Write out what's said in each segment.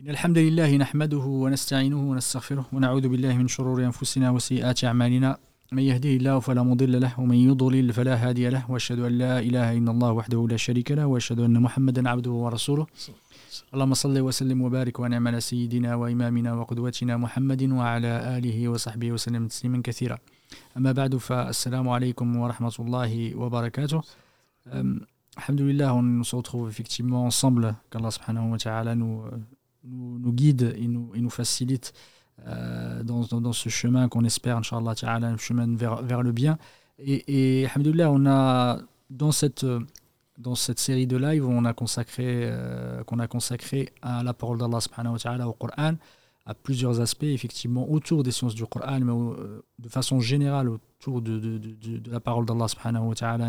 إن الحمد لله نحمده ونستعينه ونستغفره ونعوذ بالله من شرور أنفسنا وسيئات أعمالنا. من يهده الله فلا مضل له ومن يضلل فلا هادي له وأشهد أن لا إله إلا الله وحده لا شريك له وأشهد أن محمدا عبده ورسوله. اللهم صل وسلم وبارك ونعم على سيدنا وإمامنا وقدوتنا محمد وعلى آله وصحبه وسلم تسليما كثيرا. أما بعد فالسلام عليكم ورحمة الله وبركاته. Alhamdulillah, on se retrouve effectivement ensemble, qu'Allah ta'ala nous, nous, nous, guide et nous, et facilite euh, dans, ce chemin qu'on espère, Inch'Allah un chemin vers, le bien. Et, et on a, dans cette, série de live, on a consacré, euh, qu'on a consacré à la parole d'Allah au Coran, à plusieurs aspects, effectivement, autour des sciences du Coran, mais au, de façon générale autour de, la parole d'Allah subhanahu wa ta'ala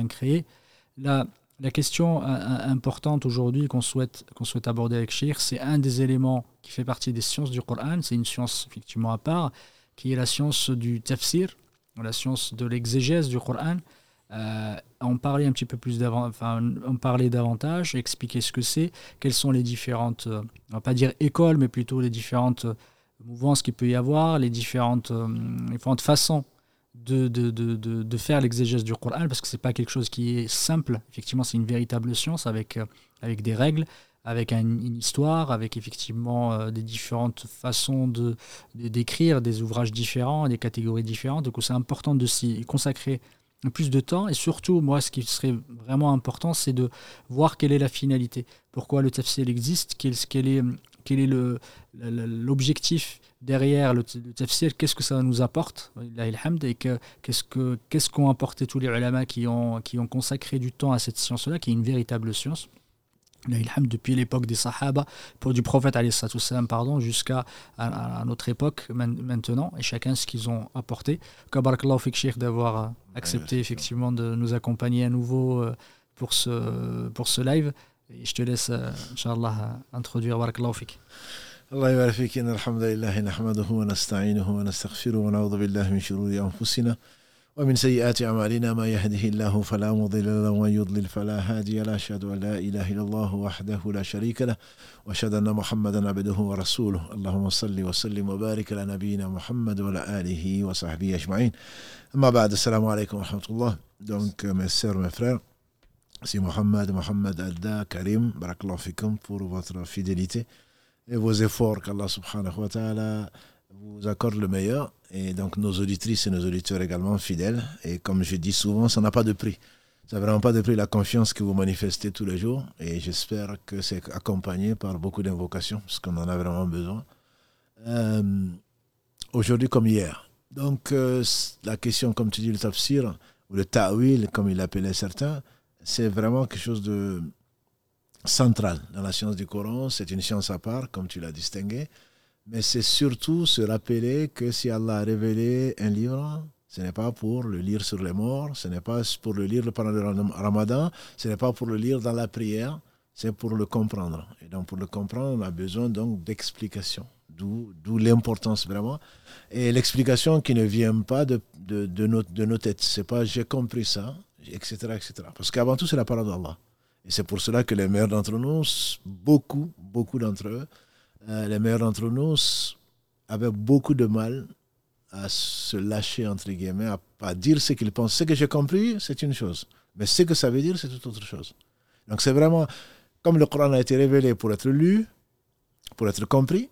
la question importante aujourd'hui qu'on souhaite, qu'on souhaite aborder avec Sheikh, c'est un des éléments qui fait partie des sciences du Coran, c'est une science effectivement à part, qui est la science du tafsir, la science de l'exégèse du Coran. Euh, en parler un petit peu plus d'avant, en parler davantage, expliquer ce que c'est, quelles sont les différentes, on va pas dire écoles, mais plutôt les différentes mouvances qu'il peut y avoir, les différentes, différentes façons de, de, de, de, faire l'exégèse du Coran, parce que ce n'est pas quelque chose qui est simple. Effectivement, c'est une véritable science avec, euh, avec des règles, avec un, une histoire, avec effectivement euh, des différentes façons de, d'écrire, des ouvrages différents, des catégories différentes. Donc c'est important de s'y consacrer plus de temps. Et surtout, moi, ce qui serait vraiment important, c'est de voir quelle est la finalité. Pourquoi le tafsir existe, quel, quel est, quel est l'objectif derrière le, le tafsir, qu'est-ce que ça nous apporte, et que, qu'est-ce, que, qu'est-ce qu'ont apporté tous les ulama qui ont, qui ont consacré du temps à cette science-là, qui est une véritable science. depuis l'époque des Sahaba, pour du prophète pardon, jusqu'à à, à notre époque maintenant, et chacun ce qu'ils ont apporté. Barakallahu fik Sheikh d'avoir accepté effectivement de nous accompagner à nouveau pour ce, pour ce live. Je te laisse, Inch'Allah, introduire Barakallahu fik. الله يبارك فيك. إن الحمد لله نحمده ونستعينه ونستغفره ونعوذ بالله من شرور أنفسنا ومن سيئات أعمالنا. ما يهده الله فلا مضل له ومن يضلل فلا هادي له. أشهد أن لا إله إلا الله وحده لا شريك له. وأشهد أن محمدا عبده ورسوله. اللهم صل وسلم وبارك على نبينا محمد وعلى آله وصحبه أجمعين. أما بعد السلام عليكم ورحمة الله. Donc mes sœurs mes frères c'est Mohamed Mohamed Adda Karim barakallahu fikum pour votre fidélité et vos efforts qu'Allah subhanahu wa ta'ala vous accorde le meilleur. Et donc nos auditrices et nos auditeurs également fidèles. Et comme je dis souvent, ça n'a pas de prix. Ça n'a vraiment pas de prix la confiance que vous manifestez tous les jours. Et j'espère que c'est accompagné par beaucoup d'invocations, parce qu'on en a vraiment besoin. Euh, Aujourd'hui comme hier. Donc euh, la question, comme tu dis, le tafsir, ou le ta'wil, comme il l'appelait certains, c'est vraiment quelque chose de centrale dans la science du Coran. C'est une science à part, comme tu l'as distingué. Mais c'est surtout se rappeler que si Allah a révélé un livre, ce n'est pas pour le lire sur les morts, ce n'est pas pour le lire pendant le ramadan, ce n'est pas pour le lire dans la prière, c'est pour le comprendre. Et donc pour le comprendre, on a besoin donc d'explications, d'où l'importance vraiment. Et l'explication qui ne vient pas de, de, de, nos, de nos têtes, c'est pas j'ai compris ça, etc. Parce qu'avant tout, c'est la parole d'Allah. Et c'est pour cela que les meilleurs d'entre nous, beaucoup, beaucoup d'entre eux, euh, les meilleurs d'entre nous avaient beaucoup de mal à se lâcher, entre guillemets, à, à dire ce qu'ils pensent. Ce que j'ai compris, c'est une chose. Mais ce que ça veut dire, c'est toute autre chose. Donc c'est vraiment, comme le Coran a été révélé pour être lu, pour être compris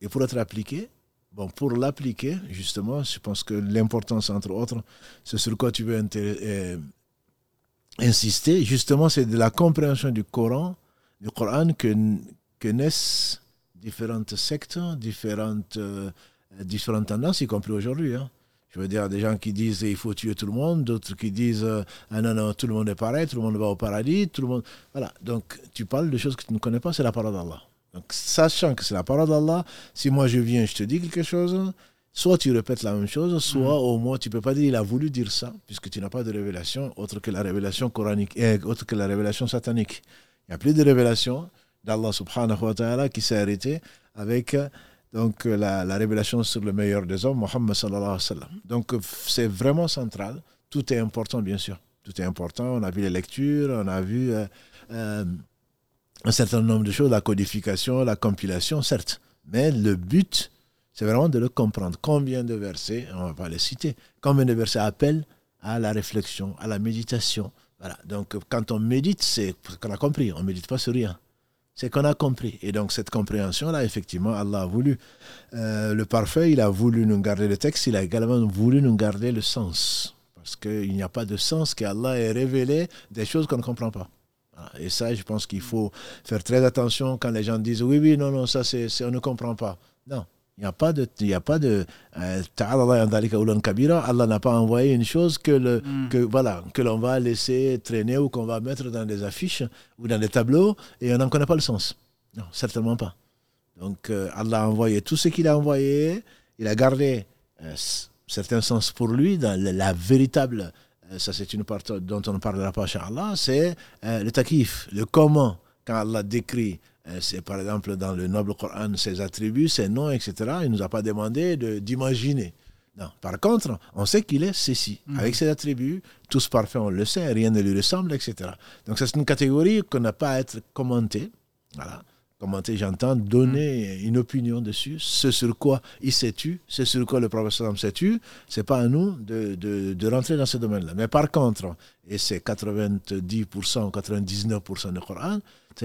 et pour être appliqué, Bon, pour l'appliquer, justement, je pense que l'importance, entre autres, c'est sur quoi tu veux insister, justement, c'est de la compréhension du Coran, du Coran que, naissent différentes sectes, différentes, euh, différentes tendances, y compris aujourd'hui. Hein. Je veux dire, des gens qui disent il faut tuer tout le monde, d'autres qui disent ah non, non, tout le monde est pareil, tout le monde va au paradis, tout le monde. Voilà. Donc, tu parles de choses que tu ne connais pas, c'est la parole d'Allah. Donc, sachant que c'est la parole d'Allah, si moi je viens, je te dis quelque chose, soit tu répètes la même chose, soit au moins tu ne peux pas dire il a voulu dire ça, puisque tu n'as pas de révélation autre que la révélation coranique, et autre que la révélation satanique. Il n'y a plus de révélation d'Allah subhanahu wa ta'ala qui s'est arrêté avec donc, la, la, révélation sur le meilleur des hommes, Muhammad sallallahu alayhi wa sallam. Donc c'est vraiment central. Tout est important, bien sûr. Tout est important. On a vu les lectures, on a vu euh, euh, un certain nombre de choses, la codification, la compilation, certes. Mais le but, c'est vraiment de le comprendre. Combien de versets, on va pas les citer, combien de versets appellent à la réflexion, à la méditation. Voilà. Donc, quand on médite, c'est qu'on a compris. On ne médite pas sur rien. C'est qu'on a compris. Et donc, cette compréhension-là, effectivement, Allah a voulu. Euh, le parfait, il a voulu nous garder le texte, il a également voulu nous garder le sens. Parce qu'il n'y a pas de sens qu'Allah ait révélé des choses qu'on ne comprend pas. Et ça, je pense qu'il faut faire très attention quand les gens disent oui, oui, non, non, ça, on ne comprend pas. Non, il n'y a pas de. Il y a pas de euh, Allah n'a pas envoyé une chose que, le, mm. que, voilà, que l'on va laisser traîner ou qu'on va mettre dans des affiches ou dans des tableaux et on n'en connaît pas le sens. Non, certainement pas. Donc euh, Allah a envoyé tout ce qu'il a envoyé. Il a gardé euh, certains sens pour lui dans la, véritable. ça, c'est une partie dont on ne parlera pas, Allah, c'est le takif, le comment. Quand Allah décrit euh, c'est par exemple dans le noble Coran ses attributs, ses noms, etc. Il ne nous a pas demandé d'imaginer. Non. Par contre, on sait qu'il est ceci, mhm. avec ses attributs, tous parfaits, on le sait, rien ne lui ressemble, etc. Donc c'est une catégorie qu'on n'a pas à être commentée. Voilà. Commenter, j'entends, donner mhm. une opinion dessus, ce sur quoi il s'est tu, ce sur quoi le professeur s'est tu, c'est pas à nous de, de, de rentrer dans ce domaine-là. Mais par contre, et c'est 90% ou 99% du Coran,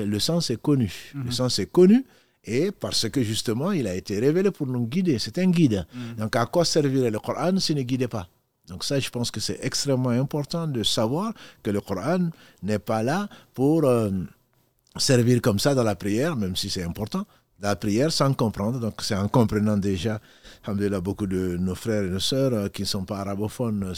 le sens est connu. Le mhm. sens est connu et parce que justement, il a été révélé pour nous guider. C'est un guide. Mhm. Donc, à quoi servirait le Coran s'il ne guidait pas? Donc ça, je pense que c'est extrêmement important de savoir que le Coran n'est pas là pour euh, servir comme ça dans la prière, même si c'est important, dans la prière sans comprendre. Donc c'est en comprenant déjà, beaucoup de nos frères et nos sœurs euh, qui ne sont pas arabophones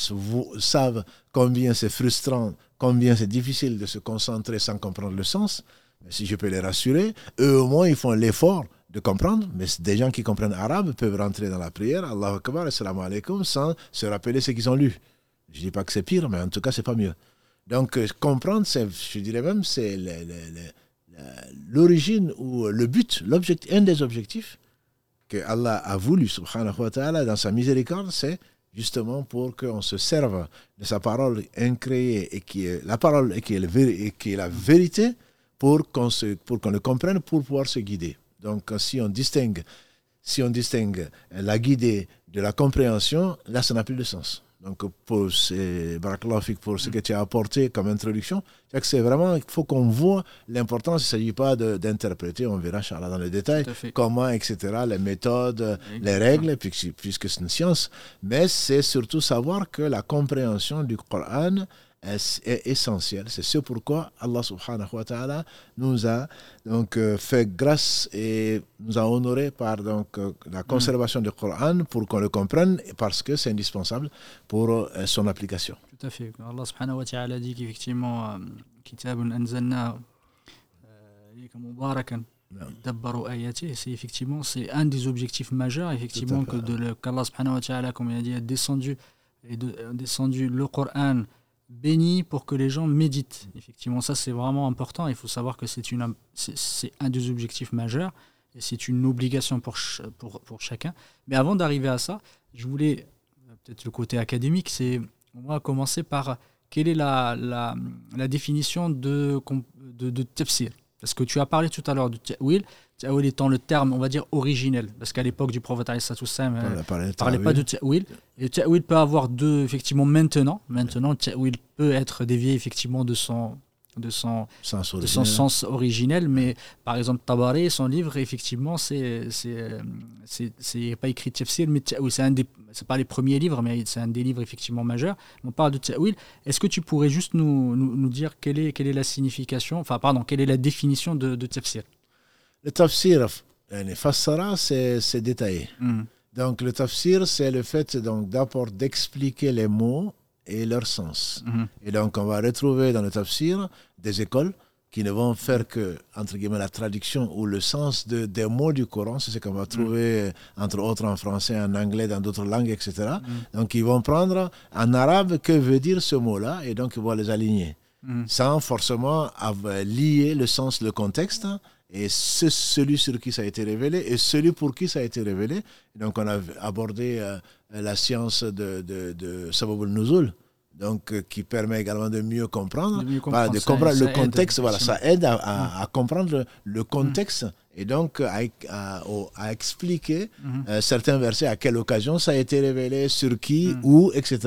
savent combien c'est frustrant, combien c'est difficile de se concentrer sans comprendre le sens si je peux les rassurer, eux au moins ils font l'effort de comprendre, mais des gens qui comprennent arabe peuvent rentrer dans la prière, Allah Akbar, Assalamu alaikum, sans se rappeler ce qu'ils ont lu. Je ne dis pas que c'est pire, mais en tout cas, c'est pas mieux. Donc, euh, comprendre, je dirais même, c'est l'origine ou le but, un des objectifs que Allah a voulu, subhanahu wa ta'ala, dans sa miséricorde, c'est justement pour qu'on se serve de sa parole incréée et qui est la parole et qui est la vérité pour qu'on qu'on le comprenne, pour pouvoir se guider. Donc, si on distingue, si on distingue la guidée de la compréhension, là, ça n'a plus de sens. Donc, pour, pour ce que tu as apporté comme introduction, c'est vraiment, il faut qu'on voit l'importance. Il ne s'agit pas d'interpréter, on verra dans les détails, comment, etc., les méthodes, les règles, puisque c'est une science. Mais c'est surtout savoir que la compréhension du Coran, est, essentiel. C'est ce pourquoi Allah subhanahu wa ta'ala nous a donc euh, fait grâce et nous a honoré par donc euh, la conservation du Coran pour qu'on le comprenne parce que c'est indispensable pour euh, son application. Tout à fait. Allah subhanahu wa ta'ala dit qu'effectivement kitabun anzalna mubarakan c'est effectivement c'est un des objectifs majeurs effectivement que de qu'Allah subhanahu wa ta'ala comme il a dit a descendu et descendu le Coran béni pour que les gens méditent. Effectivement, ça c'est vraiment important. Il faut savoir que c'est un des objectifs majeurs et c'est une obligation pour, pour, pour, chacun. Mais avant d'arriver à ça, je voulais, euh, peut-être le côté académique, c'est va commencer par quelle est la, la, définition de, de, de Parce que tu as parlé tout à l'heure de ta'wil. Ta'wil étant le terme, on va dire, originel. Parce qu'à l'époque du prophète, il ne parlait pas de ta'wil. Et ta'wil peut avoir deux, effectivement, maintenant. Maintenant, ta'wil peut être dévié, effectivement, de son, de son, sens, de son sens originel. Mais par exemple, Tabari, son livre, effectivement, c'est pas écrit tafsir, mais c'est un des c'est pas les premiers livres, mais c'est un des livres effectivement majeurs. On parle de ta'wil. Est-ce que tu pourrais juste nous, nous, nous, dire quelle est, quelle est la signification, enfin, pardon, quelle est la définition de, de tafsir le tafsir, fassara, c'est détaillé. Hmm. Donc le tafsir, c'est le fait d'abord d'expliquer les mots et leur sens. Hmm. Et donc on va retrouver dans le tafsir des écoles qui ne vont faire que, entre guillemets, la traduction ou le sens de, des mots du Coran. C'est ce qu'on va hmm. trouver, entre autres, en français, en anglais, dans d'autres langues, etc. Donc, ils vont prendre en arabe que veut dire ce mot-là et donc ils vont les aligner. Sans forcément lier le sens, le contexte et c'est celui sur qui ça a été révélé et celui pour qui ça a été révélé. Donc on a abordé euh, la science de, de, de Sababul Nuzul, donc euh, qui permet également de mieux comprendre, De mieux voilà, de ça- comprendre ça le contexte. Voilà, ça aide à, à- à comprendre le, le contexte et donc à, à expliquer euh, certains versets, à quelle occasion ça a été révélé, sur qui, Mm. où, etc.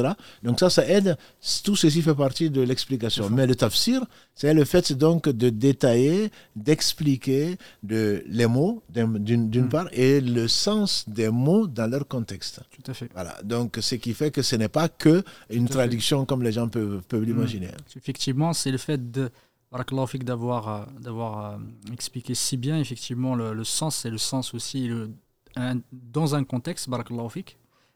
Donc ça, ça aide. Tout ceci fait partie de l'explication. Mais le tafsir, c'est le fait donc de détailler, d'expliquer de, les mots d'un- d'une Mm. part et le sens des mots dans leur contexte. Tout à fait. Voilà. Donc ce qui fait que ce n'est pas que une fait. traduction comme les gens peuvent, peuvent l'imaginer. Effectivement, c'est le fait de Barakallahu d'avoir euh, d'avoir euh, expliqué si bien effectivement le, sens et le sens aussi dans un contexte Barakallahu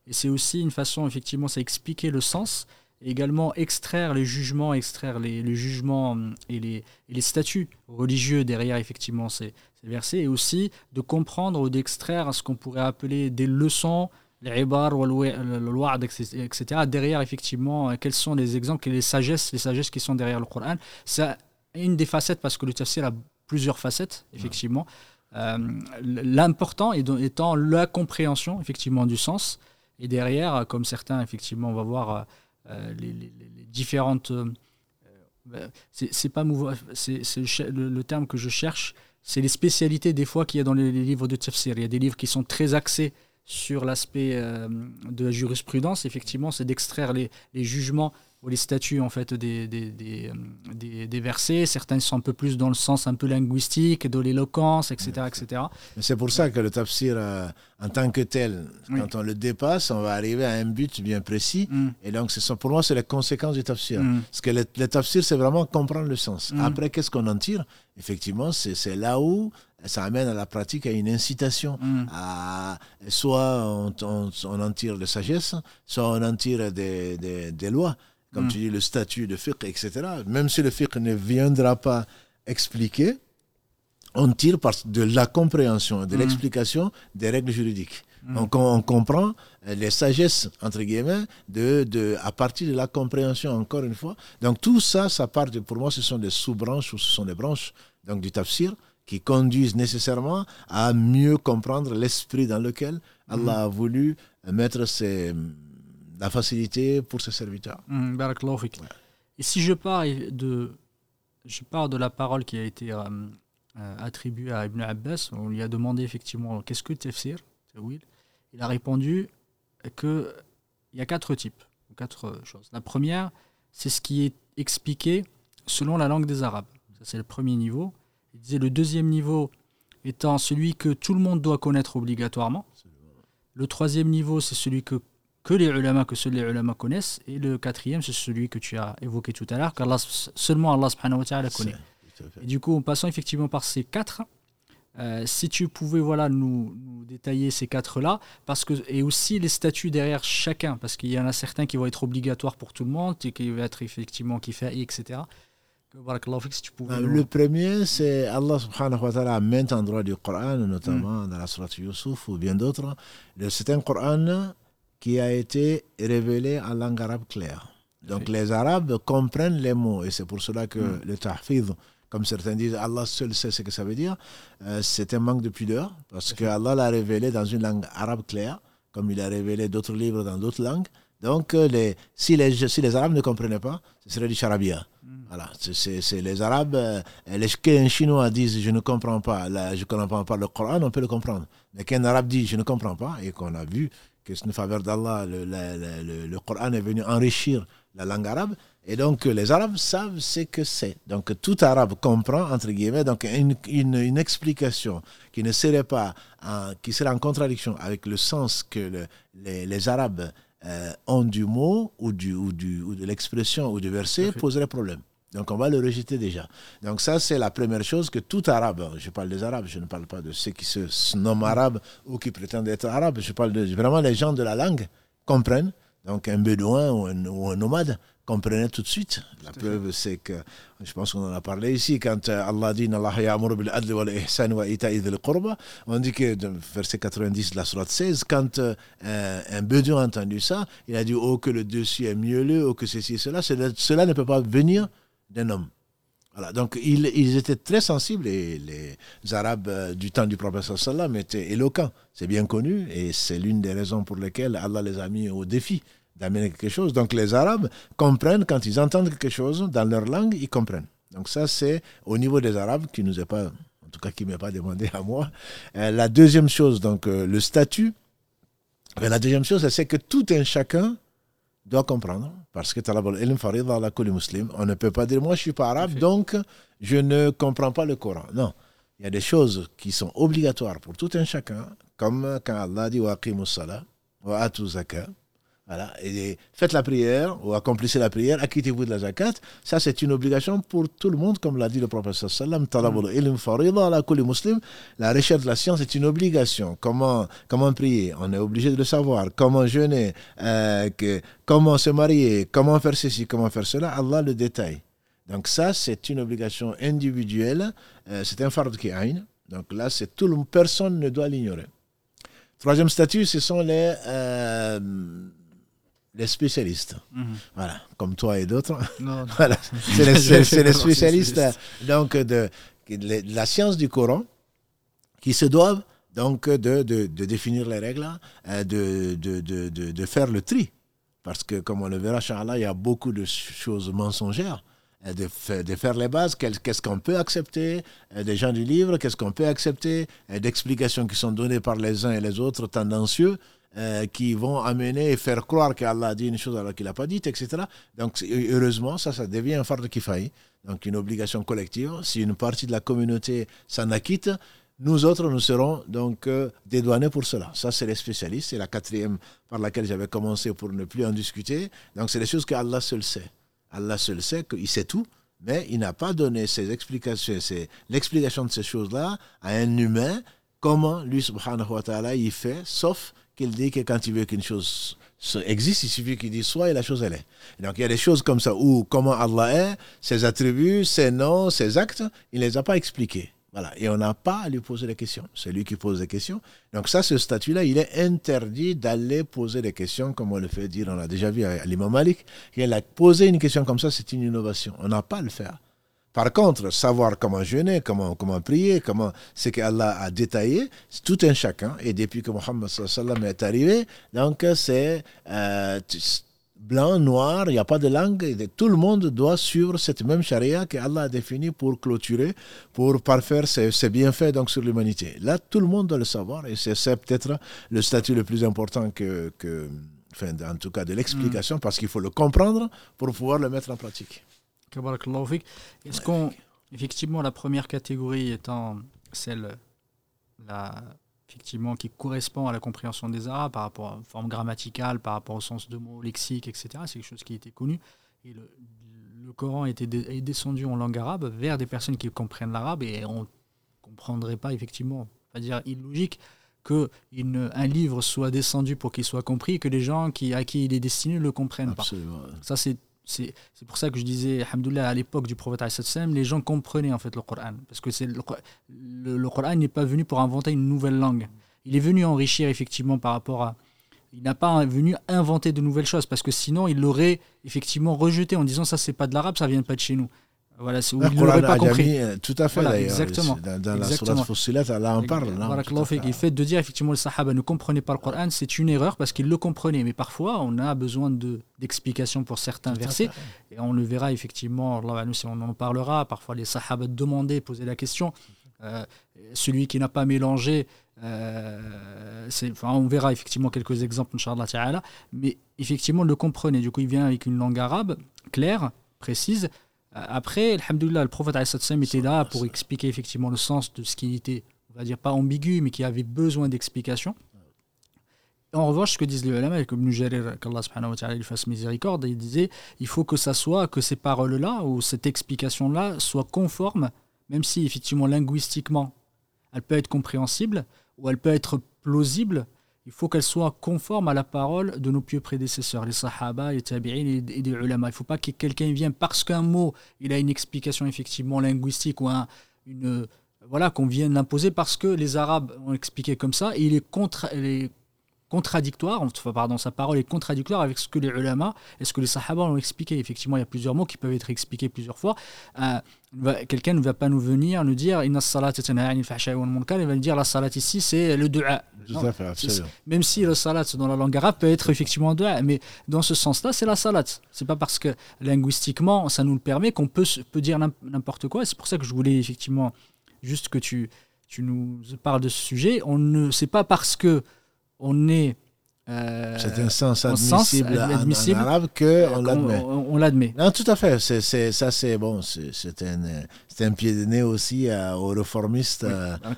et c'est aussi une façon effectivement c'est expliquer le sens et également extraire les jugements extraire les, jugements hum, et les, et les statuts religieux derrière effectivement ces, ces versets et aussi de comprendre ou d'extraire ce qu'on pourrait appeler des leçons les ibar ou le- le wa'd, etc. Derrière, effectivement, euh, quels sont les exemples, et les sagesses, les sagesses qui sont derrière le Coran. C'est une des facettes parce que le tafsir a plusieurs facettes, effectivement. Euh, L'important étant la compréhension, effectivement, du sens. Et derrière, euh, comme certains, effectivement, on va voir euh, euh, les, les- les- les différentes. euh, c'est pas mouvo- c'est le, terme que je cherche. C'est les spécialités des fois qu'il y a dans les, les livres de tafsir. Il y a des livres qui sont très axés sur l'aspect de la jurisprudence, effectivement, c'est d'extraire les jugements ou les statuts en fait des, des, des, euh, des- des versets. Certains sont un peu plus dans le sens un peu linguistique, de l'éloquence, etc., etc. C'est pour ça que le tafsir, euh, en tant que tel, Oui. quand on le dépasse, on va arriver à un but bien précis. Mm. Et donc, c'est ça, pour moi, c'est la conséquence du tafsir. Mm. Parce que le, le tafsir, c'est vraiment comprendre le sens. Mm. Après, qu'est-ce qu'on en tire? Effectivement, c'est c'est là où ça amène à la pratique, à une incitation. Mm. À, soit on, on- on en tire de sagesse, soit on en tire des, des- des lois, comme Mm. tu dis, le statut de fiqh, etc. Même si le fiqh ne viendra pas expliquer, on tire par, de la compréhension, de Mm. l'explication des règles juridiques. Mm. Donc on, on comprend euh, les sagesses, entre guillemets, de, de, à partir de la compréhension, encore une fois. Donc tout ça, ça part de, pour moi, ce sont des sous-branches ou ce sont des branches donc, du tafsir qui conduisent nécessairement à mieux comprendre l'esprit dans lequel Allah a voulu mettre ses, la facilité pour ses serviteurs. Mm, fik. Et si je pars de, je pars de la parole qui a été euh, euh, attribuée à Ibn Abbas, on lui a demandé effectivement qu'est-ce que tafsir Il a répondu qu'il y a quatre types, quatre choses. La première, c'est ce qui est expliqué selon la langue des Arabes. Ça, c'est le premier niveau. Il disait le deuxième niveau étant celui que tout le monde doit connaître obligatoirement. Le troisième niveau, c'est celui que que les ulama, que seuls les ulama connaissent. Et le quatrième, c'est celui que tu as évoqué tout à l'heure, que seulement Allah subhanahu wa ta'ala connaît. Et du coup, en passant effectivement par ces quatre, euh, si tu pouvais voilà, nous, nous détailler ces quatre-là, parce que, et aussi les statuts derrière chacun, parce qu'il y en a certains qui vont être obligatoires pour tout le monde, et qui vont être effectivement qui fait etc. Si tu pouvais. Nous- Le premier, c'est Allah subhanahu wa ta'ala à maintes endroits du Coran, notamment Mm. dans la Sourate Yusuf ou bien d'autres. C'est un Coran qui a été révélé en langue arabe claire. Donc Oui. les Arabes comprennent les mots et c'est pour cela que Mm. le tahfidh, comme certains disent, Allah seul sait ce que ça veut dire, euh, c'est un manque de pudeur parce que Allah l'a révélé dans une langue arabe claire, comme il a révélé d'autres livres dans d'autres langues. Donc euh, les, si, les, si les Arabes ne comprenaient pas, ce serait du charabia. Mm. Voilà, c'est- les Arabes. euh, les, qu'un Chinois dise je ne comprends pas, là, je ne comprends pas le Coran, on peut le comprendre. Mais qu'un Arabe dit je ne comprends pas, et qu'on a vu que c'est une faveur d'Allah, le, le- le- le- Coran est venu enrichir la langue arabe, et donc euh, les Arabes savent ce que c'est. Donc tout Arabe comprend, entre guillemets, donc une, une, une explication qui ne serait pas, en- qui serait en contradiction avec le sens que le- les, les Arabes euh, ont du mot ou, du, ou, du, ou de l'expression ou du verset poserait problème. Donc on va le rejeter déjà. Donc ça, c'est la première chose que tout arabe, je parle des arabes, je ne parle pas de ceux qui se nomment arabes ou qui prétendent être arabes, je parle de vraiment les gens de la langue comprennent. Donc un bédouin ou un, ou un nomade comprenait tout de suite. La preuve, c'est que, je pense qu'on en a parlé ici, quand euh, Allah dit « Allah ya'muru bil adli wal ihsan wa ita'i dhil qurba », on dit que, verset 90 de la sourate 16, quand euh, un, un bédouin a entendu ça, il a dit « Oh, que le dessus est mielleux, oh, que ceci et cela », cela cela ne peut pas venir d'un homme. Voilà, donc ils, étaient très sensibles et les Arabes euh, du temps du prophète sallam étaient éloquents. C'est bien connu et c'est l'une des raisons pour lesquelles Allah les a mis au défi d'amener quelque chose. Donc les Arabes comprennent quand ils entendent quelque chose dans leur langue, ils comprennent. Donc ça, c'est au niveau des Arabes qui nous est pas, en tout cas qui m'est pas demandé à moi. Euh, la deuxième chose, donc euh, le statut. la deuxième chose, c'est que tout un chacun doit comprendre. Parce que on ne peut pas dire, moi je suis pas arabe, donc je ne comprends pas le Coran. Non. Il y a des choses qui sont obligatoires pour tout un chacun, comme quand Allah dit, wa salah, wa zakat. Voilà. Et faites la prière ou accomplissez la prière, acquittez-vous de la zakat. Ça, c'est une obligation pour tout le monde, comme l'a dit le prophète sallam. La recherche de la science est une obligation. Comment, comment prier? On est obligé de le savoir. Comment jeûner? Euh, que, Comment se marier? Comment faire ceci? Comment faire cela? Allah le détaille. Donc ça, c'est une obligation individuelle. Euh, c'est un fard qui aïn. Donc là, c'est tout le personne ne doit l'ignorer. Troisième statut, ce sont les euh, les spécialistes. Mhm. Voilà, comme toi et d'autres. voilà. C'est les, spécialistes donc, de, de, la science du Coran qui se doivent donc de, de, de définir les règles, euh, de, de, faire le tri. Parce que, comme on le verra, il y a beaucoup de choses mensongères. Euh, de, de faire les bases, qu'est-ce qu'on peut accepter euh, des gens du livre, qu'est-ce qu'on peut accepter d'explications qui sont données par les uns et les autres tendancieux. Euh, qui vont amener et faire croire qu'Allah a dit une chose alors qu'il n'a pas dit, etc. Donc, heureusement, ça, ça devient un farde kifaï, donc une obligation collective. Si une partie de la communauté s'en acquitte, nous autres, nous serons donc euh, dédouanés pour cela. Ça, c'est les spécialistes. C'est la quatrième par laquelle j'avais commencé pour ne plus en discuter. Donc, c'est les choses qu'Allah seul sait. Allah seul sait qu'il sait tout, mais il n'a pas donné ses explications, c'est l'explication de ces choses-là à un humain, comment lui, subhanahu wa ta'ala, il fait, sauf qu'il dit que quand il veut qu'une chose existe, il suffit qu'il dise soit et la chose elle est. donc il y a des choses comme ça où comment Allah est, ses attributs, ses noms, ses actes, il ne les a pas expliqués. Voilà. Et on n'a pas à lui poser des questions. C'est lui qui pose des questions. Donc ça, ce statut-là, il est interdit d'aller poser des questions comme on le fait dire. On a déjà vu à l'imam Malik. Il a posé une question comme ça, c'est une innovation. On n'a pas à le faire. Par contre, savoir comment jeûner, comment, comment prier, comment ce qu'Allah a détaillé, c'est tout un chacun. Et depuis que Mohammed est arrivé, donc c'est euh, blanc, noir, il n'y a pas de langue. Tout le monde doit suivre cette même charia qu'Allah a définie pour clôturer, pour parfaire ses, bienfaits donc, sur l'humanité. Là, tout le monde doit le savoir et c'est peut-être le statut le plus important que, que enfin, en tout cas de l'explication, mm. parce qu'il faut le comprendre pour pouvoir le mettre en pratique. Est-ce qu'on, effectivement, la première catégorie étant celle la, effectivement, qui correspond à la compréhension des Arabes par rapport à la forme grammaticale, par rapport au sens de mots, lexique, etc., c'est quelque chose qui était connu. Et le, Coran était est descendu en langue arabe vers des personnes qui comprennent l'arabe et on ne comprendrait pas, effectivement, pas dire illogique, que un livre soit descendu pour qu'il soit compris et que les gens qui, à qui il est destiné le comprennent Absolument. pas. Ça, c'est c'est pour ça que je disais, à l'époque du prophète, les gens comprenaient en fait le Coran. Parce que le, le, le, Coran n'est pas venu pour inventer une nouvelle langue. Il est venu enrichir effectivement par rapport à. Il n'a pas venu inventer de nouvelles choses parce que sinon il l'aurait effectivement rejeté en disant ça c'est pas de l'arabe, ça vient pas de chez nous. Voilà, c'est où il n'aurait pas compris. Euh, tout à fait, voilà, exactement. Dans, dans exactement. la Fussilat, Allah en parle. Le fait de dire effectivement le Sahaba ne comprenait pas le Coran, c'est une erreur parce qu'il le comprenait. Mais parfois, on a besoin d'explications pour certains versets. Et on le verra effectivement, on en parlera. Parfois, les Sahaba demandaient, posaient la question. Euh, celui qui n'a pas mélangé, euh, enfin, on verra effectivement quelques exemples, Inch'Allah Mais effectivement, le comprenait. Du coup, il vient avec une langue arabe claire, précise. Après, alhamdoulilah, le prophète était là pour expliquer effectivement le sens de ce qui était, on va dire pas ambigu, mais qui avait besoin d'explication. En revanche, ce que disent les ulama, et comme Jarir, qu'Allah subhanahu wa ta'ala lui fasse miséricorde, il disait il faut que ça soit, que ces paroles-là, ou cette explication-là, soit conforme, même si effectivement linguistiquement, elle peut être compréhensible, ou elle peut être plausible, il faut qu'elle soit conforme à la parole de nos pieux prédécesseurs, les sahaba, les tabi'in et les ulama. Il ne faut pas que quelqu'un vienne parce qu'un mot, il a une explication effectivement linguistique ou une voilà qu'on vienne l'imposer parce que les arabes ont expliqué comme ça et il est, contre, contradictoire, enfin, pardon, sa parole est contradictoire avec ce que les ulama et ce que les sahaba ont expliqué. Effectivement, il y a plusieurs mots qui peuvent être expliqués plusieurs fois. Euh, quelqu'un ne va pas nous venir nous dire Inna salat il va nous dire la salat ici c'est le dua Même si le salat dans la langue arabe peut être effectivement dua, mais dans ce sens-là, c'est la salat. C'est pas parce que linguistiquement ça nous le permet qu'on peut, peut dire n'importe quoi. C'est pour ça que je voulais effectivement juste que tu, tu nous parles de ce sujet. On ne, c'est pas parce que on est euh, c'est un sens admissible, en, arabe qu'on l'admet. On, l'admet. Non, tout à fait. C'est, ça, c'est bon. C'est, un, un, pied de nez aussi aux réformistes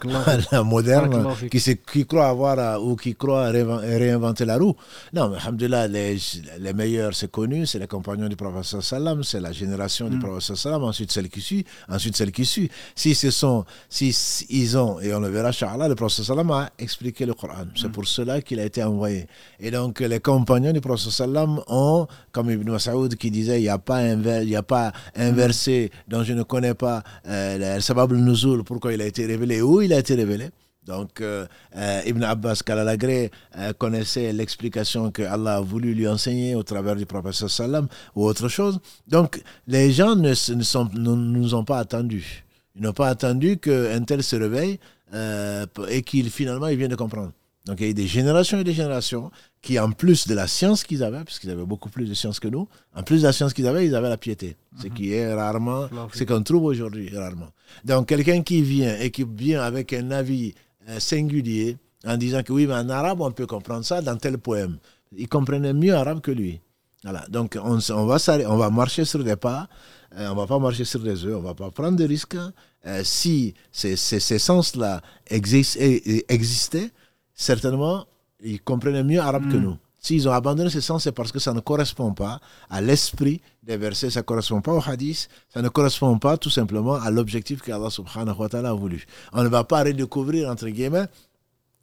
oui. modernes qui, qui croient avoir ou qui croient réinventer la roue. Non, mais alhamdoulilah, les, les meilleurs, c'est connu, c'est les compagnons du prophète sallam, c'est la génération du mm. prophète sallam, ensuite celle qui suit, ensuite celle qui suit. Si ce sont, si ils ont, et on le verra, Inch'Allah, le prophète sallam a expliqué le Coran. C'est mm. pour cela qu'il a été envoyé. Et donc, les compagnons du prophète sallam ont, comme Ibn Mas'ud qui disait, il n'y a pas un, il y a pas un verset dont je ne connais pas euh, le sabab nuzul pourquoi il a été révélé, où il a été révélé. Donc, euh, euh, Ibn Abbas Kalalagré connaissait l'explication que Allah a voulu lui enseigner au travers du prophète sallam ou autre chose. Donc, les gens ne nous ont pas attendus. Ils n'ont pas attendu qu'un tel se réveille et qu'il finalement il vient de comprendre. Donc il y a eu des générations et des générations qui, en plus de la science qu'ils avaient, parce qu'ils avaient beaucoup plus de science que nous, en plus de la science qu'ils avaient, ils avaient la piété. Ce mhm. qui est rarement, ce qu'on trouve aujourd'hui, rarement. Donc quelqu'un qui vient et qui vient avec un avis euh, singulier en disant que oui, mais en arabe, on peut comprendre ça dans tel poème. Il comprenait mieux arabe que lui. Voilà. Donc on, on, va, on va marcher sur des pas, euh, on ne va pas marcher sur des œufs, on ne va pas prendre de risques. Euh, si ces, ces, ces sens-là existaient, certainement, ils comprenaient mieux arabe que hmm. nous. S'ils ont abandonné ce sens, c'est parce que ça ne correspond pas à l'esprit des versets, ça ne correspond pas au hadith, ça ne correspond pas tout simplement à l'objectif qu'Allah subhanahu wa ta'ala a voulu. On ne va pas redécouvrir, entre guillemets,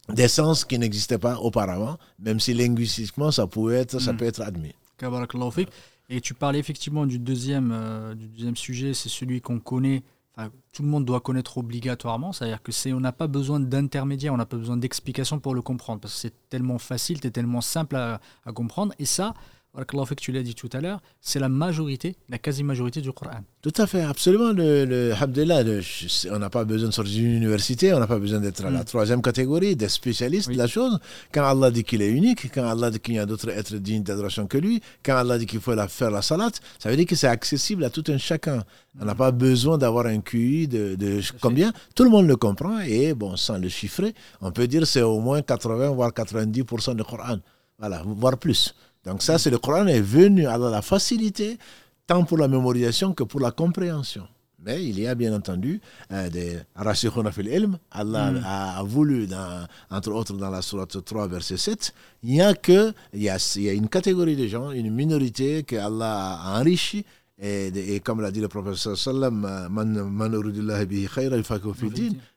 des sens qui n'existaient pas auparavant, même si linguistiquement ça, pouvait être, ça hmm. peut être admis. Et tu parlais effectivement du deuxième, euh, du deuxième sujet, c'est celui qu'on connaît tout le monde doit connaître obligatoirement, c'est-à-dire que c'est, on n'a pas besoin d'intermédiaire, on n'a pas besoin d'explication pour le comprendre, parce que c'est tellement facile, c'est tellement simple à, comprendre, et ça, tu l'as dit tout à l'heure, c'est la majorité, la quasi-majorité du Coran. Tout à fait, absolument. Le, le, on n'a pas besoin de sortir d'une université, on n'a pas besoin d'être à la mm. troisième catégorie, des spécialistes de la chose. Quand Allah dit qu'il est unique, quand Allah dit qu'il y a d'autres êtres dignes d'adoration que lui, quand Allah dit qu'il faut la, faire la salat, ça veut dire que c'est accessible à tout un chacun. On n'a pas besoin d'avoir un QI de, de combien. Tout le monde le comprend et, bon, sans le chiffrer, on peut dire c'est au moins 80 voire 90% du Coran. Voilà, voire plus. Donc ça, c'est le Coran est venu à la facilité, tant pour la mémorisation que pour la compréhension. Mais il y a bien entendu euh, des rasikhuna fil ilm. Allah mm. a, voulu, dans, entre autres dans la sourate 3, verset 7, il y a que, il y a, il y a une catégorie de gens, une minorité que Allah a enrichi. Et, et comme l'a dit le professeur sallam, man,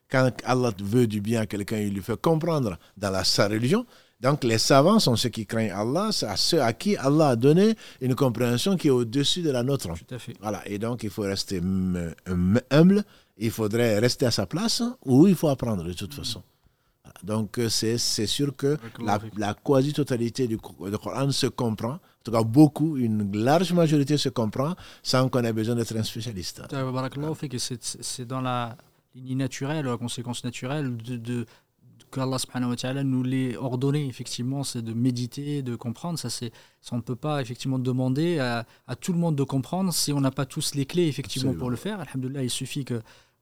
quand Allah veut du bien à quelqu'un, il lui fait comprendre dans la, sa religion. Donc les savants sont ceux qui craignent Allah, c'est à ceux à qui Allah a donné une compréhension qui est au-dessus de la nôtre. Tout à fait. Voilà, et donc il faut rester humble, il faudrait rester à sa place ou il faut apprendre de toute façon. Donc c'est sûr que la, quasi-totalité du, Coran se comprend, en tout cas beaucoup, une large majorité se comprend sans qu'on ait besoin d'être un spécialiste. C'est dans la ligne naturelle, la conséquence naturelle de qu'Allah subhanahu wa ta'ala nous l'ait ordonné, effectivement, c'est de méditer, de comprendre. Ça, c'est, on ne peut pas effectivement demander à, à, tout le monde de comprendre si on n'a pas tous les clés, effectivement, pour le faire. Alhamdulillah, il suffit que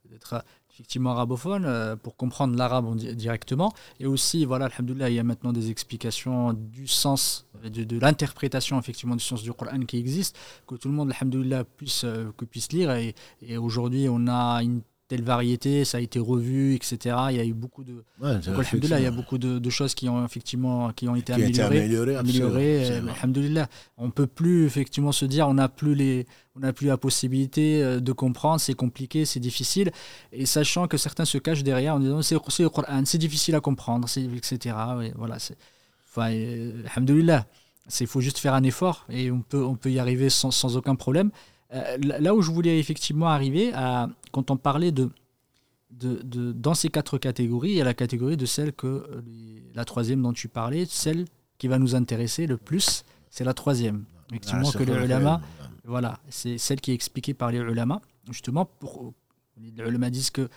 d'être effectivement arabophone euh, pour comprendre l'arabe directement. Et aussi, voilà, alhamdulillah, il y a maintenant des explications du sens, de, de l'interprétation effectivement du sens du Coran qui existe, que tout le monde, alhamdulillah, puisse, euh, que puisse lire. Et, et aujourd'hui, on a une telle variété, ça a été revu, etc. Il y a eu beaucoup de, ouais, il y a beaucoup de, de, choses qui ont effectivement qui ont été qui améliorées. améliorées, améliorées euh, on peut plus effectivement se dire on n'a plus les, on n'a plus la possibilité euh, de comprendre, c'est compliqué, c'est difficile, et sachant que certains se cachent derrière en disant c'est le Coran, c'est difficile à comprendre, etc. voilà, c'est, enfin, euh, il faut juste faire un effort et on peut, on peut y arriver sans, sans aucun problème. Euh, là où je voulais effectivement arriver, à, quand on parlait de, de, de, dans ces quatre catégories, il y a la catégorie de celle que, la troisième dont tu parlais, celle qui va nous intéresser le plus, c'est la troisième. Effectivement, ah, que les ulama, voilà, c'est celle qui est expliquée par les ulama. Justement, pour, les ulama disent que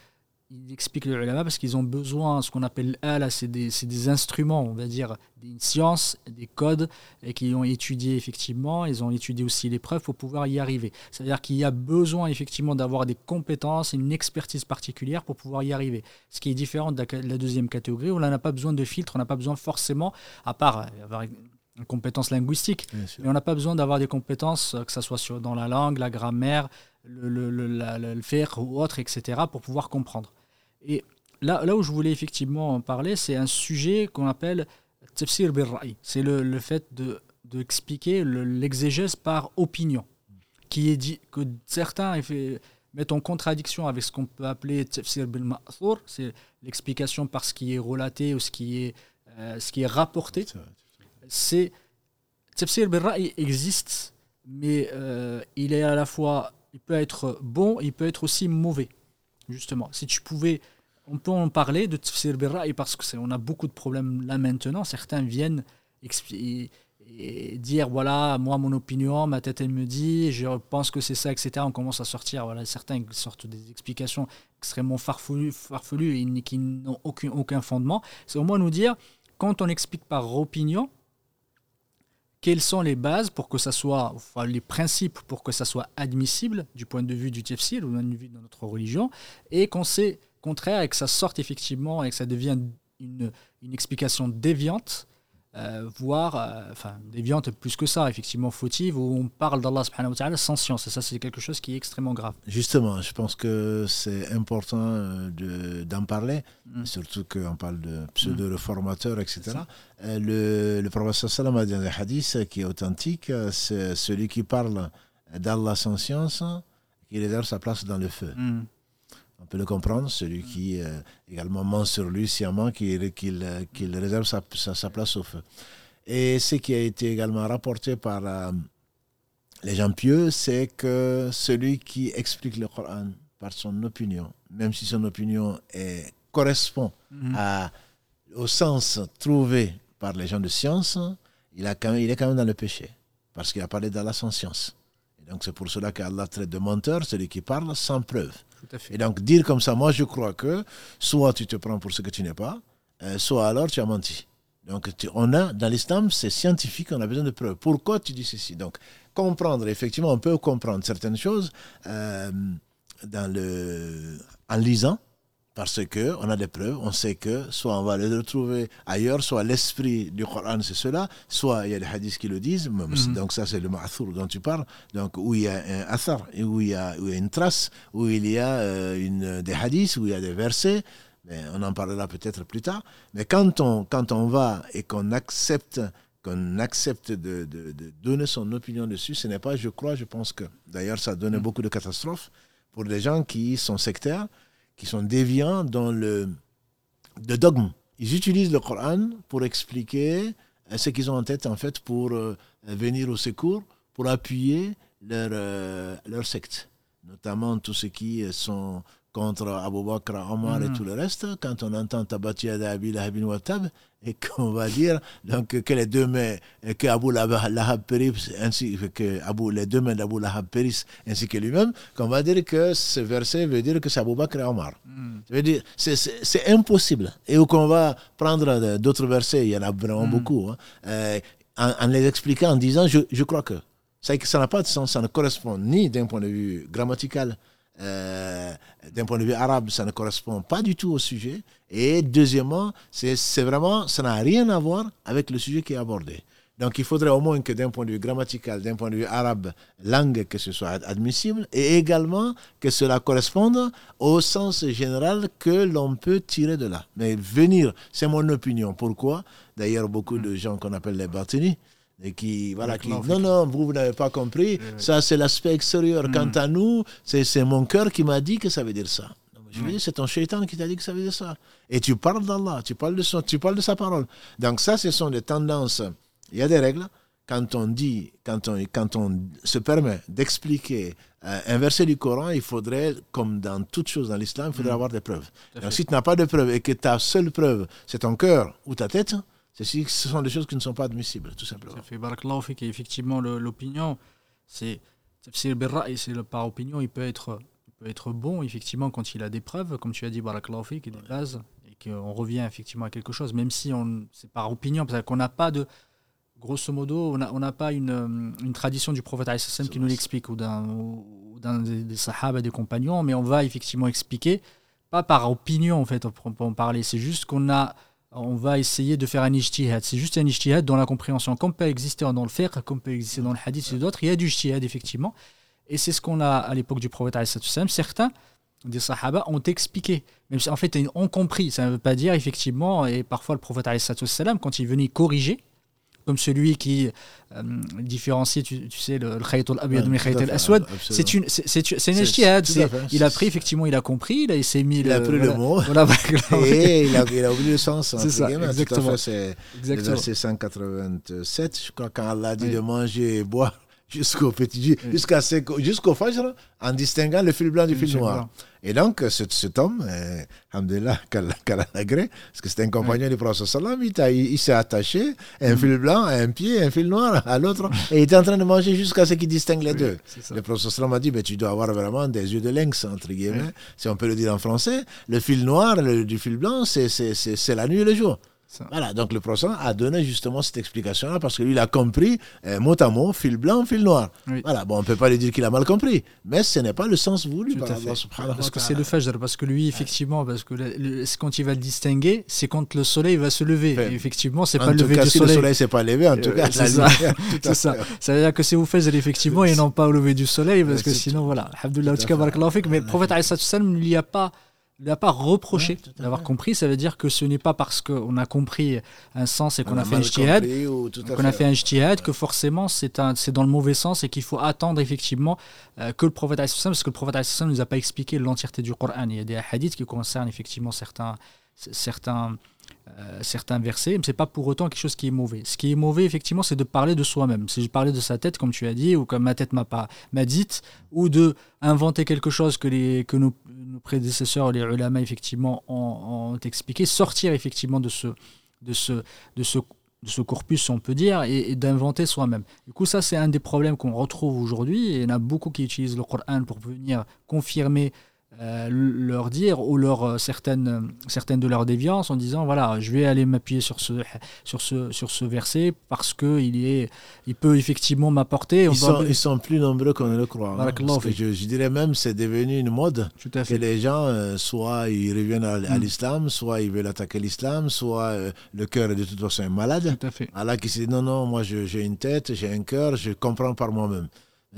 il explique le ulama parce qu'ils ont besoin, ce qu'on appelle là, c'est des, des, instruments, on va dire, des sciences, des codes, et qui ont étudié effectivement, ils ont étudié aussi les preuves pour pouvoir y arriver. C'est-à-dire qu'il y a besoin effectivement d'avoir des compétences, une expertise particulière pour pouvoir y arriver. Ce qui est différent de la, deuxième catégorie, où on n'a pas besoin de filtre, on n'a pas besoin forcément, à part avoir une compétence linguistique, mais on n'a pas besoin d'avoir des compétences, que ce soit sur, dans la langue, la grammaire, le, le, le, le, faire ou autre, etc., pour pouvoir comprendre. Et là, là où je voulais effectivement en parler, c'est un sujet qu'on appelle tafsir bil C'est le, le, fait de d'expliquer l'exégèse par opinion, qui est dit que certains mettent en contradiction avec ce qu'on peut appeler tafsir bil c'est l'explication par ce qui est relaté ou ce qui est, euh, ce qui est rapporté. C'est tafsir bil existe, mais euh, il est à la fois, il peut être bon, il peut être aussi mauvais justement. Si tu pouvais, on peut en parler de Tafsir et parce qu'on a beaucoup de problèmes là maintenant. Certains viennent et, dire voilà, moi, mon opinion, ma tête, elle me dit, je pense que c'est ça, etc. On commence à sortir, voilà, certains sortent des explications extrêmement farfelues, farfelues et qui n'ont aucun, aucun fondement. C'est au moins nous dire, quand on explique par opinion, quelles sont les bases pour que ça soit, enfin, les principes pour que ça soit admissible du point de vue du ou du point de vue de notre religion, et qu'on sait contraire et que ça sorte effectivement et que ça devienne une explication déviante euh, voire euh, enfin déviante plus que ça, effectivement fautive, où on parle d'Allah subhanahu wa ta'ala sans science. Et ça, c'est quelque chose qui est extrêmement grave. Justement, je pense que c'est important euh, d'en parler, mm. surtout qu'on parle de pseudo-réformateurs, etc. le, le professeur Salam a dit un hadith qui est authentique, c'est celui qui parle d'Allah sans science, qui réserve sa place dans le feu. Mm on peut le comprendre, celui qui euh, également ment sur lui sciemment, qu'il réserve sa, place au feu. Et ce qui a été également rapporté par euh, les gens pieux, c'est que celui qui explique le Coran par son opinion, même si son opinion est, correspond mhm. à, au sens trouvé par les gens de science, il, a quand il est quand même dans le péché, parce qu'il a parlé d'Allah sans science. Et donc c'est pour cela qu'Allah traite de menteur celui qui parle sans preuve. Et donc dire comme ça, moi je crois que soit tu te prends pour ce que tu n'es pas, euh, soit alors tu as menti. Donc on a dans l'islam, c'est scientifique, on a besoin de preuves. Pourquoi tu dis ceci? Donc comprendre, effectivement, on peut comprendre certaines choses euh, dans le, en lisant, parce qu'on a des preuves, on sait que soit on va les retrouver ailleurs, soit l'esprit du Coran c'est cela, soit il y a des hadiths qui le disent, mhm. donc ça c'est le ma'thur dont tu parles, donc où il y a un athar, où il y a, une trace, où il y a euh, une, des hadiths, où il y a des versets, mais on en parlera peut-être plus tard, mais quand on, quand on va et qu'on accepte qu'on accepte de, de, donner son opinion dessus, ce n'est pas, je crois, je pense que, d'ailleurs ça a donné mhm. beaucoup de catastrophes pour des gens qui sont sectaires, qui sont déviants dans le, le dogme. Ils utilisent le Coran pour expliquer euh, ce qu'ils ont en tête, en fait, pour euh, venir au secours, pour appuyer leur, euh, leur secte. Notamment tous ceux qui sont contre Abu Bakr, Omar et mm. tout le reste, quand on entend Tabati Abi Lahabin Watab, et qu'on va dire donc, que les deux mains, que Abu Lahab périsse, ainsi que Abu, les deux mains d'Abu Lahab périssent, ainsi que lui-même, qu'on va dire que ce verset veut dire que c'est Abu Bakr et Omar. Mm. dire, c'est impossible. Et qu'on va prendre d'autres versets, il y en a vraiment mm. beaucoup, hein, euh, en, les expliquant, en disant, je, je crois que. Ça n'a pas de sens, ça ne correspond ni d'un point de vue grammatical, euh, d'un point de vue arabe, ça ne correspond pas du tout au sujet. Et deuxièmement, c'est vraiment, ça n'a rien à voir avec le sujet qui est abordé. Donc il faudrait au moins que d'un point de vue grammatical, d'un point de vue arabe, langue, que ce soit admissible, et également que cela corresponde au sens général que l'on peut tirer de là. Mais venir, c'est mon opinion. Pourquoi? D'ailleurs, beaucoup de gens qu'on appelle les Batini, et qui voilà qui non non vous, vous n'avez pas compris. Ça c'est l'aspect extérieur. Mm. quant à nous c'est mon cœur qui m'a dit que ça veut dire ça. Je veux dire c'est ton shaitan qui t'a dit que ça veut dire ça. Et tu parles d'Allah tu parles de son, tu parles de sa parole. Donc ça ce sont des tendances. Il y a des règles. Quand on dit quand on quand on se permet d'expliquer euh, un verset du Coran il faudrait comme dans toute chose dans l'islam il faudrait mm. avoir des preuves. Donc si tu n'as pas de preuves et que ta seule preuve c'est ton cœur ou ta tête ce sont des choses qui ne sont pas admissibles, tout simplement. Ça fait Barakallahu effectivement, l'opinion, c'est c'est par opinion, il peut être peut être bon, effectivement, quand il a des preuves, comme tu as dit, Barakallahu qui des bases, et qu'on revient effectivement à quelque chose, même si on c'est par opinion, parce qu'on n'a pas de. Grosso modo, on n'a on pas une, euh, une, tradition du prophète qui nous l'explique, ou d'un des, des sahaba, des compagnons, mais on va effectivement expliquer, pas par opinion en fait, on peut en parler, c'est juste qu'on a on va essayer de faire un ijtihad. C'est juste un ijtihad dans la compréhension. Comme peut exister dans le fiqh, comme peut exister dans le hadith et d'autres, il y a du ijtihad effectivement. Et c'est ce qu'on a à l'époque du prophète Certains des sahaba ont expliqué, même si en fait ont compris. Ça ne veut pas dire effectivement, et parfois le prophète quand il venait corriger, comme celui qui euh, différencie, tu, sais, le khayt al-abyad du khayt al-aswad. C'est une, c'est une ijtihad. Il a pris, effectivement, il a compris, il essayé mis Il a pris le mot. et il a, il a oublié le sens. C'est ça, exactement. C'est le verset 187, je crois, quand Allah dit de manger et boire jusqu'au petit jusqu'à jusqu'au fajr, en distinguant le fil blanc du fil noir. Et donc, cet homme, euh, Alhamdulillah, parce que c'était un compagnon du prophète il, il s'est attaché un mm. fil blanc à un pied, un fil noir à l'autre, et il était en train de manger jusqu'à ce qu'il distingue les deux. Le prophète a dit, mais tu dois avoir vraiment des yeux de lynx, entre guillemets, si on peut le dire en français. Le fil noir le, du fil blanc, c'est la nuit et le jour. Voilà, donc le professeur a donné justement cette explication-là parce que lui, il a compris euh, mot à mot, fil blanc, fil noir. Voilà, bon, on ne peut pas lui dire qu'il a mal compris, mais ce n'est pas le sens voulu par Allah Parce que c'est le fajr, parce que lui, effectivement, parce que quand il va le distinguer, c'est quand le soleil va se lever. Et effectivement, c'est pas le lever cas, du si soleil. le soleil s'est pas levé, en tout euh, cas, c'est ça. c'est ça. Ça veut dire que c'est vous faites effectivement, et non pas au lever du soleil, parce que sinon, voilà. Alhamdoulilah, mais le prophète, il n'y a pas il n'a pas reproché d'avoir compris. Ça veut dire que ce n'est pas parce qu'on a compris un sens et qu'on a, fait un ijtihad, qu'on a fait un que forcément c'est dans le mauvais sens et qu'il faut attendre effectivement euh, que le prophète parce que le prophète ne nous a pas expliqué l'entièreté du Coran. Il y a des hadiths qui concernent effectivement certains, certains certains versets, mais c'est pas pour autant quelque chose qui est mauvais. Ce qui est mauvais, effectivement, c'est de parler de soi-même. C'est de parler de sa tête, comme tu as dit, ou comme ma tête m'a pas m'a dit, ou de inventer quelque chose que les que nos, prédécesseurs, les ulama, effectivement, ont, expliqué, sortir effectivement de ce de ce de ce corpus, on peut dire, et, d'inventer soi-même. Du coup, ça, c'est un des problèmes qu'on retrouve aujourd'hui. Et il y en a beaucoup qui utilisent le Coran pour venir confirmer euh, leur dire ou leur euh, certaines certaines de leurs déviances en disant voilà je vais aller m'appuyer sur ce sur ce sur ce verset parce que il est il peut effectivement m'apporter. Ils, sont, ils sont plus nombreux qu'on ne le croit hein, je, je, dirais même c'est devenu une mode que les gens euh, soit ils reviennent à, mm. l'islam soit ils veulent attaquer l'islam soit le cœur est de toute façon malade. Tout à fait. Allah qui se dit non non moi j'ai une tête j'ai un cœur je comprends par moi-même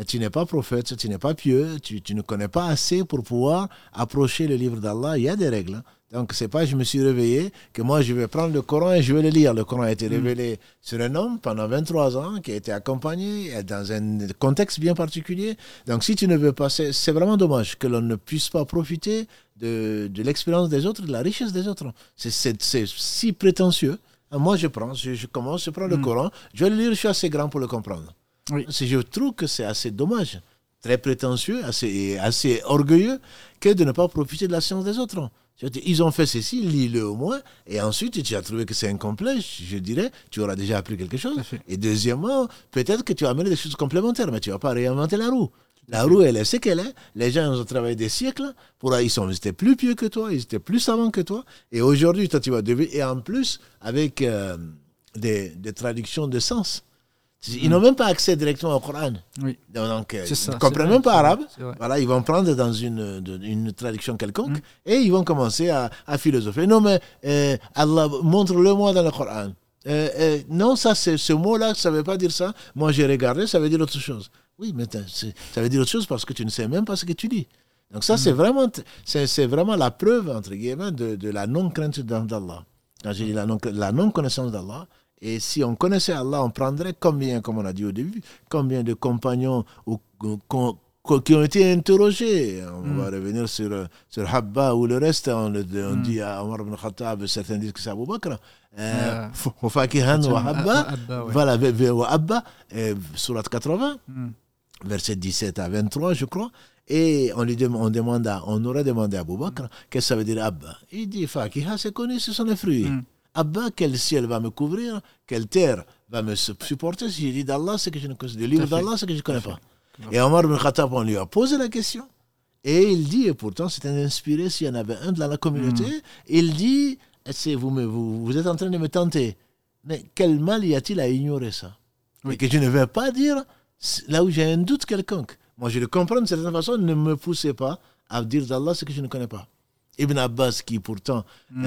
tu n'es pas prophète, tu n'es pas pieux, tu, tu, ne connais pas assez pour pouvoir approcher le livre d'Allah. Il y a des règles. Hein. Donc, c'est pas je me suis réveillé que moi je vais prendre le Coran et je vais le lire. Le Coran a été mm. révélé sur un homme pendant 23 ans qui a été accompagné dans un contexte bien particulier. Donc, si tu ne veux pas, c'est vraiment dommage que l'on ne puisse pas profiter de, de l'expérience des autres, de la richesse des autres. C'est si prétentieux. Moi, je prends, je, commence, je prends le mm. Coran, je vais le lire, je suis assez grand pour le comprendre. Oui. Je trouve que c'est assez dommage, très prétentieux, assez, assez orgueilleux que de ne pas profiter de la science des autres. Ils ont fait ceci, lis-le au moins, et ensuite tu as trouvé que c'est incomplet, je dirais, tu auras déjà appris quelque chose. Et deuxièmement, peut-être que tu as amené des choses complémentaires, mais tu ne vas pas réinventer la roue. La roue, elle est ce qu'elle est. Les gens ont travaillé des siècles. Pour ils, sont, étaient plus pieux que toi, ils étaient plus savants que toi. Et aujourd'hui, toi, tu vas devenir. Et en plus, avec euh, des, des traductions de sens. Ils n'ont même pas accès directement au Coran. Oui. Donc, euh, ils ne comprennent même pas arabe. Voilà, ils vont prendre dans une, une traduction quelconque mm. et ils vont commencer à, à philosopher. Non, mais euh, Allah, montre-le-moi dans le Coran. Euh, non, ça, ce mot-là, ça ne veut pas dire ça. Moi, j'ai regardé, ça veut dire autre chose. Oui, mais ça veut dire autre chose parce que tu ne sais même pas ce que tu dis. Donc ça, c'est mm. vraiment, c'est vraiment la preuve, entre guillemets, de, de la non-crainte d'Allah. Quand j'ai dit la non-connaissance d'Allah, et si on connaissait Allah, on prendrait combien, comme on a dit au début, combien de compagnons qui ont été interrogés. On hmm. va revenir sur, sur Habba ou le reste. On, hmm. dit à Omar ibn Khattab, certains disent que c'est Abu Bakr. Euh, Fakihan wa Habba. Voilà, wa surat 80, hmm. verset 17 à 23, je crois. Et on lui demande, on, aurait demandé à Abu Bakr, qu'est-ce que ça veut dire Abba Il dit Fakiha, c'est connu, ce sont les fruits. Abba, quel ciel va me couvrir, quelle terre va me supporter si je dis d'Allah ce que je ne connais le livre d'Allah ce que je ne connais pas. Et Omar ibn Khattab, on lui a posé la question. Et il dit, et pourtant c'est un inspiré s'il y en avait un dans la communauté, mm. il dit, vous, vous, vous êtes en train de me tenter. Mais quel mal y a-t-il à ignorer ça? Et que je ne vais pas dire là où j'ai un doute quelconque. Moi, je le comprends d'une certaine façon, ne me poussez pas à dire d'Allah ce que je ne connais pas. Ibn Abbas, qui pourtant mm.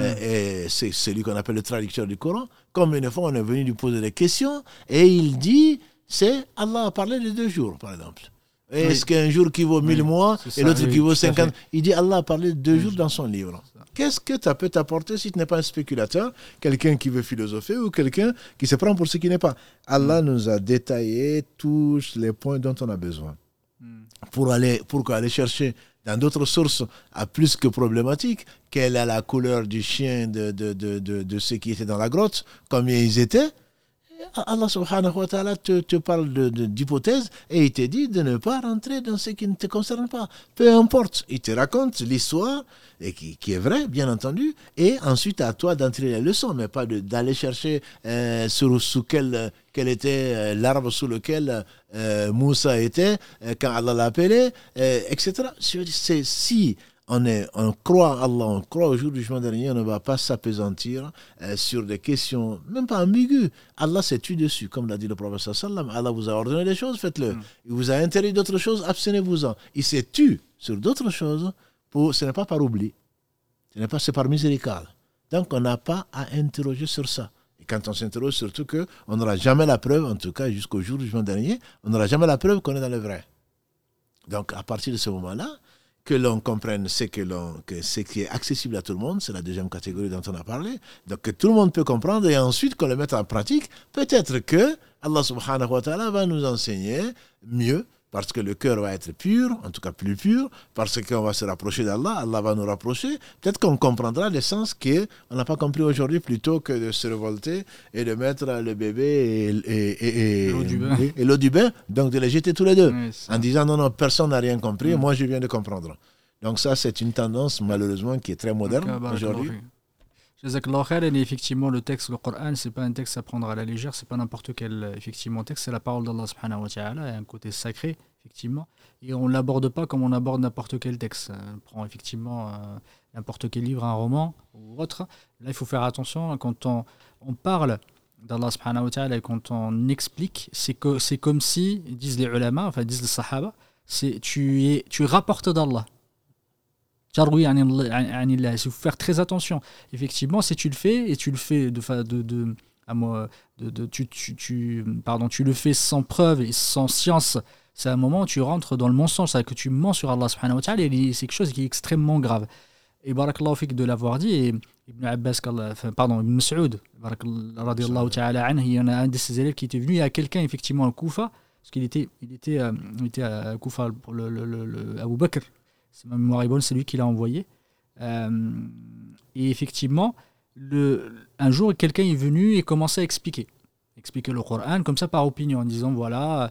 c'est celui qu'on appelle le traducteur du Coran, comme une fois on est venu lui poser des questions, et il dit, c'est Allah a parlé de deux jours, par exemple. Est-ce qu'un jour qui vaut mille mois et l'autre qui vaut cinquante? Il dit Allah a parlé de deux jours dans son livre. Qu'est-ce que ça peut t'apporter si tu n'es pas un spéculateur, quelqu'un qui veut philosopher ou quelqu'un qui se prend pour ce qui n'est pas? Allah mm. nous a détaillé tous les points dont on a besoin. Mm. Pour aller, pour aller chercher dans d'autres sources à plus que problématique, quelle est la couleur du chien de, de, de, de, ceux qui étaient dans la grotte, combien ils étaient, Allah subhanahu wa ta'ala te, parle d'hypothèses et il te dit de ne pas rentrer dans ce qui ne te concerne pas. Peu importe, il te raconte l'histoire, et qui, est vraie, bien entendu, et ensuite à toi d'entrer les leçons, mais pas d'aller chercher euh, sur, sous quel, quel était euh, l'arbre sous lequel euh, Moussa était quand Allah l'a appelé, etc. C'est si on, est, on croit Allah, on croit au jour du jugement dernier, on ne va pas s'apesantir euh, sur des questions, même pas ambiguës. Allah s'est tué dessus, comme l'a dit le prophète sallam. Allah vous a ordonné des choses, faites-le. Mm. Il vous a interdit d'autres choses, abstenez-vous-en. Il s'est tué sur d'autres choses, pour, ce n'est pas par oubli, ce n'est pas c'est par miséricorde. Donc on n'a pas à interroger sur ça. Quand on s'interroge, surtout qu'on n'aura jamais la preuve, en tout cas jusqu'au jour du jugement dernier, on n'aura jamais la preuve qu'on est dans le vrai. Donc à partir de ce moment-là, que l'on comprenne ce, que l'on, que ce qui est accessible à tout le monde, c'est la deuxième catégorie dont on a parlé, donc que tout le monde peut comprendre et ensuite qu'on le mette en pratique, peut-être que Allah subhanahu va nous enseigner mieux parce que le cœur va être pur, en tout cas plus pur, parce qu'on va se rapprocher d'Allah, Allah va nous rapprocher. Peut-être qu'on comprendra l'essence qu'on n'a pas compris aujourd'hui plutôt que de se révolter et de mettre le bébé et, l'eau du, bain, donc de les jeter tous les deux, en disant non, non, personne n'a rien compris, mm. moi je viens de comprendre. Donc ça, c'est une tendance malheureusement qui est très moderne aujourd'hui. Et effectivement, le texte, le Coran, c'est pas un texte à prendre à la légère, c'est pas n'importe quel effectivement texte, c'est la parole d'Allah subhanahu wa ta'ala, un côté sacré, effectivement, et on l'aborde pas comme on aborde n'importe quel texte. On prend effectivement euh, n'importe quel livre, un roman ou autre. Là, il faut faire attention quand on, on parle d'Allah subhanahu wa ta'ala et quand on explique, c'est que c'est comme si, disent les ulama, enfin disent les sahaba, c'est tu es tu rapportes d'Allah il faut faire très attention. Effectivement, si tu le fais, et tu le fais de, de, de, à moi, de, de tu, tu, tu, pardon, tu le fais sans preuve et sans science, c'est un moment où tu rentres dans le mensonge, c'est que tu mens sur Allah subhanahu wa ta'ala, et c'est quelque chose qui est extrêmement grave. Et barakallahu fik de l'avoir dit, et Ibn Abbas, pardon, Ibn Mas'ud, ta'ala il y en a un de ses élèves qui était venu, il y a quelqu'un effectivement à Koufa, parce qu'il était, il était, euh, était à Koufa pour le, le, le, Abu Bakr, c'est ma mémoire est bonne, c'est lui qui l'a envoyé. Euh, et effectivement, un jour, quelqu'un est venu et commençait à expliquer. Expliquer le Coran, comme ça par opinion, en disant voilà,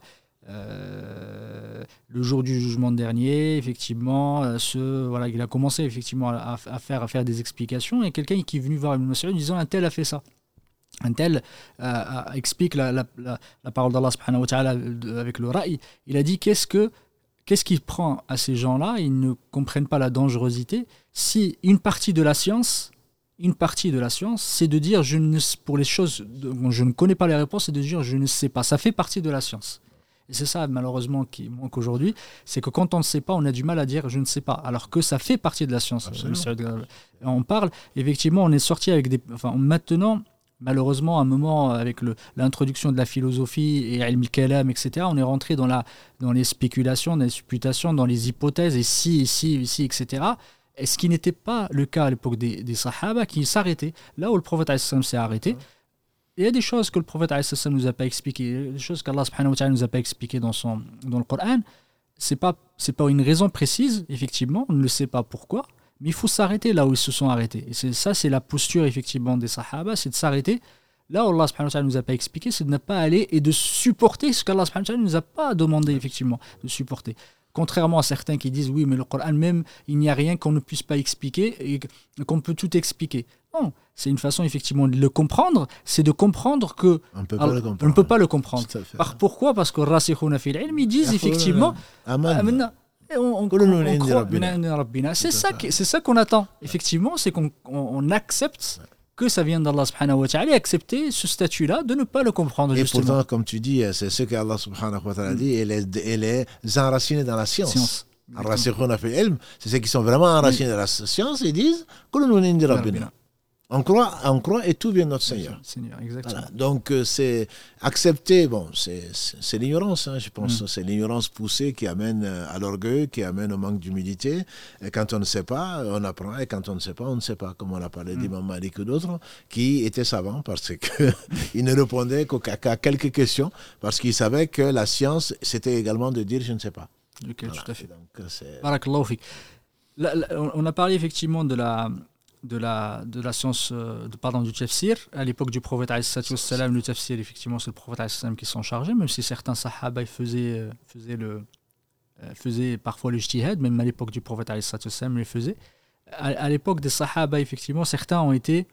euh, le jour du jugement dernier, effectivement, euh, ce, voilà, il a commencé effectivement à, faire, à faire des explications. Et quelqu'un qui est venu voir Ibn Mas'ud en disant un tel a fait ça. Un tel explique la, parole d'Allah avec le ra'i. Il a dit qu'est-ce que Qu'est-ce qui prend à ces gens-là? Ils ne comprennent pas la dangerosité. Si une partie de la science, une partie de la science, c'est de dire je ne pour les choses dont je ne connais pas les réponses, c'est de dire je ne sais pas. Ça fait partie de la science. Et c'est ça malheureusement qui manque aujourd'hui, c'est que quand on ne sait pas, on a du mal à dire je ne sais pas, alors que ça fait partie de la science. On parle, effectivement, on est sorti avec des, enfin maintenant malheureusement, à un moment, avec l'introduction de la philosophie et al-kalam, etc., on est rentré dans, la, dans les spéculations, dans les supputations, dans les hypothèses, et si, ici, ici, etc., et ce qui n'était pas le cas à l'époque des, des sahaba, qui s'arrêtaient. Là où le prophète s'est arrêté, il y a des choses que le prophète ne nous a pas expliquées, des choses qu'Allah ne nous a pas expliquées dans, son, dans le Coran. Ce n'est pas, pas une raison précise, effectivement, on ne le sait pas pourquoi, mais il faut s'arrêter là où ils se sont arrêtés. Et c'est, ça, c'est la posture effectivement des Sahaba, c'est de s'arrêter là où Allah ne nous a pas expliqué, c'est de ne pas aller et de supporter ce qu'Allah ne nous a pas demandé effectivement de supporter. Contrairement à certains qui disent oui, mais le Coran même, il n'y a rien qu'on ne puisse pas expliquer et qu'on peut tout expliquer. Non, c'est une façon effectivement de le comprendre, c'est de comprendre que on ne peut pas, le, comprendre. On ne peut pas le comprendre. Par, pourquoi? Parce que ils disent effectivement C'est ça, c'est ça qu'on attend. Effectivement, c'est qu'on on accepte que ça vient d'Allah subhanahu wa ta'ala et accepter ce statut-là de ne pas le comprendre. Et pourtant, comme tu dis, c'est ce qu'Allah subhanahu wa ta'ala dit, elle est, elle est enracinée dans la science. science. C'est ceux qui sont vraiment enracinés dans la science et disent on croit, on croit et tout vient de notre Seigneur. Donc euh, c'est accepter, bon, c'est l'ignorance, hein, je pense. Mm. C'est l'ignorance poussée qui amène euh, à l'orgueil, qui amène au manque d'humilité. Et quand on ne sait pas, on apprend. Et quand on ne sait pas, on ne sait pas. Comme on a parlé mm. d'Imam Malik ou d'autres, qui étaient savants parce qu'ils ne répondaient qu'à quelques questions, parce qu'ils savaient que la science, c'était également de dire je ne sais pas. Ok, tout à fait. Donc, euh, on a parlé effectivement de la de la, de la science, euh, de, pardon, du tafsir. À l'époque du prophète, le tafsir, effectivement, c'est le prophète qui s'en chargeait, même si certains sahaba faisaient, euh, faisaient, le, euh, faisaient parfois le jtihad, même à l'époque du prophète, salam, les faisait. À, l'époque des sahaba, effectivement, certains ont été,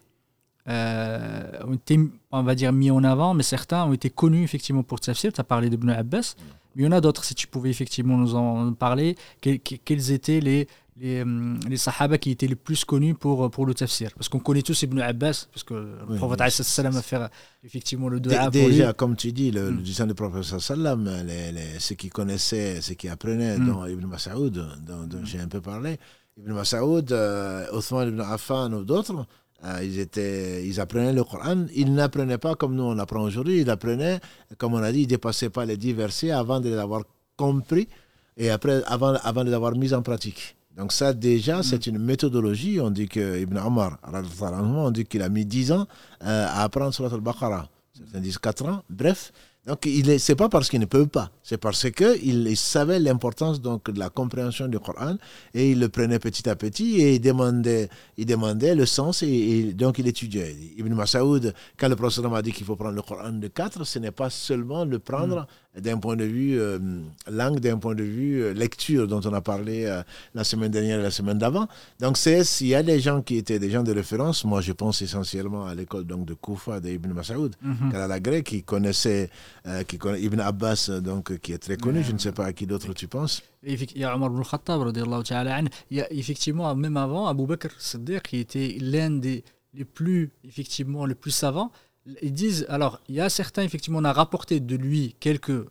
ont été, on va dire, mis en avant, mais certains ont été connus, effectivement, pour tafsir. Tu as parlé d'Ibn Abbas, mais il y en a d'autres, si tu pouvais effectivement nous en parler. quels étaient les les, euh, les sahaba qui étaient les plus connus pour, pour le tafsir. Parce qu'on connaît tous Ibn Abbas, parce que le prophète a fait effectivement le dua Déjà, comme tu dis, le, mm. du prophète sallam, les, les, ceux qui connaissaient, ceux qui apprenaient, mm. dont Ibn Mas'ud, dont, dont j'ai un peu parlé, Ibn Mas'ud, euh, Othman ibn Affan ou d'autres, euh, ils, étaient, ils apprenaient le Coran. Ils n'apprenaient pas comme nous on apprend aujourd'hui. Ils apprenaient, comme on a dit, ils ne dépassaient pas les dix versets avant de les avoir compris et après, avant, avant de les avoir mis en pratique. Donc ça déjà, mm. c'est une méthodologie. On dit que Ibn Omar, on dit qu'il a mis 10 ans euh, à apprendre sur al-Baqarah. Certains disent 4 ans. Bref, donc ce n'est pas parce qu'il ne peut pas, c'est parce qu'il il savait l'importance donc de la compréhension du Coran et il le prenait petit à petit et il demandait, il demandait le sens et, donc il étudiait. Ibn Masaoud, quand le professeur m'a dit qu'il faut prendre le Coran de 4, ce n'est pas seulement le prendre mm d'un point de vue euh, langue, d'un point de vue euh, lecture dont on a parlé euh, la semaine dernière et la semaine d'avant. Donc c'est s'il y a des gens qui étaient des gens de référence, moi je pense essentiellement à l'école donc de Koufa d'Ibn Masaoud, mm -hmm. qui connaissait, qui connaît Ibn Abbas donc qui est très connu, je ne sais pas à qui d'autre tu penses. Il y a Omar ibn Khattab, il y a effectivement, même avant, Abu Bakr Siddiq, qui était l'un des les plus, effectivement, les plus savants, ils disent, alors, il y a certains, effectivement, on a rapporté de lui quelques,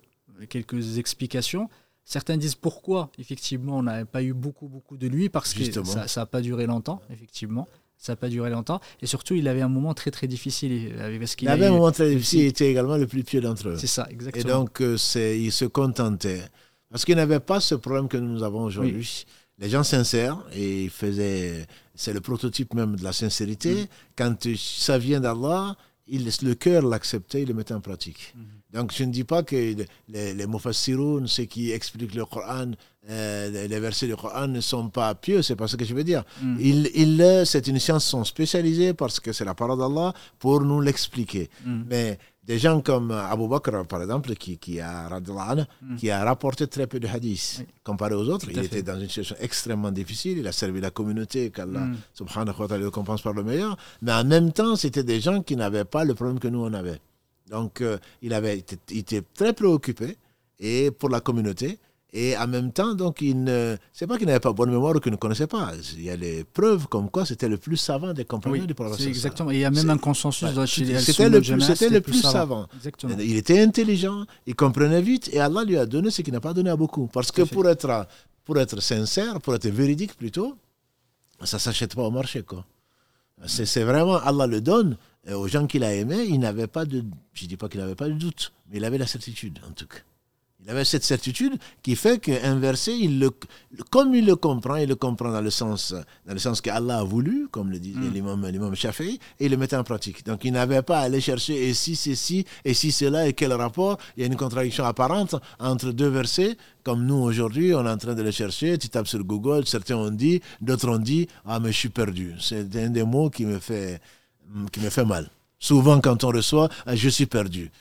quelques explications. Certains disent pourquoi, effectivement, on n'a pas eu beaucoup, beaucoup de lui, parce que ça n'a pas duré longtemps, effectivement. Ça n'a pas duré longtemps. Et surtout, il avait un moment très, très difficile. Parce il, avait un moment très difficile, il était également le plus pieux d'entre eux. C'est ça, exactement. Et donc, euh, il se contentait. Parce qu'il n'avait pas ce problème que nous avons aujourd'hui. Les gens sincères, et il faisait. C'est le prototype même de la sincérité. Mm. Quand ça vient d'Allah, il, le cœur l'acceptait, il le mettait en pratique. Mhm. Donc je ne dis pas que les, les mufassiroun, ceux qui expliquent le Coran, euh, les versets du Coran ne sont pas pieux, c'est pas ce que je veux dire. Mhm. Il, il, c'est une science sont spécialisés parce que c'est la parole d'Allah pour nous l'expliquer. Mhm. Mais des gens comme Abu Bakr, par exemple, qui, qui, a, mm. qui a rapporté très peu de hadiths comparé aux autres. il était dans une situation extrêmement difficile. Il a servi la communauté, qu'Allah mm. subhanahu wa ta'ala le compense par le meilleur. Mais en même temps, c'était des gens qui n'avaient pas le problème que nous, on avait. Donc, euh, il, avait, il était très préoccupé et pour la communauté. Et en même temps, donc, il ne, c'est pas qu'il n'avait pas bonne mémoire ou qu'il ne connaissait pas. Il y a des preuves comme quoi c'était le plus savant des compagnons du prophète. Exactement. il y a même un consensus dans C'était le, plus, c'était le plus savant. Exactement. Il était intelligent, il comprenait vite et Allah lui a donné ce qu'il n'a pas donné à beaucoup. Parce que pour être, pour être sincère, pour être véridique plutôt, ça ne s'achète pas au marché. Quoi. C'est, c'est vraiment, Allah le donne aux gens qu'il a aimés. Il n'avait pas de, je ne dis pas qu'il n'avait pas de doute, mais il avait la certitude en tout cas. Il avait cette certitude qui fait qu'un verset, il le, comme il le comprend, il le comprend dans le sens, dans le sens qu'Allah a voulu, comme le disait mm. l'imam, l'imam Shafi'i, et il le mettait en pratique. Donc il n'avait pas à aller chercher et si c'est ci, et si c'est là, et quel rapport? Il y a une contradiction apparente entre deux versets, comme nous aujourd'hui, on est en train de les chercher. Tu tapes sur Google, certains ont dit, d'autres ont dit, ah mais je suis perdu. C'est un des mots qui me fait, qui me fait mal. Souvent quand on reçoit, ah, je suis perdu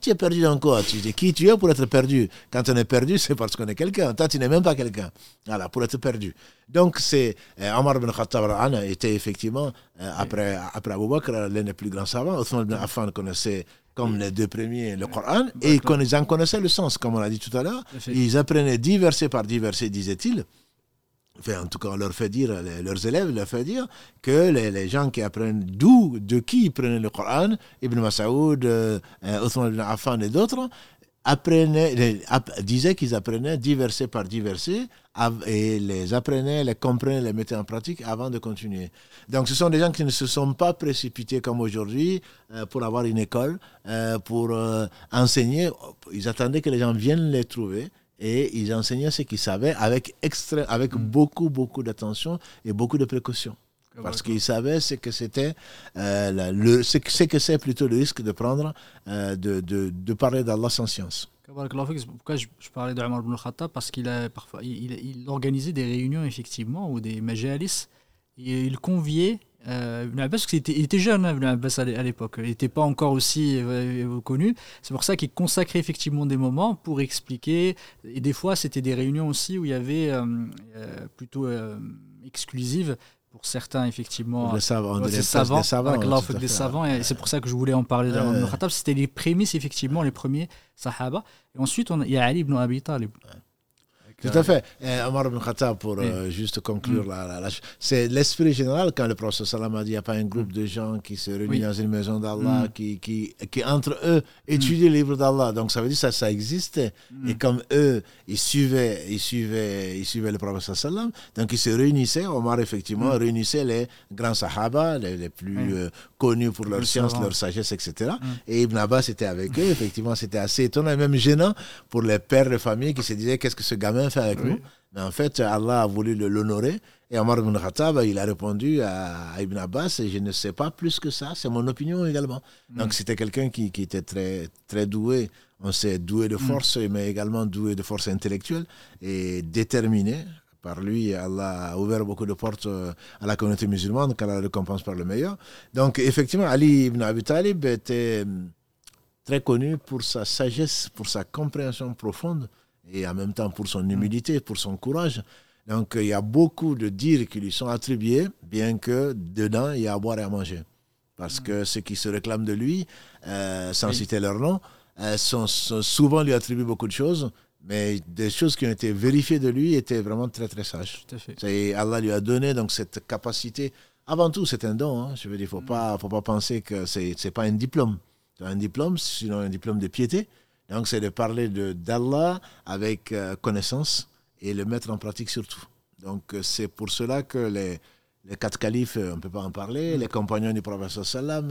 tu es perdu dans quoi Tu dis qui tu es pour être perdu? Quand on est perdu, c'est parce qu'on est quelqu'un. Toi, tu n'es même pas quelqu'un. Voilà, pour être perdu. Donc, c'est euh, Omar ibn Khattab était effectivement, euh, après, après Abu Bakr, l'un des plus grands savants. Othman ibn Affan connaissait comme les deux premiers le Coran et ils en connaissaient le sens, comme on l'a dit tout à l'heure. Ils apprenaient dix versets par dix versets, disait-il en tout cas, on leur fait dire, leurs élèves leur fait dire que les, gens qui apprennent d'où, de qui ils prenaient le Coran, Ibn Mas'ud, euh, Othman ibn Affan et d'autres, disaient qu'ils apprenaient dix versets par dix versets et les apprenaient, les comprenaient, les mettaient en pratique avant de continuer. Donc ce sont des gens qui ne se sont pas précipités comme aujourd'hui euh, pour avoir une école, euh, pour enseigner. Ils attendaient que les gens viennent les trouver et ils enseignaient ce qu'ils savaient avec, extra, avec mm. beaucoup, beaucoup d'attention et beaucoup de précautions. Parce qu'ils savaient ce que c'était, euh, le, ce, que c'est plutôt le risque de prendre, euh, de, de, de, parler d'Allah sans science. Pourquoi je, parlais d'Omar ibn Khattab Parce qu'il a parfois, il, il, organisait des réunions effectivement ou des majalis et il conviait euh, parce qu'il était, il était jeune, hein, Abbas, à l'époque. Il n'était pas encore aussi euh, connu. C'est pour ça qu'il consacrait effectivement des moments pour expliquer. Et des fois, c'était des réunions aussi où il y avait euh, euh, plutôt exclusives pour certains, effectivement. Des savants. des savants. Des savants, des savants et c'est pour ça que je voulais en parler de Khattab. C'était les prémices, effectivement, les premiers Sahaba. Et ensuite, on, il y a Ali ibn Abi Talib. Tout à fait. Et Omar ibn Khattab, pour euh, juste conclure, mm. c'est l'esprit général quand le prophète sallam a dit il n'y a pas un groupe mm. de gens qui se réunissent dans une maison d'Allah, mm. qui, qui, qui, entre eux étudient le livre d'Allah. Donc ça veut dire que ça, ça existait. Et comme eux, ils suivaient, ils suivaient, ils suivaient le prophète sallam, donc ils se réunissaient. Omar, effectivement, réunissait les grands sahaba, les, plus euh, connus pour leur science, leur sagesse, etc. Et Ibn Abbas était avec eux. Effectivement, c'était assez étonnant et même gênant pour les pères de famille qui se disaient qu'est-ce que ce gamin avec nous. Mais en fait, Allah a voulu l'honorer. Et Omar ibn Khattab, il a répondu à Ibn Abbas, et je ne sais pas plus que ça, c'est mon opinion également. Mm. Donc c'était quelqu'un qui, qui, était très, très doué, on sait doué de mm. force, mais également doué de force intellectuelle et déterminé. Par lui, Allah a ouvert beaucoup de portes euh, à la communauté musulmane, qu'Allah récompense par le meilleur. Donc effectivement, Ali ibn Abi Talib était hum, très connu pour sa sagesse, pour sa compréhension profonde et en même temps pour son humilité, pour son courage. Donc il y a beaucoup de dires qui lui sont attribués, bien que dedans il y a à boire et à manger. Parce que ceux qui se réclament de lui, euh, sans citer leur nom, euh, sont, souvent lui attribuent beaucoup de choses, mais des choses qui ont été vérifiées de lui étaient vraiment très très sages. Allah lui a donné donc cette capacité. Avant tout, c'est un don. Hein. Je veux dire, il ne faut, pas, faut pas penser que ce n'est pas un diplôme. C'est un diplôme, sinon un diplôme de piété. Donc, c'est de parler d'Allah avec euh, connaissance et le mettre en pratique surtout. Donc, euh, c'est pour cela que les, les quatre califes, on ne peut pas en parler, les compagnons du prophète sallam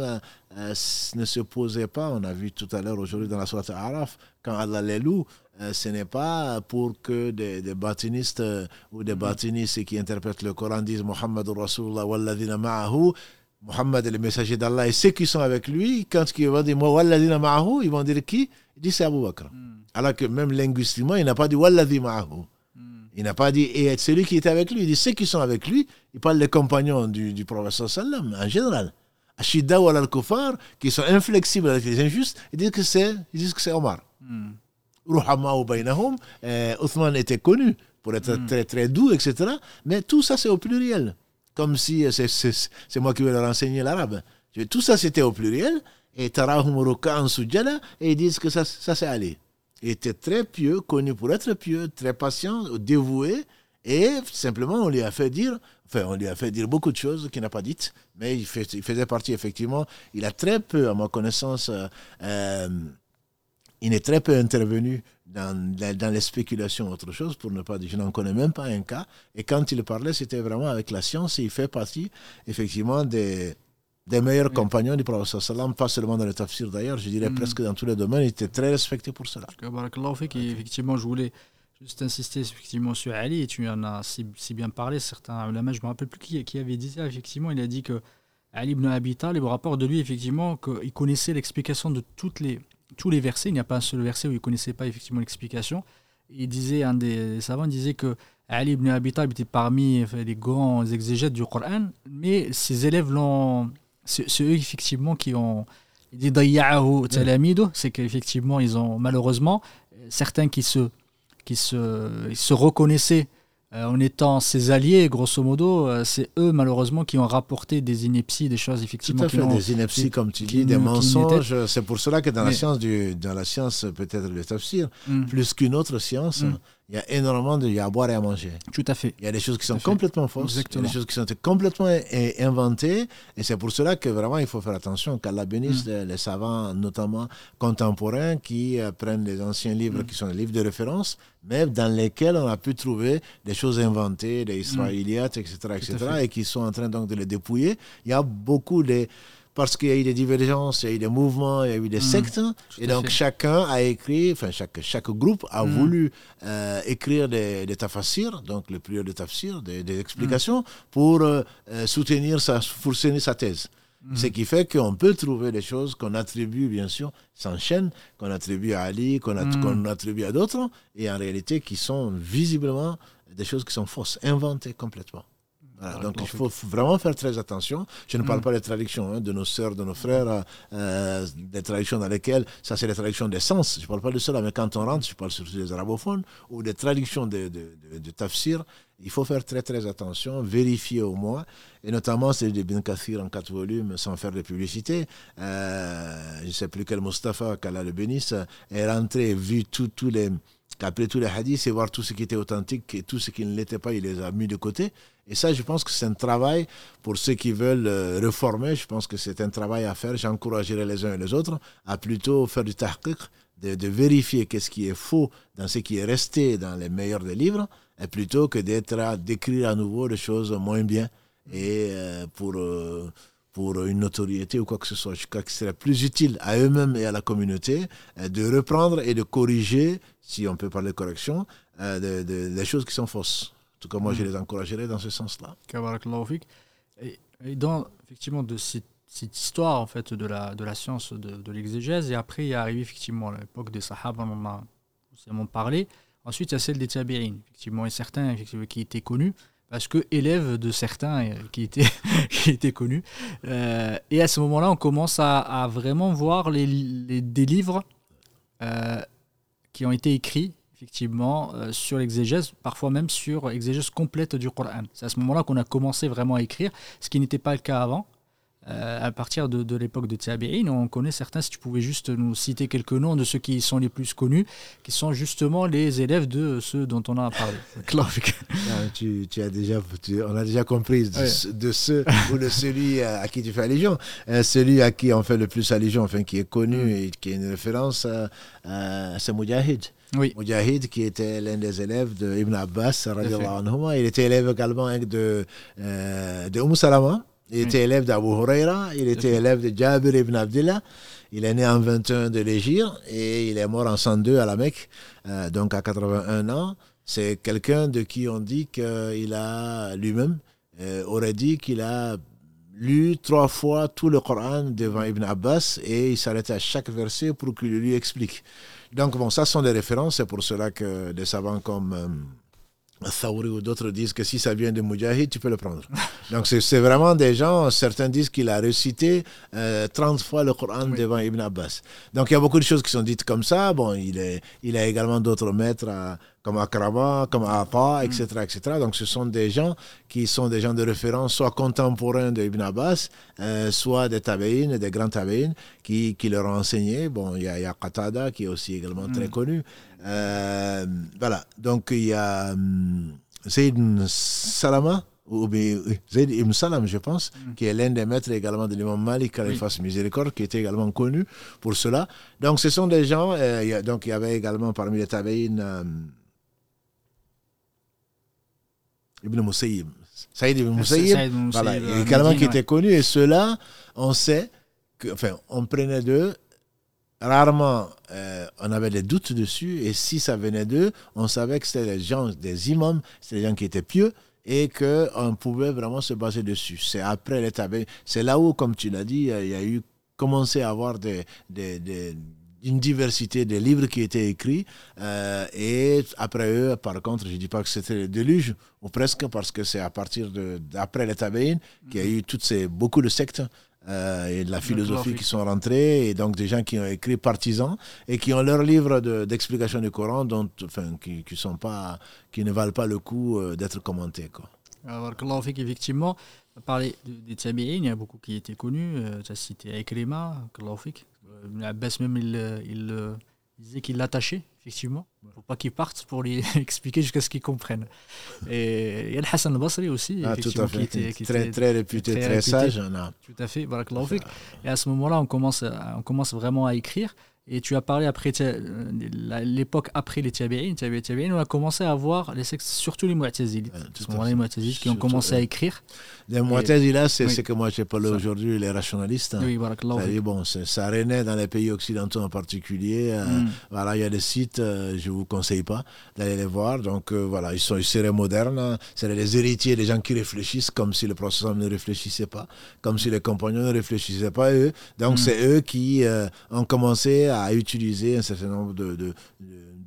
euh, ne se posaient pas, on a vu tout à l'heure aujourd'hui dans la sourate Araf, quand Allah les loue, ce n'est pas pour que des, des batinistes ou des batinistes qui interprètent le Coran disent Muhammad Rasulullah walladina ma'ahu, Muhammad est le messager d'Allah et ceux qui sont avec lui, quand ils vont dire walladina ma'ahu, ils vont dire qui? Il dit c'est Abu Bakr. Hmm. Alors que même linguistiquement, il n'a pas dit Walladhi ma'ahu. Hmm. Il n'a pas dit et celui qui était avec lui. Il dit ceux qui sont avec lui. Il parle des compagnons du, du prophète sallam en général. Ashida ou al-Kufar, qui sont inflexibles avec les injustes, ils disent que c'est, ils disent que c'est Omar. Hmm. Ruhama ou bainahum, euh, Othman était connu pour être très très doux, etc. Mais tout ça c'est au pluriel. Comme si euh, c'est moi qui vais leur enseigner l'arabe. Tout ça c'était au pluriel et Tarahum en Sujana, et ils disent que ça, ça s'est allé. Il était très pieux, connu pour être pieux, très patient, dévoué, et simplement on lui a fait dire, enfin on lui a fait dire beaucoup de choses qu'il n'a pas dites, mais il, fait, il, faisait partie effectivement, il a très peu, à ma connaissance, euh, euh, il est très peu intervenu dans, dans les spéculations, autre chose, pour ne pas dire, je n'en connais même pas un cas, et quand il parlait, c'était vraiment avec la science, et il fait partie effectivement des des meilleurs compagnons du prophète sallam, pas seulement dans le tafsir d'ailleurs, je dirais mm. presque dans tous les domaines, il était très respecté pour cela. effectivement, je voulais juste insister effectivement sur Ali, et tu en as si, bien parlé, certains ulama, je ne me rappelle plus qui, qui avait dit ça, effectivement, il a dit que Ali ibn Abi Talib, rapport de lui, effectivement, qu'il connaissait l'explication de toutes les, tous les versets, il n'y a pas un seul verset où il ne connaissait pas effectivement l'explication. Il disait, un des savants disait que Ali ibn Abi Talib était parmi les grands exégètes du Coran, mais ses élèves l'ont c'est eux effectivement qui ont talamidu, c'est qu'effectivement, ils ont malheureusement certains qui se, qui se, se reconnaissaient euh, en étant ses alliés, grosso modo, euh, c'est eux malheureusement qui ont rapporté des inepties, des choses effectivement. Tout à fait, des inepties comme tu dis, des mensonges. C'est pour cela que dans la science du, dans la science peut-être le tafsir, hmm. plus qu'une autre science, hmm. Il y a énormément de, il y a à boire et à manger. Tout à fait. Il y a des choses qui sont complètement fausses, il y a des choses qui sont complètement inventées, et c'est pour cela que vraiment il faut faire attention qu'Allah bénisse hmm. les, savants, notamment contemporains, qui euh, prennent les anciens livres qui sont des livres de référence, mais dans lesquels on a pu trouver des choses inventées, des Israéliates, etc., etc., et qui sont en train donc de les dépouiller. Il y a beaucoup de parce qu'il y a eu des divergences, il y a eu des mouvements, il y a eu des mm. sectes. et donc chacun a écrit, enfin chaque, chaque groupe a mm. voulu euh, écrire des, des tafassirs, donc le prieur de tafsir, des, des explications, mm. pour euh, euh, soutenir, sa, soutenir sa thèse. Ce qui fait qu'on peut trouver des choses qu'on attribue, bien sûr, s'enchaînent, qu'on attribue à Ali, qu'on attribue à d'autres, et en réalité qui sont visiblement des choses qui sont fausses, inventées complètement donc il faut vraiment faire très attention. Je ne parle mm. pas des traductions hein, de nos sœurs, de nos frères, euh, des traductions dans lesquelles, ça c'est les traductions des sens, je ne parle pas de cela, mais quand on rentre, je parle surtout des arabophones, ou des traductions de, de, tafsir, il faut faire très très attention, vérifier au moins, et notamment c'est de Bin Kathir en quatre volumes, sans faire de publicité. Euh, je ne sais plus quel Mustafa, qu'Allah le bénisse, est rentré, vu tous les après tous les hadiths et voir tout ce qui était authentique et tout ce qui ne l'était pas, il les a mis de côté. Et ça, je pense que c'est un travail pour ceux qui veulent euh, réformer. Je pense que c'est un travail à faire. J'encouragerai les uns et les autres à plutôt faire du tahqiq, de, de vérifier qu'est-ce qui est faux dans ce qui est resté dans les meilleurs des livres, et plutôt que d'être d'écrire à nouveau des choses moins bien et euh, pour euh, pour une notoriété ou quoi que ce soit. Je crois que serait plus utile à eux-mêmes et à la communauté de reprendre et de corriger, si on peut parler de correction, des choses qui sont fausses tout cas, moi, je mm. les encouragerais dans ce sens-là. Et, et dans, effectivement, de cette, histoire, en fait, de la, de la science de, l'exégèse, et après, il y a arrivé, effectivement, l'époque des Sahaba, on en a parlé. Ensuite, il y a celle des Tabi'in, effectivement, et certains, effectivement, qui étaient connus, parce que élèves de certains euh, qui étaient, qui étaient connus. Euh, et à ce moment-là, on commence à, vraiment voir les, les des livres euh, qui ont été écrits effectivement, euh, sur l'exégèse, parfois même sur l'exégèse complète du Coran. C'est à ce moment-là qu'on a commencé vraiment à écrire, ce qui n'était pas le cas avant. Euh, à partir de, l'époque de Tabi'in, on connaît certains, si tu pouvais juste nous citer quelques noms de ceux qui sont les plus connus, qui sont justement les élèves de ceux dont on a parlé. Ah, tu, as déjà, on a déjà compris de, ceux ou de celui à, qui tu fais allusion. Euh, celui à qui on fait le plus allusion, enfin qui est connu mm. et qui est une référence, c'est Mujahid. Oui. Mujahid, qui était l'un des élèves de Ibn Abbas, il était élève également de, euh, de umm Salama, il était élève d'Abu Huraira, il était élève de Jabir ibn Abdullah. Il est né en 21 de l'Égypte et il est mort en 102 à la Mecque, euh, donc à 81 ans. C'est quelqu'un de qui on dit qu'il a lui-même euh, aurait dit qu'il a lu trois fois tout le Coran devant Ibn Abbas et il s'arrêtait à chaque verset pour qu'il lui explique. Donc, bon, ça sont des références. C'est pour cela que des savants comme euh, ou d'autres disent que si ça vient de Mujahid, tu peux le prendre. Donc, c'est vraiment des gens, certains disent qu'il a récité 30 euh, fois le Coran devant Ibn Abbas. Donc, il y a beaucoup de choses qui sont dites comme ça. Bon, il, est, il a également d'autres maîtres à comme Akraba, comme Apa, etc., etc. Donc ce sont des gens qui sont des gens de référence, soit contemporains de Ibn Abbas, euh, soit des tabeïnes, des grands tabeïnes, qui, qui leur ont enseigné. Bon, il y, a Qatada, qui est aussi également très mm. connu. Euh, voilà, donc il y a um, Zayd Salama, ou Ibn Salam, je pense, mm. qui est l'un des maîtres également de l'imam Malik, oui. Miséricorde, qui était également connu pour cela. Donc ce sont des gens, euh, y a, donc il y avait également parmi les tabeïnes... Ibn Musayyib. Saïd Ibn Musayyib, voilà, également qui était connu. Et ceux-là, on sait, que, enfin, on prenait d'eux. Rarement, euh, on avait des doutes dessus. Et si ça venait d'eux, on savait que c'était des gens, des imams, c'était des gens qui étaient pieux et qu'on pouvait vraiment se baser dessus. C'est après les C'est là où, comme tu l'as dit, il y a eu commencé à avoir des, des, une diversité de livres qui étaient écrits. Euh, et après eux, par contre, je ne dis pas que c'était le déluge, ou presque, parce que c'est à partir d'après les Tabéines qu'il y a eu toutes ces, beaucoup de sectes euh, et de la philosophie qui sont rentrés, et donc des gens qui ont écrit partisans et qui ont leurs livres d'explication du Coran, dont, enfin, qui, qui, sont pas, qui ne valent pas le coup euh, d'être commentés. Quoi. Alors, effectivement, parler des tabi'in, il y a beaucoup qui étaient connus. Euh, tu as cité Ekrima, Abbas même, il, il, disait qu'il l'attachait, effectivement, pour pas qu'il parte, pour lui expliquer jusqu'à ce qu'il comprenne. Et il y a le Hassan al-Basri aussi, ah, effectivement, qui était, qui très, très, réputé, très, sage. Tout à fait, Et à ce moment-là, on commence, on commence vraiment à écrire. Et tu as parlé après euh, l'époque après les Tabi'in, on a commencé à voir les sectes, surtout les Mu'tazili. les Mu'tazili qui ont commencé à écrire. Les Mu'tazili, c'est ce que moi j'ai parlé aujourd'hui, les rationalistes. Oui, bon, ça renaît dans les pays occidentaux en particulier. Euh, hmm. Voilà, il y a des sites, euh, je ne vous conseille pas d'aller les voir. Donc voilà, ils, sont, ils seraient modernes. Hein. C'est les héritiers des gens qui réfléchissent comme si le professeur ne réfléchissait pas, comme si les compagnons ne réfléchissaient pas eux. Donc hmm. c'est eux qui ont commencé à utiliser un certain nombre de, de,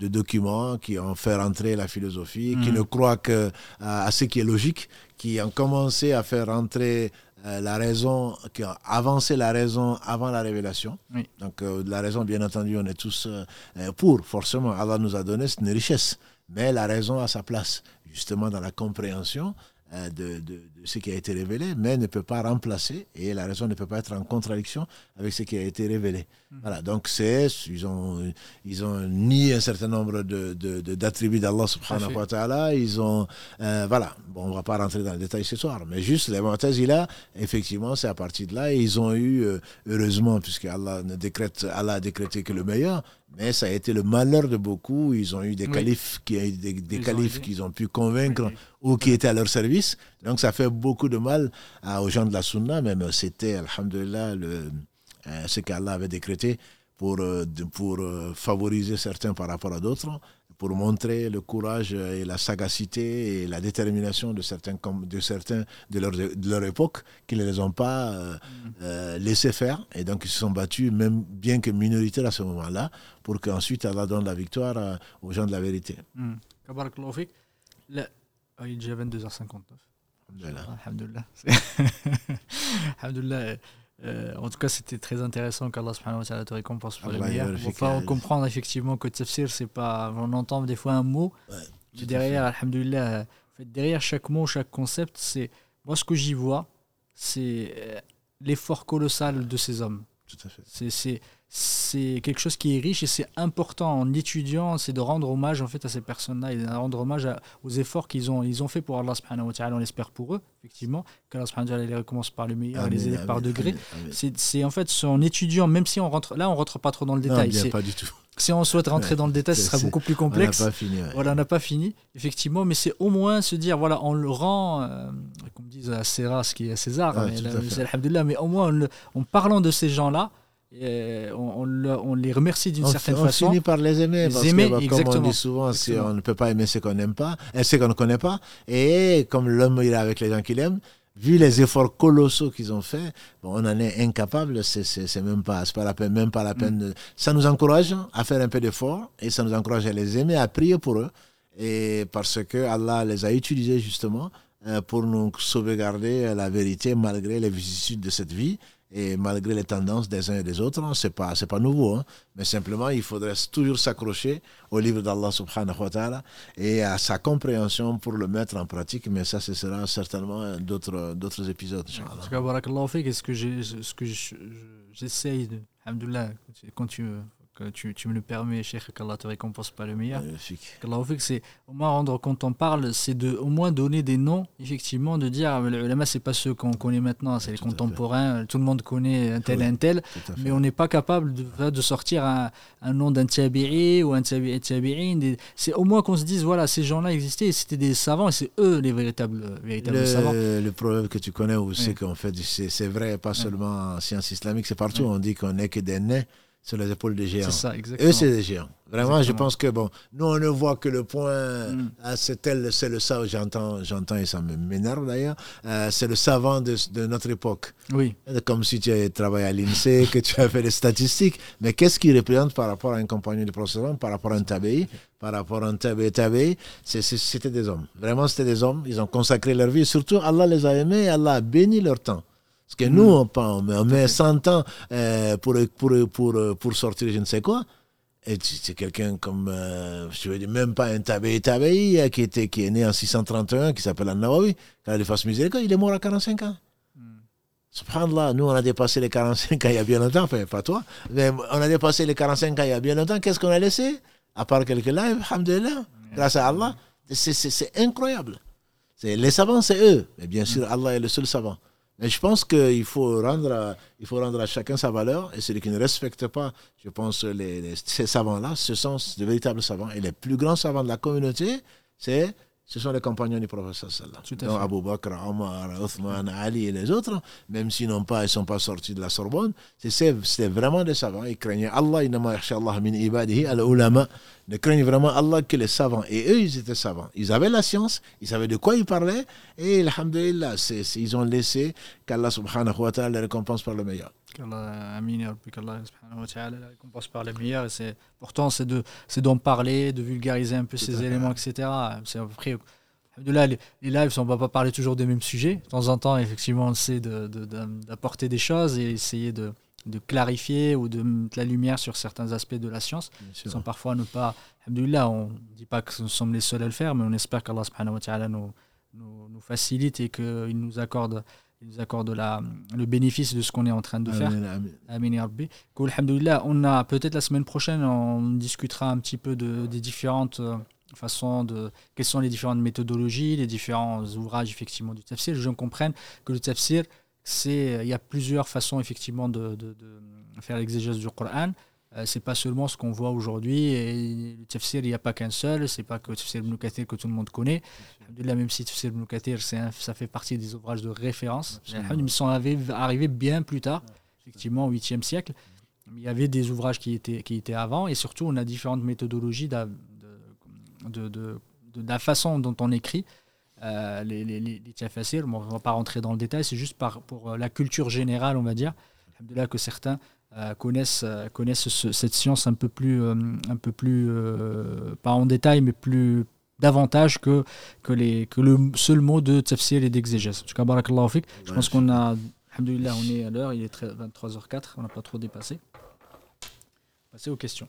documents qui ont fait rentrer la philosophie, qui mm. ne croient que à, ce qui est logique, qui ont commencé à faire rentrer euh, la raison, qui ont avancé la raison avant la révélation. Donc euh, la raison, bien entendu, on est tous euh, pour, forcément. Allah nous a donné, une richesse. Mais la raison a sa place, justement, dans la compréhension euh, de, de, ce qui a été révélé, mais ne peut pas remplacer, et la raison ne peut pas être en contradiction avec ce qui a été révélé. Hmm. Voilà, donc c'est, ils ont, ils ont nié un certain nombre d'attributs de, d'Allah subhanahu wa ta'ala, ils ont, euh, voilà, bon, on va pas rentrer dans le détail ce soir, mais juste les là effectivement, c'est à partir de là, ils ont eu, euh, heureusement, puisque Allah, ne décrète, Allah a décrété que le meilleur, mais ça a été le malheur de beaucoup. Ils ont eu des califs qui, des, des califs qu'ils ont pu convaincre ou qui étaient à leur service. Donc ça fait beaucoup de mal aux gens de la Sunna, même c'était, alhamdulillah, le, euh, ce qu'Allah avait décrété pour, euh, pour euh, favoriser certains par rapport à d'autres pour montrer le courage et la sagacité et la détermination de certains de, certains de, leur, de leur époque qui ne les ont pas euh, mm. euh, laissés faire. Et donc ils se sont battus, même bien que minoritaires à ce moment-là, pour qu'ensuite Allah donne la victoire euh, aux gens de la vérité. Mm. il est déjà 22h59. Alhamdulillah. Alhamdulillah. Euh, en tout cas, c'était très intéressant qu'Allah subhanahu wa ta'ala te récompense pour le meilleur. Il faut comprendre effectivement que tafsir, c'est pas. On entend des fois un mot. derrière, alhamdulillah, derrière chaque mot, chaque concept, c'est. Moi, ce que j'y vois, c'est euh, l'effort colossal de ces hommes. Tout à fait. C'est c'est quelque chose qui est riche et c'est important en étudiant, c'est de rendre hommage en fait à ces personnes-là et de rendre hommage aux efforts qu'ils ont, ils ont fait pour Allah subhanahu wa ta'ala, on l'espère pour eux, effectivement, qu'Allah subhanahu wa ta'ala les recommence par le meilleur les aide par degré. C'est en fait en étudiant, même si on rentre, là on rentre pas trop dans le détail. Non, pas du tout. Si on souhaite rentrer dans le détail, ce sera beaucoup plus complexe. On n'a pas fini. Voilà, on n'a pas fini, effectivement, mais c'est au moins se dire, voilà, on le rend, euh, comme disent à Serra, ce qui est à César, mais, mais au moins en parlant de ces gens-là, on, on, les remercie d'une certaine façon. On finit par les aimer. parce aimer, que, comme on dit souvent, on ne peut pas aimer ce qu'on n'aime pas, et ce qu'on ne connaît pas. Et comme l'homme il est avec les gens qu'il aime, vu les efforts colossaux qu'ils ont fait, on en est incapable. C'est même pas, pas la peine, même pas la peine. Mm. Ça nous encourage à faire un peu d'effort et ça nous encourage à les aimer, à prier pour eux. Et parce que Allah les a utilisés justement euh, pour nous sauvegarder la vérité malgré les vicissitudes de cette vie. Et malgré les tendances des uns et des autres, ce n'est pas, pas nouveau. Hein. Mais simplement, il faudrait toujours s'accrocher au livre d'Allah subhanahu wa ta'ala et à sa compréhension pour le mettre en pratique. Mais ça, ce sera certainement d'autres, épisodes. Ce que j'essaye, de, quand tu tu, tu, me le permets, Cheikh, qu'Allah te récompense pas le meilleur. Qu'Allah fait que c'est au moins rendre quand on parle, c'est de au moins donner des noms, effectivement, de dire le ulama c'est pas ceux qu'on connaît maintenant, c'est les contemporains, tout le monde connaît un tel, un tel, mais on n'est pas capable de, de sortir un, un nom d'un tabi'i ou un tabi'i, c'est au moins qu'on se dise voilà, ces gens-là existaient, c'était des savants et c'est eux les véritables, véritables le, savants. Le problème que tu connais aussi, c'est qu'en fait, c'est vrai, pas seulement en sciences islamiques, c'est partout, on dit qu'on n'est que des nez sur les épaules des géants. C'est ça, exactement. Eux, c'est des géants. Vraiment, je pense que, bon, nous, on ne voit que le point, mm. ah, c'est tel, c'est le savant, j'entends, j'entends et ça m'énerve d'ailleurs, euh, c'est le savant de, de, notre époque. Oui. Comme si tu avais travaillé à l'INSEE, que tu as fait des statistiques, mais qu'est-ce qu'il représente par rapport à un compagnon de procession, par rapport à un tabéi, par rapport à un tabéi, tabéi, c'était des hommes. Vraiment, c'était des hommes, ils ont consacré leur vie, surtout Allah les a aimés, Allah a béni leur temps. Parce que nous, on, on met 100 ans euh, pour, pour, pour, pour sortir je ne sais quoi. Et c'est quelqu'un comme, euh, je veux dire, même pas un Tabei Tabei euh, qui, était, qui est né en 631, qui s'appelle An-Nawawi, quand il fasse miséricorde, il est mort à 45 ans. Hmm. Subhanallah, nous on a dépassé les 45 ans il y a bien longtemps, enfin pas toi, mais on a dépassé les 45 ans il y a bien longtemps, qu'est-ce qu'on a laissé? À part quelques lives, alhamdulillah, grâce à Allah. C'est incroyable. Les savants, c'est eux. Mais bien sûr, Allah est le seul savant. Mais je pense qu'il faut rendre, à, il faut rendre à chacun sa valeur. Et celui qui ne respecte pas, je pense, les, ces savants-là, ce sont de véritables savants. Et les plus grands savants de la communauté, c'est ce sont les compagnons du prophète sallallahu Abu Bakr, Omar, Othman, Ali et les autres, même s'ils n'ont pas, ils sont pas sortis de la Sorbonne, c'est vraiment des savants. Ils craignaient Allah, Allah min ibadihi al-ulama. Ils craignaient vraiment Allah que les savants. Et eux, ils étaient savants. Ils avaient la science, ils savaient de quoi ils parlaient, et alhamdulillah, ils ont laissé qu'Allah subhanahu wa ta'ala les récompense par le meilleur. qu'Allah subhanahu wa ta'ala les récompense par le meilleur. Et c'est, pourtant, c'est, de, c'est d'en parler, de vulgariser un peu ces éléments, etc. C'est après, là, les, les lives, on ne va pas parler toujours des mêmes sujets. De temps en temps, effectivement, on essaie de, de, d'apporter des choses et essayer de, de clarifier ou de mettre la lumière sur certains aspects de la science, sans parfois ne pas. Alhamdulillah, on ne dit pas que nous sommes les seuls à le faire, mais on espère qu'Allah subhanahu wa ta'ala nous, nous, nous facilite et qu'il nous accorde il nous accorde la, le bénéfice de ce qu'on est en train de faire. Amin, On a peut-être la semaine prochaine, on discutera un petit peu de, des différentes euh, façons de. Quelles sont les différentes méthodologies, les différents ouvrages effectivement du tafsir. Je comprenne que le tafsir, c'est il y a plusieurs façons effectivement de, de, de faire l'exégèse du Coran. Euh, c'est pas seulement ce qu'on voit aujourd'hui. Et le tafsir, il n'y a pas qu'un seul. C'est pas que le tafsir ibn Kathir que tout le monde connaît. De même si le tafsir ibn Kathir, ça fait partie des ouvrages de référence. Ils sont arrivés bien plus tard, effectivement au 8e siècle. Il y avait des ouvrages qui étaient, qui étaient avant. Et surtout, on a différentes méthodologies de, de, de, la façon dont on écrit. Euh, les, les, les, on ne va pas rentrer dans le détail, c'est juste par, pour la culture générale, on va dire. Que certains euh, connaissent, euh, connaissent cette science un peu plus, euh, un peu plus pas en détail, mais plus davantage que, que, les, que le seul mot de tafsir et d'exégèse. En tout cas, barakallahu fik. Je pense qu'on a, alhamdoulilah, on est à l'heure, il est 23h04, on n'a pas trop dépassé. Passer aux questions.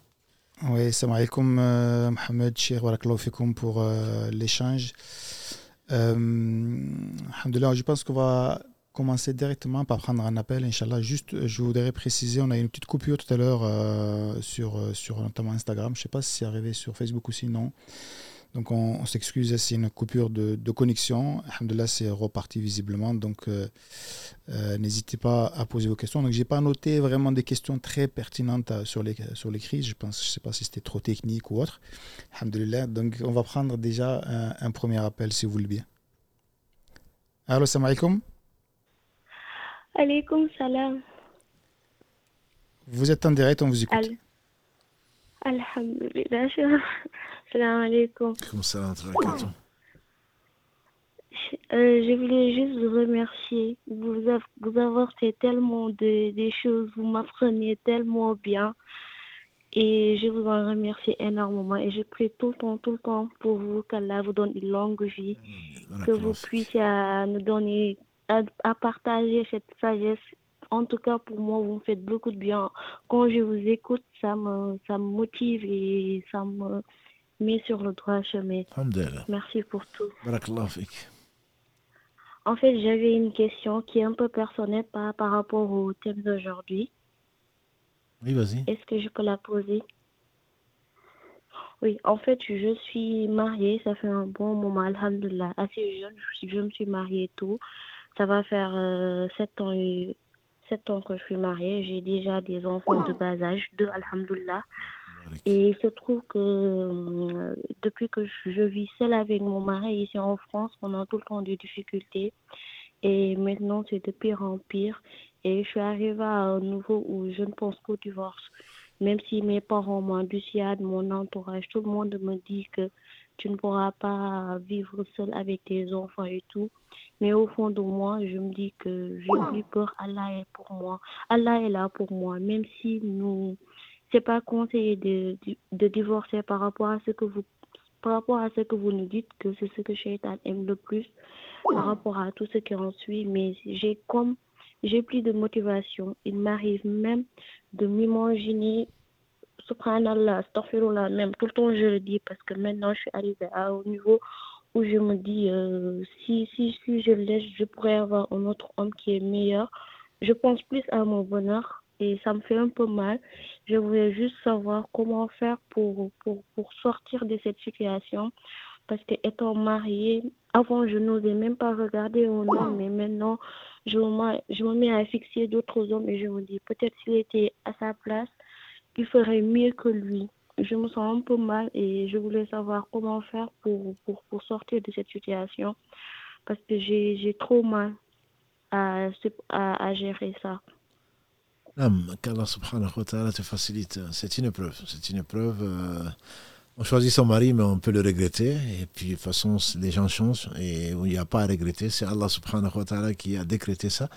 Oui, salam alaikum, Mohamed, cher barakallahu fikoum pour l'échange. alhamdoulilah, je pense qu'on va commencer directement par prendre un appel, Inch'Allah. Juste, euh, je voudrais préciser, on a une petite coupure tout à l'heure euh, sur, euh, sur notamment Instagram. Je ne sais pas si c'est arrivé sur Facebook aussi, non. Donc on, s'excuse, c'est une coupure de, de connexion. Alhamdulillah, c'est reparti visiblement. Donc n'hésitez pas à poser vos questions. Donc j'ai pas noté vraiment des questions très pertinentes sur les, sur les crises. Je pense, je sais pas si c'était trop technique ou autre. Alhamdulillah. Donc on va prendre déjà un, un premier appel si vous voulez bien. Allô, salam alaikum. Alaykoum salam. Vous êtes en direct, on vous écoute. Al Alhamdulillah. Salam alaikum. salam euh, je voulais juste vous remercier. Vous, vous avoir fait tellement de, des choses, vous m'apprenez tellement bien. Et je vous en remercie énormément. Et je prie tout le temps, tout le temps pour vous, qu'Allah vous donne une longue vie, que vous puissiez nous donner à, partager cette sagesse. En tout cas, pour moi, vous me faites beaucoup de bien. Quand je vous écoute, ça me, ça me motive et ça me met sur le droit chemin. Merci pour tout. En fait, j'avais une question qui est un peu personnelle par, par rapport au thème d'aujourd'hui. Oui, vas-y. Est-ce que je peux la poser? Oui, en fait, je suis mariée, ça fait un bon moment, alhamdulillah, assez jeune, je, me suis mariée et tout. Ça va faire euh, sept ans, sept ans que je suis mariée. J'ai déjà des enfants de bas âge, deux, alhamdoulilah. Et il se trouve que euh, depuis que je, vis seule avec mon mari ici en France, on a tout le temps des difficultés. Et maintenant, c'est de pire en pire. Et je suis arrivée à un niveau où je ne pense qu'au divorce. Même si mes parents m'ont mon entourage, tout le monde me dit que tu ne pourras pas vivre seule avec tes enfants et tout. Mais au fond de moi, je me dis que j'ai plus peur. Allah est pour moi. Allah est là pour moi. Même si nous, c'est pas conseillé de, de, divorcer par rapport à ce que vous, par rapport à ce que vous nous dites que c'est ce que Shaitan aime le plus, par rapport à tout ce qui en suit. Mais j'ai comme j'ai plus de motivation. Il m'arrive même de m'imaginer, subhanallah, astaghfirullah, même tout le temps je le dis parce que maintenant je suis arrivée à un niveau où je me dis, euh, si, si, je laisse, je pourrais avoir un autre homme qui est meilleur. Je pense plus à mon bonheur et ça me fait un peu mal. Je voulais juste savoir comment faire pour, pour, pour sortir de cette situation. Parce que étant mariée, avant je n'osais même pas regarder un homme, mais maintenant je me, je me mets à fixer d'autres hommes et je me dis peut-être s'il était à sa place, il ferait mieux que lui. Je me sens un peu mal et je voulais savoir comment faire pour, pour, pour sortir de cette situation parce que j'ai trop mal à, à, à gérer ça qu'Allah subhanahu wa ta'ala te facilite. C'est une épreuve. C'est une épreuve. Euh, on choisit son mari, mais on peut le regretter. Et puis, de toute façon, les gens changent et il n'y a pas à regretter. C'est Allah subhanahu wa ta'ala qui a décrété ça.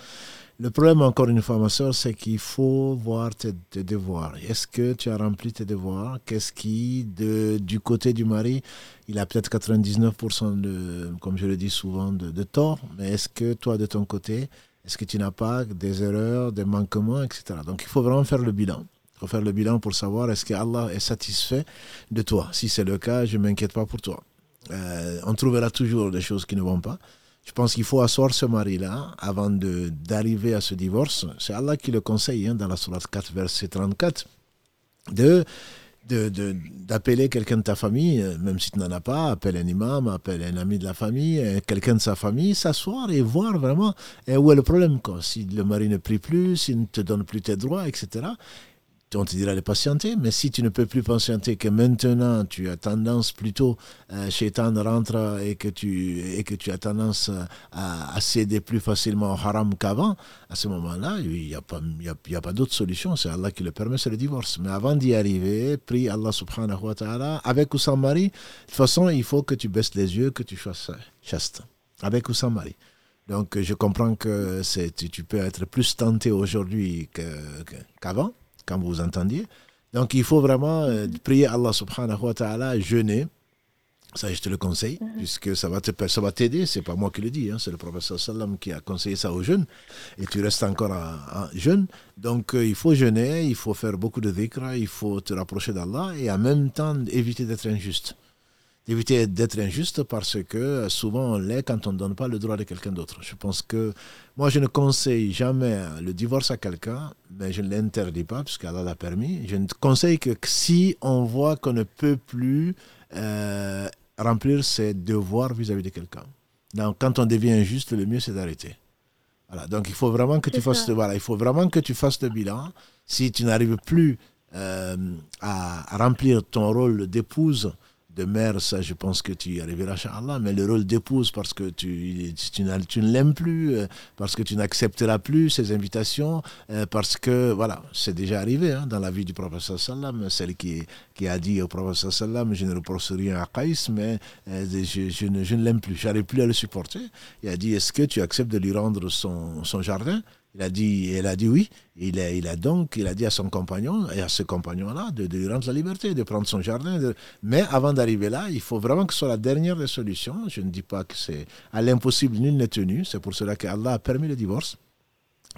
Le problème, encore une fois, ma soeur, c'est qu'il faut voir tes, devoirs. Est-ce que tu as rempli tes devoirs? Qu'est-ce qui, du côté du mari, il a peut-être 99%, de, comme je le dis souvent, de, de tort, mais est-ce que toi, de ton côté, est-ce que tu n'as pas des erreurs, des manquements, etc. Donc il faut vraiment faire le bilan. Faut faire le bilan pour savoir est-ce que Allah est satisfait de toi. Si c'est le cas, je ne m'inquiète pas pour toi. Euh, on trouvera toujours des choses qui ne vont pas. Je pense qu'il faut asseoir ce mari-là avant d'arriver à ce divorce. C'est Allah qui le conseille hein, dans la Surah 4, verset 34, de d'appeler quelqu'un de ta famille, euh, même si tu n'en as pas, appelle un imam, appelle un ami de la famille, euh, quelqu'un de sa famille, s'asseoir et voir vraiment où est le problème. Quoi. Si le mari ne prie plus, s'il ne te donne plus tes droits, etc on te dira de patienter, mais si tu ne peux plus patienter, que maintenant tu as tendance plutôt, euh, Shaitan rentre et que tu, et que tu as tendance à, céder plus facilement au haram qu'avant, à ce moment-là, il n'y a pas, y a, pas d'autre solution, c'est Allah qui le permet, c'est le divorce. Mais avant d'y arriver, prie Allah subhanahu wa ta'ala, avec ou sans mari, de toute façon, il faut que tu baisses les yeux, que tu sois chaste, avec ou sans mari. Donc je comprends que tu peux être plus tenté aujourd'hui qu'avant quand vous entendiez. Donc il faut vraiment euh, prier Allah subhanahu wa ta'ala, jeûner. Ça, je te le conseille, mhm. puisque ça va te, ça va t'aider. C'est pas moi qui le dis, hein, c'est le professeur sallam qui a conseillé ça aux jeunes. Et tu restes encore en, jeune. Donc, euh, il faut jeûner, il faut faire beaucoup de dhikra, il faut te rapprocher d'Allah et en même temps éviter d'être injuste d'éviter d'être injuste parce que euh, souvent on l'est quand on ne donne pas le droit de quelqu'un d'autre. Je pense que moi je ne conseille jamais le divorce à quelqu'un, mais je ne l'interdis pas puisqu'elle l'a permis. Je ne conseille que si on voit qu'on ne peut plus euh, remplir ses devoirs vis-à-vis de quelqu'un. Donc quand on devient injuste, le mieux c'est d'arrêter. Voilà, donc il faut vraiment que tu fasses voilà, il faut vraiment que tu fasses le bilan. Si tu n'arrives plus euh, à remplir ton rôle d'épouse, de mère, ça, je pense que tu y arriveras, Allah. Mais le rôle d'épouse, parce que tu, tu, ne l'aimes plus, euh, parce que tu n'accepteras plus ses invitations, euh, parce que, voilà, c'est déjà arrivé hein, dans la vie du professeur Sallam, celle qui, qui a dit au professeur Sallam, je ne reproche rien à Qaïs, mais euh, je, je, ne, je ne l'aime plus, j'arrive plus à le supporter. Il a dit, est-ce que tu acceptes de lui rendre son, son jardin? Il a dit, elle a dit oui. Il a, il a donc, il a dit à son compagnon et à ce compagnon-là de, lui rendre la liberté, de prendre son jardin. Mais avant d'arriver là, il faut vraiment que ce soit la dernière des solutions. Je ne dis pas que c'est à l'impossible, nul n'est tenu. C'est pour cela qu'Allah a permis le divorce.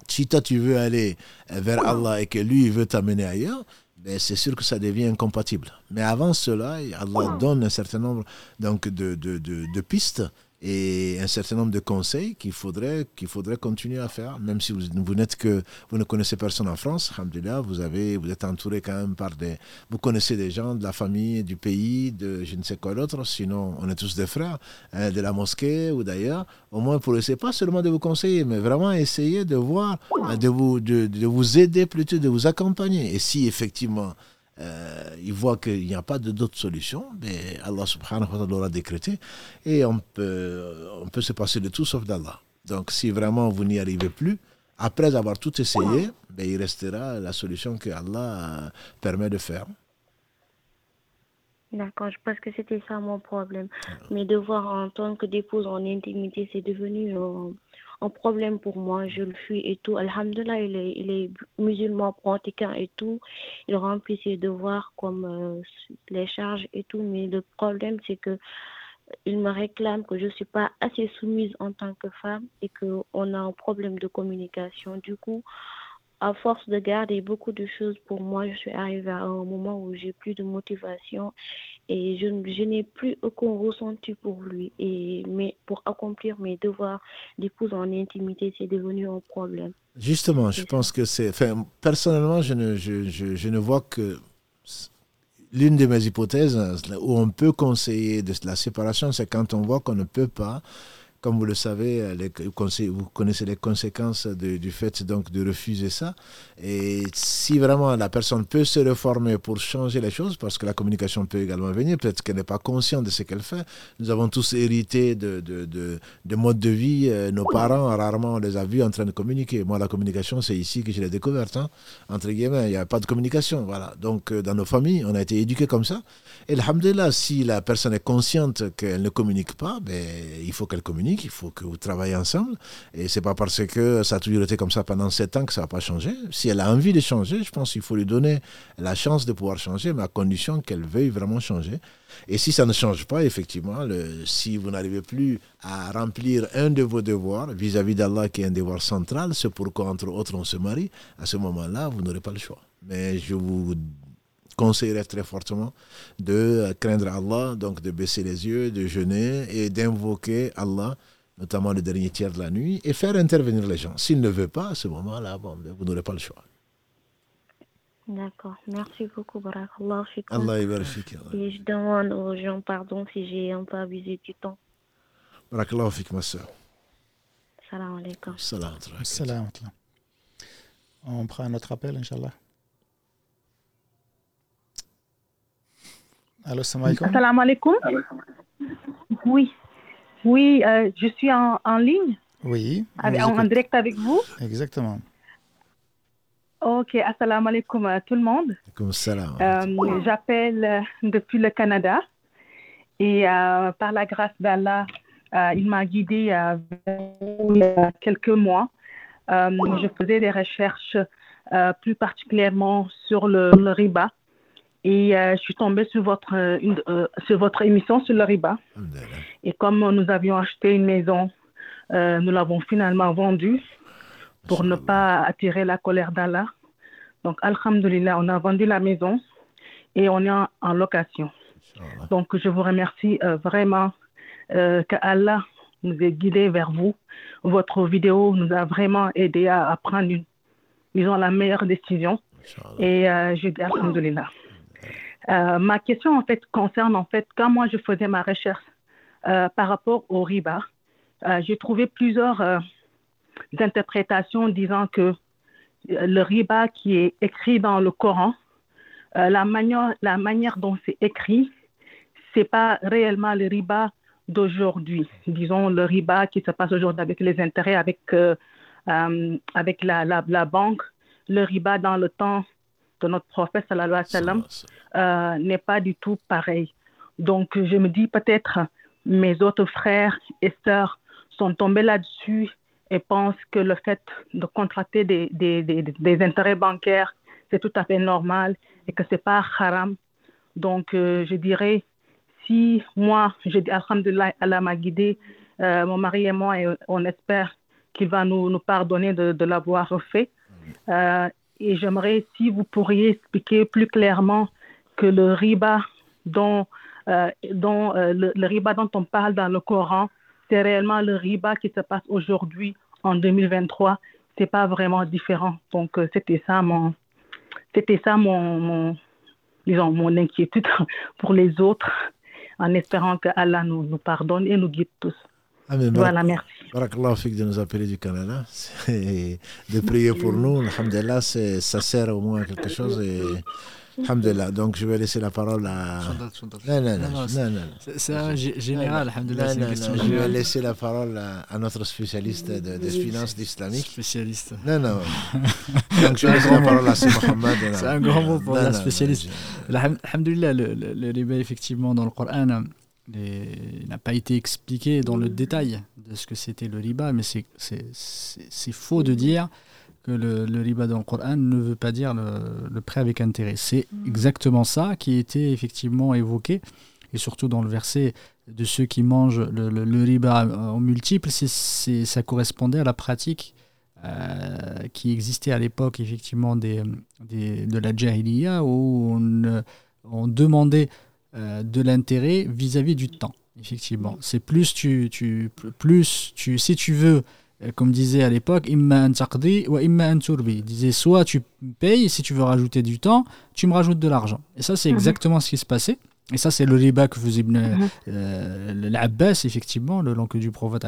Si toi tu veux aller vers Allah et que lui il veut t'amener ailleurs, ben c'est sûr que ça devient incompatible. Mais avant cela, Allah donne un certain nombre donc, de, de, de, de pistes et un certain nombre de conseils qu'il faudrait, qu'il faudrait continuer à faire, même si vous, vous, n'êtes que, vous ne connaissez personne en France, vous, avez, vous êtes entouré quand même par des... Vous connaissez des gens de la famille, du pays, de je ne sais quoi d'autre, sinon on est tous des frères, hein, de la mosquée ou d'ailleurs, au moins pour essayer, pas seulement de vous conseiller, mais vraiment essayer de voir, de vous, de, de vous aider plutôt, de vous accompagner. Et si effectivement euh, il voit qu'il n'y a pas d'autre solution, mais Allah subhanahu wa ta'ala l'aura décrété, et on peut, on peut se passer de tout sauf d'Allah. Donc si vraiment vous n'y arrivez plus, après avoir tout essayé, ben, il restera la solution que Allah permet de faire. D'accord, je pense que c'était ça mon problème. Mais de voir en tant que d'épouse en intimité, c'est devenu euh, un problème pour moi. Je le fuis et tout. Alhamdulillah, il est, il est musulman pratiquant et tout. Il remplit ses devoirs comme euh, les charges et tout. Mais le problème, c'est que il me réclame que je ne suis pas assez soumise en tant que femme et qu'on a un problème de communication. Du coup, à force de garder beaucoup de choses pour moi, je suis arrivée à un moment où j'ai plus de motivation et je, je n'ai plus aucun ressenti pour lui. Et mais pour accomplir mes devoirs d'épouse en intimité, c'est devenu un problème. Justement, je pense que c'est. Enfin, personnellement, je ne, je, je, je ne vois que l'une de mes hypothèses où on peut conseiller de la séparation, c'est quand on voit qu'on ne peut pas comme vous le savez, euh, vous connaissez les conséquences du fait donc de refuser ça. Et si vraiment la personne peut se reformer pour changer les choses, parce que la communication peut également venir, peut-être qu'elle n'est pas consciente de ce qu'elle fait. Nous avons tous hérité de modes de vie. Euh, nos parents, rarement on les a vus en train de communiquer. Moi, la communication, c'est ici que je l'ai découverte. Hein. Entre guillemets, il n'y a pas de communication. Voilà. Donc, euh, dans nos familles, on a été éduqués comme ça. Et alhamdulillah, si la personne est consciente qu'elle ne communique pas, ben, il faut qu'elle communique il faut que vous travaillez ensemble. Et c'est pas parce que ça a toujours été comme ça pendant sept ans que ça va pas changer. Si elle a envie de changer, je pense qu'il faut lui donner la chance de pouvoir changer, mais à condition qu'elle veuille vraiment changer. Et si ça ne change pas, effectivement, si vous n'arrivez plus à remplir un de vos devoirs vis-à-vis d'Allah, qui est un devoir central, c'est pourquoi, entre autres, on se marie, à ce moment-là, vous n'aurez pas le choix. Mais je vous conseillerais très fortement de craindre Allah, donc de baisser les yeux, de jeûner et d'invoquer Allah, notamment le dernier tiers de la nuit, et faire intervenir les gens. S'il ne veut pas, à ce moment-là, bon, ben, vous n'aurez pas le choix. D'accord. Merci beaucoup, Barakallah. Allah Et je demande aux gens pardon si j'ai un peu abusé du temps. Barakallah fik, ma soeur. Salam alaikum. Salam Salam On prend un autre appel, Inch'Allah. Allô, salam alaikum. Oui, oui euh, je suis en, en ligne. Oui. en, direct avec vous. Exactement. Ok, assalamu alaikum à tout le monde. salam. Euh, J'appelle euh, depuis le Canada et euh, par la grâce d'Allah, il m'a guidé il y a quelques mois. je faisais des recherches plus particulièrement sur le, le riba et euh, je suis tombée sur votre, euh, euh, sur votre émission sur le riba. Et comme nous avions acheté une maison, nous l'avons finalement vendue pour ne pas attirer la colère d'Allah. Donc, Alhamdulillah, on a vendu la maison et on est en, location. Donc, je vous remercie vraiment que Allah nous ait guidés vers vous. Votre vidéo nous a vraiment aidé à, prendre une, disons, la meilleure décision. Et je dis Alhamdulillah. Euh, ma question, en fait, concerne, en fait, quand moi je faisais ma recherche euh, par rapport au riba, euh, j'ai trouvé plusieurs interprétations disant que le riba qui est écrit dans le Coran, la, manière, la manière dont c'est écrit, c'est pas réellement le riba d'aujourd'hui. Disons, le riba qui se passe aujourd'hui avec les intérêts, avec, avec la, la, la banque, le riba dans le temps de notre prophète sallam euh, n'est pas du tout pareil. Donc je me dis peut-être mes autres frères et sœurs sont tombés là-dessus et pensent que le fait de contracter des, des, des, intérêts bancaires, c'est tout à fait normal et que c'est pas haram. Donc euh, je dirais, si moi, je dis Alhamdulillah, Allah m'a guidé, euh, mon mari et moi, et on espère qu'il va nous, nous pardonner de, de l'avoir fait. Euh, et j'aimerais si vous pourriez expliquer plus clairement que le riba dont, euh, dont euh, le, riba dont on parle dans le Coran, c'est réellement le riba qui se passe aujourd'hui en 2023. C'est pas vraiment différent. Donc euh, c'était ça mon c'était ça mon, disons mon inquiétude pour les autres en espérant que Allah nous pardonne et nous guide tous. Amen. Voilà, merci. Barakallah fik de nous appeler du Canada, de prier pour nous. Alhamdulillah, ça sert au moins à quelque chose. Et Alhamdulillah. Donc, je vais laisser la parole à. Non, non, non. C'est un général, Alhamdulillah. Je vais laisser la parole à, notre spécialiste de, des finances islamiques. Spécialiste. Non, non. Donc, je vais laisser la parole à Mohamed. C'est un grand mot pour la spécialiste. Alhamdulillah, le, le, le effectivement, dans le Coran il n'a pas été expliqué dans le détail de ce que c'était le riba, mais c'est faux de dire que le, le, riba dans le Coran ne veut pas dire le, prêt avec intérêt. C'est exactement ça qui a été effectivement évoqué. et surtout dans le verset de ceux qui mangent le, riba en multiple, c'est, ça correspondait à la pratique euh, qui existait à l'époque effectivement des, de la jahiliya où on, on demandait euh, de l'intérêt vis-à-vis du temps. Effectivement, c'est plus tu, tu, plus tu, si tu veux euh, comme disait à l'époque, imma ou imma disait soit tu payes, si tu veux rajouter du temps, tu me rajoutes de l'argent. Et ça, c'est mhm. exactement ce qui se passait. Et ça, c'est le riba que faisait mhm. euh, l'Abbas, effectivement, l'oncle du prophète,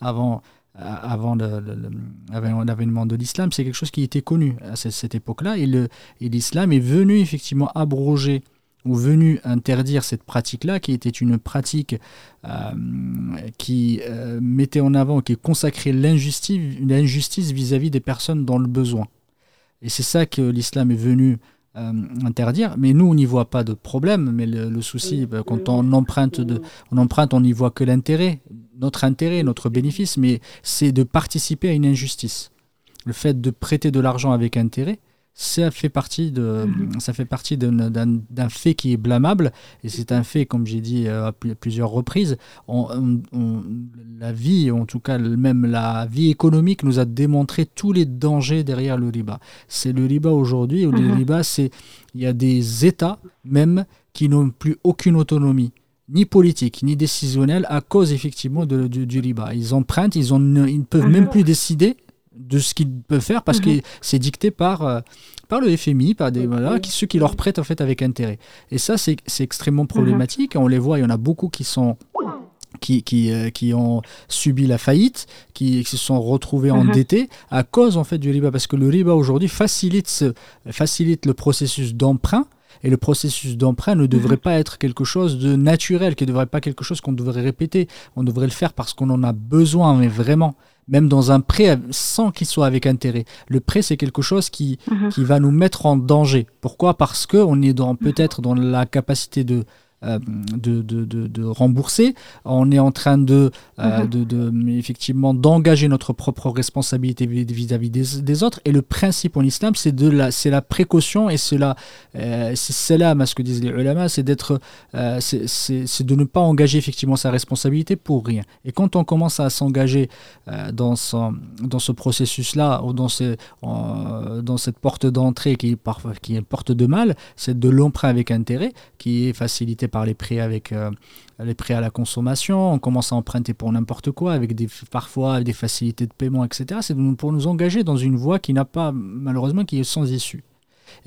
avant, avant l'avènement de l'islam. C'est quelque chose qui était connu à cette, époque-là. Et l'islam est venu, effectivement, abroger ou venu interdire cette pratique-là, qui était une pratique euh, qui euh, mettait en avant, qui consacrait l'injustice vis-à-vis des personnes dans le besoin. Et c'est ça que l'islam est venu euh, interdire. Mais nous, on n'y voit pas de problème. Mais le, souci, bah, quand on emprunte, de, on emprunte, on n'y voit que l'intérêt, notre intérêt, notre bénéfice, mais c'est de participer à une injustice. Le fait de prêter de l'argent avec intérêt, ça fait partie de ça fait partie d'un fait qui est blâmable et c'est un fait comme j'ai dit euh, à plusieurs reprises la vie en tout cas même la vie économique nous a démontré tous les dangers derrière le riba c'est le riba aujourd'hui le mhm. riba c'est il y a des états même qui n'ont plus aucune autonomie ni politique ni décisionnelle à cause effectivement de, du, riba ils empruntent ils ont ils ne peuvent mhm. même plus décider de ce qu'ils peuvent faire parce que c'est dicté par, euh, par le FMI, par des, voilà, qui, ceux qui leur prêtent en fait avec intérêt. Et ça, c'est extrêmement mhm. problématique. On les voit, il y en a beaucoup qui sont qui, qui, euh, qui, ont subi la faillite, qui, se sont retrouvés mhm. endettés à cause en fait du riba, parce que le riba aujourd'hui facilite, facilite le processus d'emprunt. Et le processus d'emprunt ne devrait mhm. pas être quelque chose de naturel, qui ne devrait pas quelque chose qu'on devrait répéter. On devrait le faire parce qu'on en a besoin, mais vraiment même dans un prêt sans qu'il soit avec intérêt. Le prêt, c'est quelque chose qui, mhm. qui va nous mettre en danger. Pourquoi? Parce qu'on est peut-être dans la capacité de euh, de, de, de, rembourser. On est en train de, euh, mhm. de, effectivement d'engager notre propre responsabilité vis-à-vis des, des, autres. Et le principe en islam, c'est de la, c'est la précaution et c'est la, euh, c'est là, ce que disent les ulama, c'est d'être, c'est de ne pas engager effectivement sa responsabilité pour rien. Et quand on commence à s'engager dans, son, dans ce processus-là ou dans, ces, dans cette porte d'entrée qui est parfois qui est une porte de mal, c'est de l'emprunt avec intérêt qui est facilité par les prêts avec euh, les prêts à la consommation, on commence à emprunter pour n'importe quoi, avec des, parfois des facilités de paiement, etc. C'est pour nous engager dans une voie qui n'a pas, malheureusement, qui est sans issue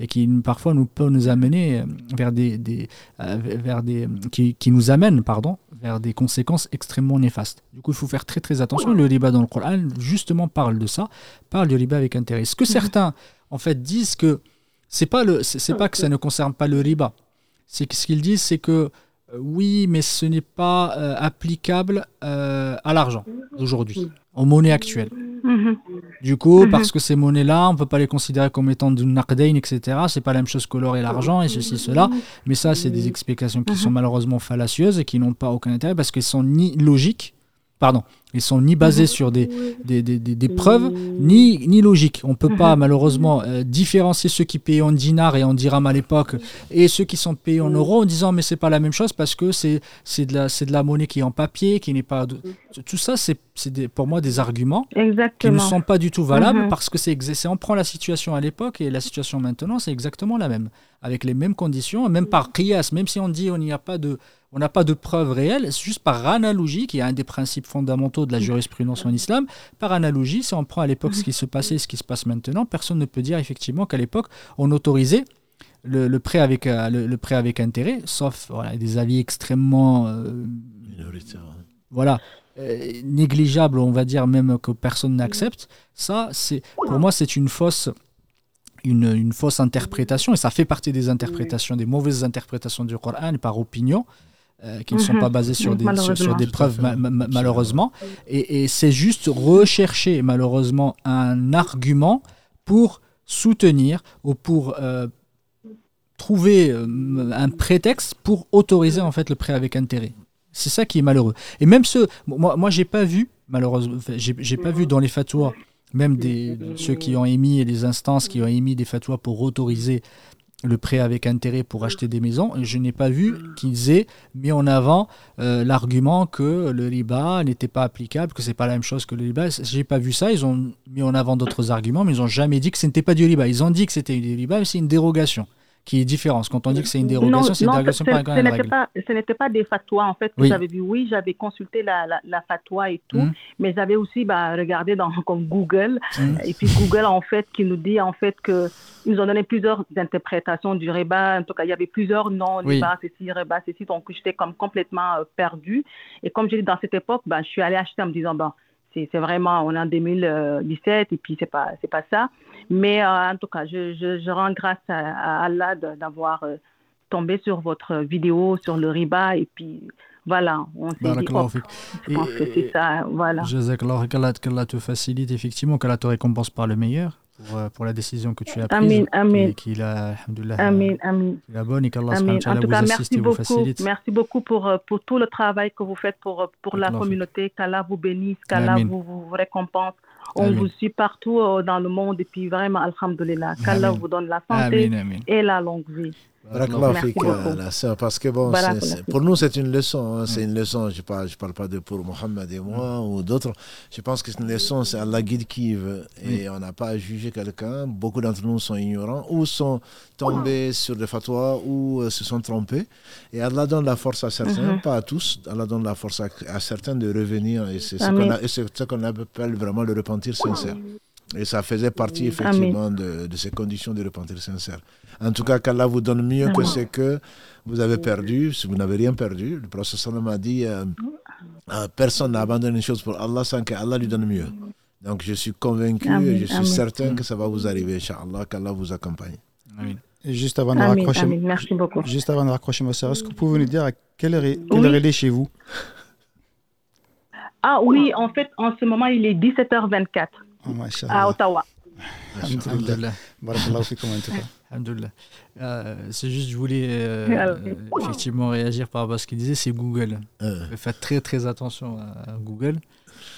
et qui parfois nous peut nous amener euh, vers des, des euh, vers des qui, qui, nous amène pardon vers des conséquences extrêmement néfastes. Du coup, il faut faire très très attention. Le riba dans le Coran justement parle de ça, parle du riba avec intérêt. Ce que mhm. certains en fait disent que c'est pas le c'est pas que ça ne concerne pas le riba, c'est que ce qu'ils disent, c'est que euh, oui, mais ce n'est pas euh, applicable euh, à l'argent d'aujourd'hui, en monnaie actuelle. Mhm. Du coup, parce que ces monnaies-là, on ne peut pas les considérer comme étant du naqdain, etc. C'est pas la même chose que l'or et l'argent et ceci, cela. Mais ça, c'est des explications qui sont malheureusement fallacieuses et qui n'ont pas aucun intérêt parce qu'elles sont ni logiques, pardon, ils sont ni basés sur des, des, des, des, preuves, ni, ni logiques. On ne peut pas malheureusement euh, différencier ceux qui payaient en dinars et en dirhams à l'époque et ceux qui sont payés en euros en disant mais c'est pas la même chose parce que c'est de, la, de la monnaie qui est en papier, qui n'est pas... Tout ça, c'est pour moi des arguments qui ne sont pas du tout valables mhm. parce que c'est on prend la situation à l'époque et la situation maintenant, c'est exactement la même. Avec les mêmes conditions, même par qiyas, même si on dit on n'y a pas de on n'a pas de preuves réelles, c'est juste par analogie, qui est un des principes fondamentaux de la jurisprudence en islam. Par analogie, si on prend à l'époque ce qui se passait et ce qui se passe maintenant, personne ne peut dire effectivement qu'à l'époque, on autorisait le, prêt avec, euh, le, prêt avec intérêt, sauf voilà, des avis extrêmement. Euh, voilà. Euh, on va dire même que personne n'accepte. Ça, c'est pour moi, c'est une fausse. Une, une, fausse interprétation, et ça fait partie des interprétations, des mauvaises interprétations du Coran par opinion. Euh, qui ne sont pas mhm. basées sur des, sur, des preuves malheureusement. Et, c'est juste rechercher malheureusement un argument pour soutenir ou pour euh, trouver euh, un prétexte pour autoriser en fait le prêt avec intérêt. C'est ça qui est malheureux. Et même ce, moi, moi j'ai pas vu malheureusement, j'ai pas vu dans les fatwas, même des ceux qui ont émis et les instances qui ont émis des fatwas pour autoriser le prêt avec intérêt pour acheter des maisons. Je n'ai pas vu qu'ils aient mis en avant euh, l'argument que le riba n'était pas applicable, que c'est pas la même chose que le riba. J'ai pas vu ça. Ils ont mis en avant d'autres arguments, mais ils n'ont jamais dit que ce n'était pas du riba. Ils ont dit que c'était du riba, mais c'est une dérogation qui est différente. Quand on dit que c'est une dérogation, c'est une dérogation par ce n'était pas, ce n'était pas des fatwas, en fait, que j'avais vu. Oui, j'avais consulté la, la, fatwa et tout, hmm. mais j'avais aussi bah, regardé dans comme Google, hmm. et puis Google, en fait, qui nous dit, en fait, que nous ont donné plusieurs interprétations du riba. En tout cas, il y avait plusieurs noms, riba, ceci, riba, ceci. Donc, j'étais comme complètement euh, perdu. Et comme j'ai dit, dans cette époque, bah, je suis allée acheter en me disant, bon, c'est vraiment, on est en 2017 et puis c'est pas, c'est pas ça. Mais euh, en tout cas, je, je, rends grâce à, Allah d'avoir euh, tombé sur votre vidéo sur le riba et puis voilà, on s'est dit, oh, je pense que c'est ça, voilà. Qu'Allah te facilite effectivement, qu'Allah te récompense par le meilleur pour, euh, pour la décision que tu as prise. Amen, Qu'il a, amen, amen. la bonne et qu'Allah vous assiste et vous facilite. Merci beaucoup pour, euh, pour tout le travail que vous faites pour, euh, pour la communauté. Qu'Allah vous bénisse, qu'Allah vous, vous récompense. On vous suit partout dans le monde et puis vraiment, Alhamdulillah, qu'Allah vous donne la santé et la longue vie. La sœur, parce que bon, pour nous c'est une leçon, hein, c'est une leçon, je ne parle, je parle pas de pour Mohamed et moi ou d'autres, je pense que c'est une leçon, c'est Allah guide qui veut, et on n'a pas à juger quelqu'un, beaucoup d'entre nous sont ignorants, ou sont tombés sur des fatwas, ou euh, se sont trompés, et Allah donne la force à certains, mhm. pas à tous, Allah donne la force à, certains de revenir, et c'est ce qu'on appelle vraiment le repentir sincère. Et ça faisait partie effectivement de, de, ces conditions de repentir sincère. En tout cas, qu'Allah vous donne mieux que ce que vous avez perdu, si vous n'avez rien perdu. Le prophète sallam a dit euh, euh, personne n'a abandonné une chose pour Allah sans qu'Allah lui donne mieux. Donc je suis convaincu et je suis certain que ça va vous arriver, Inch'Allah, qu'Allah vous accompagne. Et juste avant de raccrocher, Merci beaucoup. Juste avant de raccrocher ma soeur, est-ce que vous pouvez nous dire à quelle heure, quelle heure il est chez vous? Ah oui, en fait, en ce moment, il est 17h24 à Ottawa. Euh, c'est juste, je voulais euh, effectivement réagir par rapport à ce qu'il disait, c'est Google. Faites très très attention à Google.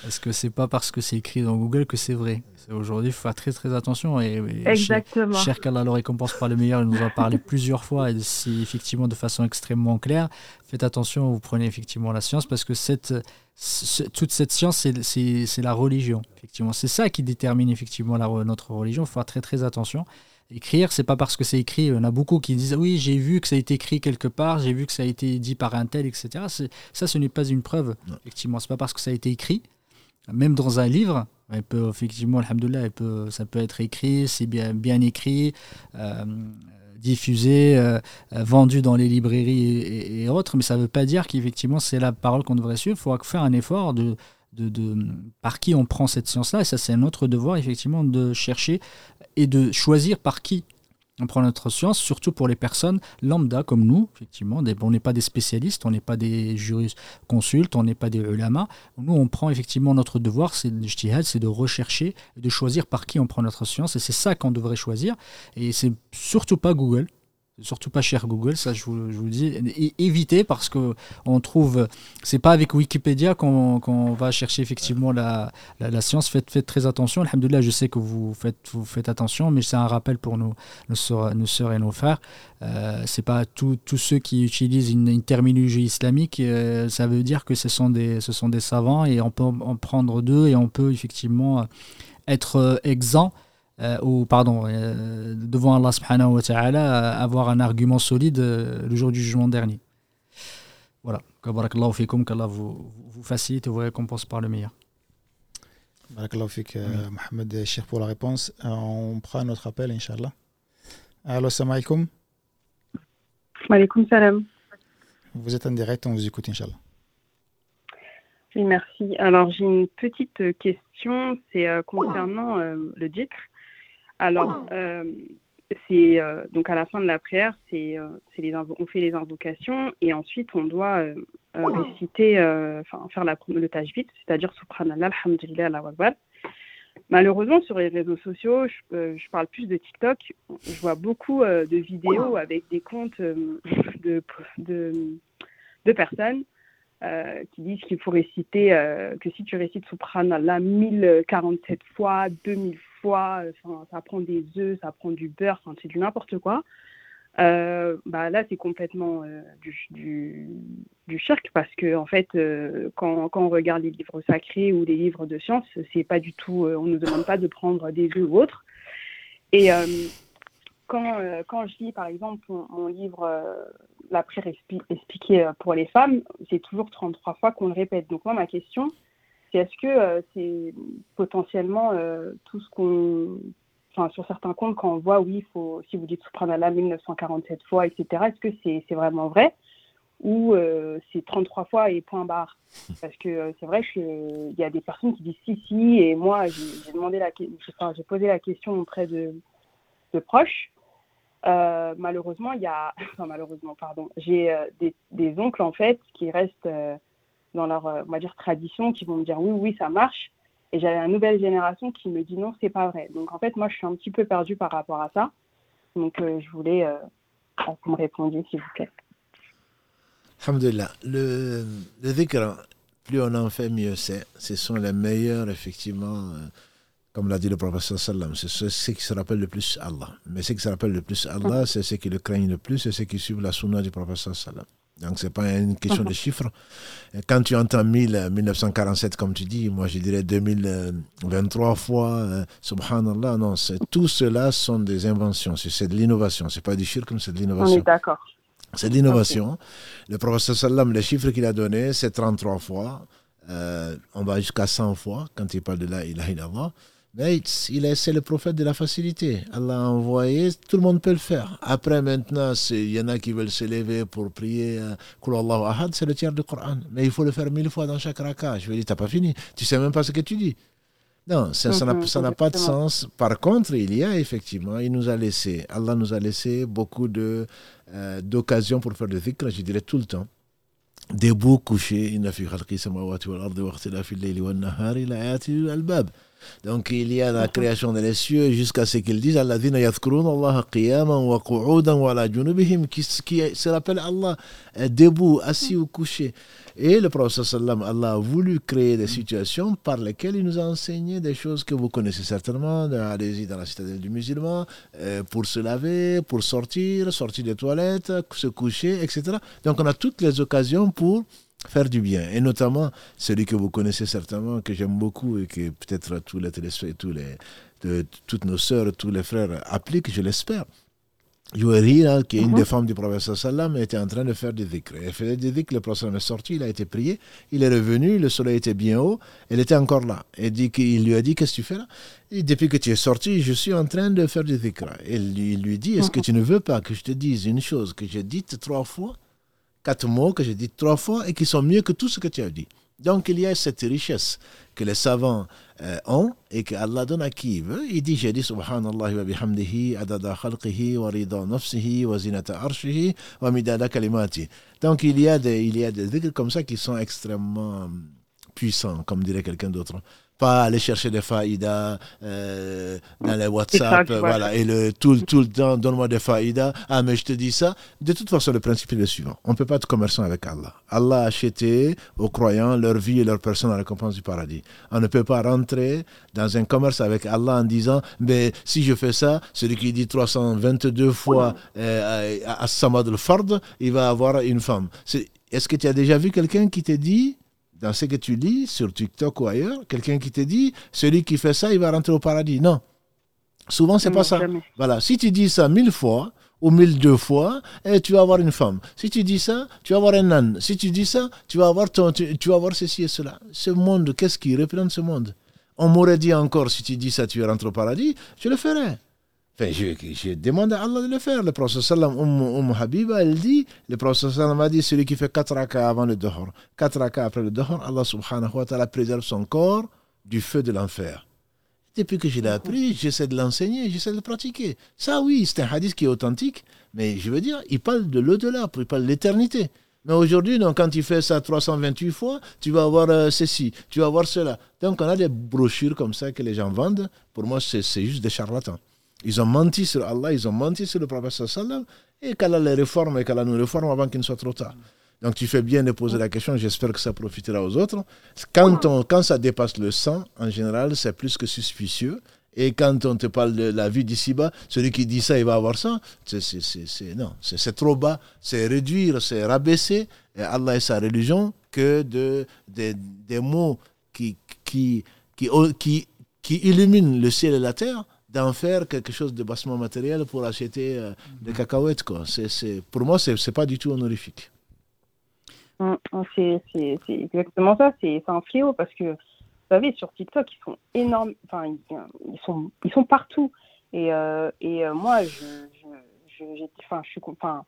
Est-ce que c'est pas parce que c'est écrit dans Google que c'est vrai? Aujourd'hui, il faut faire très très attention. Et, Exactement. Cher, qu'Allah le récompense par le meilleur, il nous en a parlé plusieurs fois et c'est effectivement de façon extrêmement claire. Faites attention, vous prenez effectivement la science parce que cette, toute cette science, c'est la religion. Effectivement, c'est ça qui détermine effectivement la, notre religion. Il faut faire très très attention. Écrire, c'est pas parce que c'est écrit. On a beaucoup qui disent oui, j'ai vu que ça a été écrit quelque part, j'ai vu que ça a été dit par un tel, etc. Ça, ce n'est pas une preuve. Effectivement, c'est pas parce que ça a été écrit même dans un livre, elle peut, effectivement, alhamdoulilah, peut, ça peut être écrit, c'est bien, écrit, euh, diffusé, euh, vendu dans les librairies et, autres, mais ça ne veut pas dire qu'effectivement c'est la parole qu'on devrait suivre. Il faut faire un effort de, de, de, par qui on prend cette science-là, et ça c'est notre devoir effectivement de chercher et de choisir par qui on prend notre science, surtout pour les personnes lambda comme nous, effectivement. on n'est pas des spécialistes, on n'est pas des juristes consultes, on n'est pas des ulama. Nous, on prend effectivement notre devoir, c'est c'est de rechercher de choisir par qui on prend notre science. Et c'est ça qu'on devrait choisir. Et c'est surtout pas Google. Surtout pas cher Google, ça je vous, dis. évitez parce que on trouve, c'est pas avec Wikipédia qu'on va chercher effectivement la, la, science. Faites, faites très attention. Alhamdoulilah, je sais que vous faites, vous faites attention, mais c'est un rappel pour nos, nos, soeurs, et nos frères. Euh, c'est pas tous ceux qui utilisent une, terminologie islamique, euh, ça veut dire que ce sont, des, ce sont des savants et on peut en prendre deux et on peut effectivement être exempt euh, ou pardon, euh, devant Allah subhanahu wa ta'ala, avoir un argument solide euh, le jour du jugement dernier. Voilà. Qu'Allah vous, vous facilite et vous récompense par le meilleur. Barakallahu fik, Mohamed Cheikh pour la réponse. on prend notre appel, Inch'Allah. Allo, salam alaikum. Alaikum salam. Vous êtes en direct, on vous écoute, Inch'Allah. Oui, merci. Alors, j'ai une petite question, c'est concernant le dhikr. Alors, euh, c'est euh, donc à la fin de la prière, c'est euh, les on fait les invocations et ensuite on doit réciter, enfin faire la, le tajwid, c'est-à-dire Subhanallah, Alhamdulillah, Allah Akbar. Malheureusement, sur les réseaux sociaux, je, je, parle plus de TikTok, je vois beaucoup de vidéos avec des comptes de, de, de personnes qui disent qu'il faut réciter, que si tu récites Subhanallah 1047 fois, 2000 fois, ça prend des œufs, ça prend du beurre, c'est du n'importe quoi. Euh, bah là, c'est complètement euh, du, du, shirk parce que en fait, euh, quand, on regarde les livres sacrés ou des livres de science, c'est pas du tout, on nous demande pas de prendre des œufs ou autres. Et quand je lis, par exemple, mon, livre La prière expliquée pour les femmes, c'est toujours 33 fois qu'on le répète. Donc moi, ma question, c'est est-ce que c'est potentiellement tout ce qu'on enfin, sur certains comptes, quand on voit, oui, faut, si vous dites Subhanallah 1947 fois, etc., est-ce que c'est c'est vraiment vrai ou euh, c'est 33 fois et point barre? Parce que euh, c'est vrai qu'il y a des personnes qui disent si, si, et moi, j'ai demandé la enfin, j'ai posé la question auprès de, de proches. Euh, malheureusement, il y a, enfin, malheureusement, pardon, j'ai des, des, oncles en fait qui restent dans leur, on va dire, tradition, qui vont me dire oui, oui, ça marche, et j'avais une nouvelle génération qui me dit non, c'est pas vrai. Donc en fait, moi, je suis un petit peu perdue par rapport à ça. Donc euh, je voulais euh, que vous me répondiez, s'il vous plaît. Alhamdulillah. Le, le dhikr, plus on en fait, mieux c'est. Ce sont les meilleurs, effectivement, euh, comme l'a dit le professeur Sallam, c'est ceux qui se rappellent le plus Allah. Mais ceux qui se rappellent le plus Allah, mhm. c'est ceux qui le craignent le plus, c'est ceux qui suivent la sunna du professeur Sallam. Donc, ce n'est pas une question de chiffres. Quand tu entends 1000, 1947, comme tu dis, moi je dirais 2023 fois, euh, subhanallah, non, tout cela sont des inventions, c'est de l'innovation. Ce n'est pas du shirk, c'est de l'innovation. On est d'accord. C'est de l'innovation. Le professeur Sallam, les chiffres qu'il a donnés, c'est 33 fois. Euh, on va jusqu'à 100 fois quand il parle de la ilaha illallah. Mais il est, c'est le prophète de la facilité. Allah a envoyé, tout le monde peut le faire. Après, maintenant, il y en a qui veulent se lever pour prier euh, Ahad, c'est le tiers du Coran. Mais il faut le faire mille fois dans chaque raka. Je vais dire, t'as pas fini. Tu sais même pas ce que tu dis. Non, ça n'a mhm, pas de sens. Par contre, il y a effectivement, il nous a laissé, Allah nous a laissé beaucoup de, euh, d'occasions pour faire le dhikr, je dirais tout le temps. Debout, couché, inna fi khalqi samawati wal ardi wa ikhtilafi al-layli wan nahari la ayati al-bab. Donc il y a la création des cieux jusqu'à ce qu'ils disent Allah wa wa la junubihim qui, qui se rappelle Allah debout, assis ou couché. Et le prophète sallam, Allah a voulu créer des situations par lesquelles il nous a enseigné des choses que vous connaissez certainement. Allez-y dans la citadelle du musulman, euh, pour se laver, pour sortir, sortir des toilettes, se coucher, etc. Donc on a toutes les occasions pour faire du bien. Et notamment celui que vous connaissez certainement, que j'aime beaucoup et que peut-être tous les téléspectateurs, tous les, de, toutes nos sœurs, tous les frères appliquent, je l'espère. Jouerira, qui est une mhm. des femmes du professeur Sallam, était en train de faire des dhikr. Elle faisait des dhikr, le professeur est sorti, il a été prié, il est revenu, le soleil était bien haut, elle était encore là. Et dit il lui a dit, qu'est-ce que tu fais là? Et Depuis que tu es sorti, je suis en train de faire des dhikr. Et il lui dit, est-ce que mhm. tu ne veux pas que je te dise une chose que j'ai dite trois fois? Quatre mots que j'ai dit trois fois et qui sont mieux que tout ce que tu as dit. Donc il y a cette richesse que les savants euh, ont et que Allah donne à qui il veut. Il dit, j'ai dit Subhanallah wa bihamdihi adada khalqihi wa rida nafsihi wa zinata arshihi wa midada kalimati. Donc il y a des, il y a des comme ça qui sont extrêmement puissants, comme dirait quelqu'un d'autre pas aller chercher des faïdas euh, dans les WhatsApp, voilà, et le, tout, tout le temps, donne-moi des faïdas, ah mais je te dis ça. De toute façon, le principe est le suivant, on ne peut pas être commerçant avec Allah. Allah a acheté aux croyants leur vie et leur personne la récompense du paradis. On ne peut pas rentrer dans un commerce avec Allah en disant, mais si je fais ça, celui qui dit 322 fois euh, à Samad al-Fard, il va avoir une femme. Est-ce que tu as déjà vu quelqu'un qui te dit dans ce que tu lis sur TikTok ou ailleurs, quelqu'un qui te dit celui qui fait ça, il va rentrer au paradis. Non. Souvent, c'est pas ça. Voilà. Si tu dis ça mille fois ou mille deux fois, et eh, tu vas avoir une femme. Si tu dis ça, tu vas avoir un âne. Si tu dis ça, tu vas avoir, ton, tu, vas avoir ceci et cela. Ce monde, qu'est-ce qui représente ce monde? On m'aurait dit encore, si tu dis ça, tu vas rentrer au paradis, je le ferai. Enfin, je, demande à Allah de le faire. Le prophète sallam, Umm, Habiba, elle dit, le prophète sallam a dit, celui qui fait 4 rakas avant le dehors, 4 rakas après le dehors, Allah subhanahu wa ta'ala préserve son corps du feu de l'enfer. Depuis que je l'ai appris, j'essaie de l'enseigner, j'essaie de le pratiquer. Ça, oui, c'est un hadith qui est authentique, mais je veux dire, il parle de l'au-delà, il parle de l'éternité. Mais aujourd'hui, quand tu fais ça 328 fois, tu vas avoir euh, ceci, tu vas avoir cela. Donc, on a des brochures comme ça que les gens vendent. Pour moi, c'est juste des charlatans. Ils ont menti sur Allah, ils ont menti sur le prophète et qu'Allah les réforme et qu'Allah nous réforme avant qu'il ne soit trop tard. Donc tu fais bien de poser la question, j'espère que ça profitera aux autres. Quand, on, quand ça dépasse le 100, en général, c'est plus que suspicieux Et quand on te parle de la vie d'ici-bas, celui qui dit ça, il va avoir ça. C'est, non, c'est, trop bas, c'est réduire, c'est rabaisser Allah et sa religion que de, des mots qui, qui, qui, qui, qui illuminent le ciel et la terre d'en faire quelque chose de bassement matériel pour acheter euh, des cacahuètes. Quoi. C'est, pour moi, ce n'est pas du tout honorifique. Hum, hum, c'est, exactement ça, c'est, un fléau parce que, vous savez, sur TikTok, ils sont énormes, enfin, ils, sont, ils sont partout. Et, euh, et euh, moi, je, je, enfin, je suis, enfin,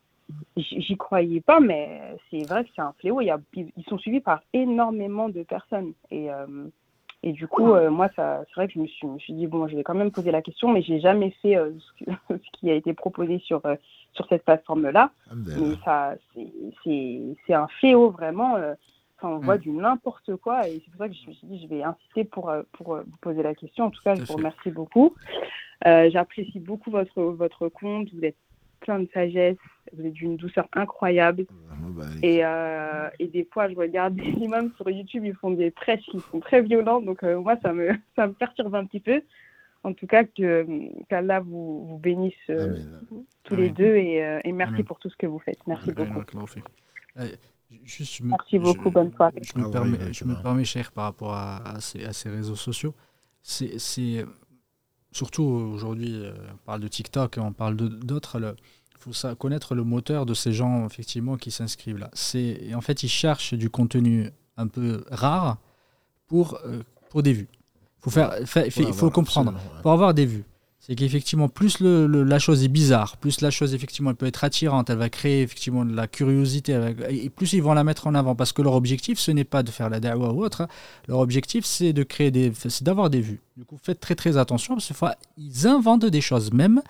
j'y croyais pas, mais c'est vrai que c'est un fléau. Il y a, ils sont suivis par énormément de personnes. Et, et du coup, euh, moi, c'est vrai que je me, suis, me suis dit, bon, je vais quand même poser la question, mais j'ai jamais fait euh, ce, qui a été proposé sur, euh, sur cette plateforme-là. Mais ça, c'est un fléau vraiment. on voit mm. du n'importe quoi. Et c'est pour ça que je me suis dit, je vais insister pour, pour vous poser la question. En tout cas, je vous remercie beaucoup. J'apprécie beaucoup votre, votre compte. Vous êtes plein de sagesse, vous êtes d'une douceur incroyable. Bah, et, euh, et, des fois, je regarde des imams sur YouTube, ils font des prêches qui sont très violents, donc euh, moi, ça me, ça me perturbe un petit peu. En tout cas, qu'Allah vous, vous bénisse euh, tous les deux et, et merci pour tout ce que vous faites. Merci beaucoup. Juste, merci beaucoup, bonne soirée. Je me, ah permets, je me permets, cher, par rapport à, à, ces, à ces réseaux sociaux. C'est surtout aujourd'hui, on parle de TikTok, on parle d'autres faut connaître le moteur de ces gens effectivement qui s'inscrivent là. C'est en fait ils cherchent du contenu un peu rare pour euh, pour des vues. Faut faire, il faut comprendre pour avoir des vues. C'est qu'effectivement plus le, la chose est bizarre, plus la chose effectivement peut être attirante, elle va créer effectivement de la curiosité et plus ils vont la mettre en avant parce que leur objectif ce n'est pas de faire la da'wah ou autre, hein. leur objectif c'est de créer des c'est d'avoir des vues. Du coup faites très très attention parce que fois ils inventent des choses même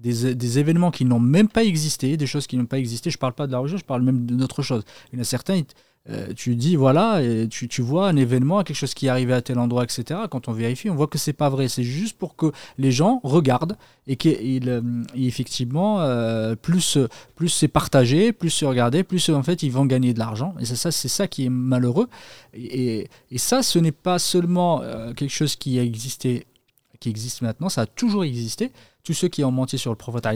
des, événements qui n'ont même pas existé, des choses qui n'ont pas existé. Je ne parle pas de la religion, je parle même d'autre chose. Il y en a certains, euh, tu dis, voilà, et tu, tu, vois un événement, quelque chose qui est arrivé à tel endroit, etc. Quand on vérifie, on voit que c'est pas vrai. C'est juste pour que les gens regardent et qu'effectivement, euh, plus, plus c'est partagé, plus c'est regardé, plus en fait ils vont gagner de l'argent. Et c'est ça, c'est ça qui est malheureux. Et, et, ça, ce n'est pas seulement euh, quelque chose qui a existé qui existe maintenant, ça a toujours existé tous ceux qui ont menti sur le prophète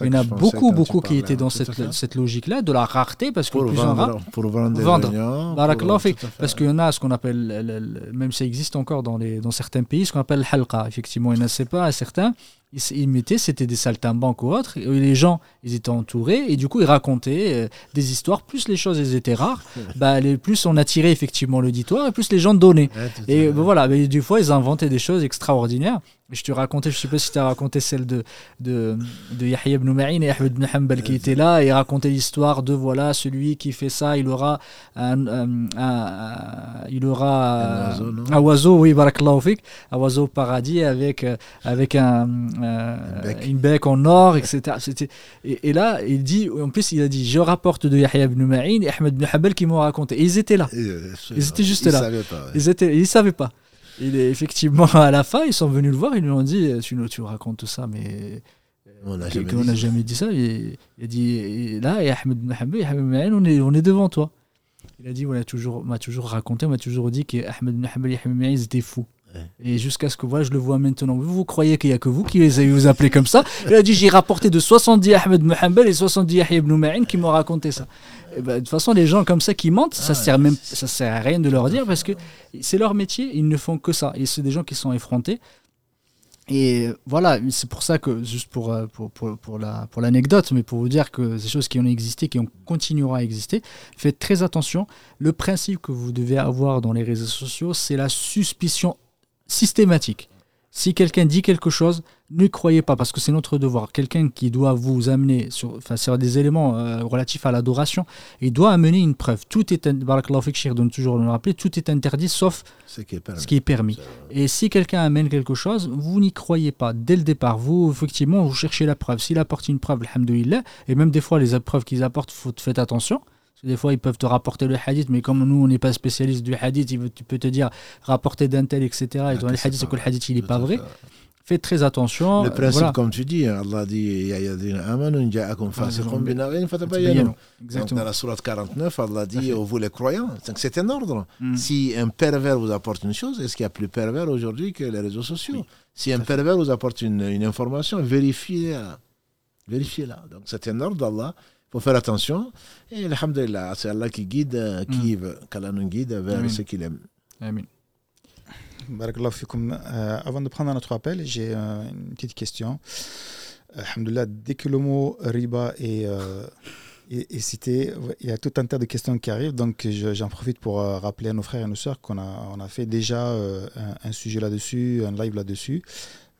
il y en a beaucoup, beaucoup qui étaient dans cette, cette logique-là, de la rareté, parce que pour plus vendre, pour vendre, vendre. parce qu'il y en a ce qu'on appelle, même ça existe encore dans, les, dans certains pays, ce qu'on appelle halqa. Effectivement, il n'y en a pas certains ils, mettaient, c'était des saltimbanques ou autres, et les gens, ils étaient entourés, et du coup, ils racontaient euh, des histoires. Plus les choses elles étaient rares, bah, les, plus on attirait effectivement l'auditoire, et plus les gens donnaient. et bah, voilà, mais du fois, ils inventaient des choses extraordinaires. Je te racontais, je sais pas si tu as raconté celle de, de, de Yahya ibn Ma'in et Ahmed ibn Hanbal qui était là et racontait l'histoire de voilà, celui qui fait ça, il aura un, il aura un oiseau, oui, un oiseau paradis avec, avec un, euh, une bec en or, etc. Et, et, là, il dit, en plus, il a dit Je rapporte de Yahya ibn Ma'in et Ahmed ibn Hanbal qui m'ont raconté. Et ils étaient là. Euh, ils étaient juste là. Ils ne savaient pas. Il est effectivement à la fin, ils sont venus le voir, ils lui ont dit Tu, tu racontes ça, mais. On n'a jamais, jamais, dit ça. Il, il a dit Là, et Ahmed Hanbal, on est, on est devant toi. Il a dit On m'a toujours, toujours raconté, on m'a toujours dit qu'Ahmed Hanbal et Ahmed ils étaient fous. Et jusqu'à ce que voilà, je le vois maintenant. Vous, vous croyez qu'il n'y a que vous qui les vous appelez comme ça Il a dit j'ai rapporté de 70 Ahmed Mohamed et 70 Yahya ibn Ma'in qui m'ont raconté ça. Et ben, de toute façon, les gens comme ça qui mentent, ça ah, sert même, ça sert à rien de leur dire parce que c'est leur métier, ils ne font que ça. Et c'est des gens qui sont effrontés. Et voilà, c'est pour ça que, juste pour, euh, pour, pour, pour l'anecdote, la, pour mais pour vous dire que ces choses qui ont existé, qui ont, continueront à exister, faites très attention. Le principe que vous devez avoir dans les réseaux sociaux, c'est la suspicion systématique. Si quelqu'un dit quelque chose, ne croyez pas, parce que c'est notre devoir. Quelqu'un qui doit vous amener sur, enfin, sur des éléments euh, relatifs à l'adoration, il doit amener une preuve. Tout est, donne toujours le rappeler, tout est interdit sauf ce qui est qui est permis. Et si quelqu'un amène quelque chose, vous n'y croyez pas. Dès le départ, vous, effectivement, vous cherchez la preuve. S'il apporte une preuve, alhamdoulilah, et même des fois, les preuves qu'ils apportent, faites attention. Des fois, ils peuvent te rapporter le hadith, mais comme nous, on n'est pas spécialiste du hadith, il peut te dire rapporter d'un tel, etc. et dans le hadith, c'est que le hadith, il n'est pas vrai. faites très attention. Le principe, Voilà. comme tu dis, hein, Allah dit. Tabayyanu. Donc, dans Exactement. la sourate 49, Allah dit oh, vous les croyants. C'est un ordre. Mm. Si un pervers vous apporte une chose, est-ce qu'il y a plus pervers aujourd'hui que les réseaux sociaux Oui, Si un pervers vous apporte une, une information, vérifiez-la. Vérifiez-la. Donc c'est un ordre d'Allah. Il faut faire attention. Et alhamdulillah, c'est Allah qui guide, euh, qui veut, qu'Allah nous guide vers Amin. ce qu'il aime. Amin. Barakallahu. Euh, avant de prendre notre appel, j'ai euh, une petite question. Alhamdoulilah, dès que le mot riba est, euh, est, est cité, il y a tout un tas de questions qui arrivent. Donc je- j'en profite pour euh, rappeler à nos frères et nos sœurs qu'on a, on a fait déjà euh, un, un sujet là-dessus, un live là-dessus,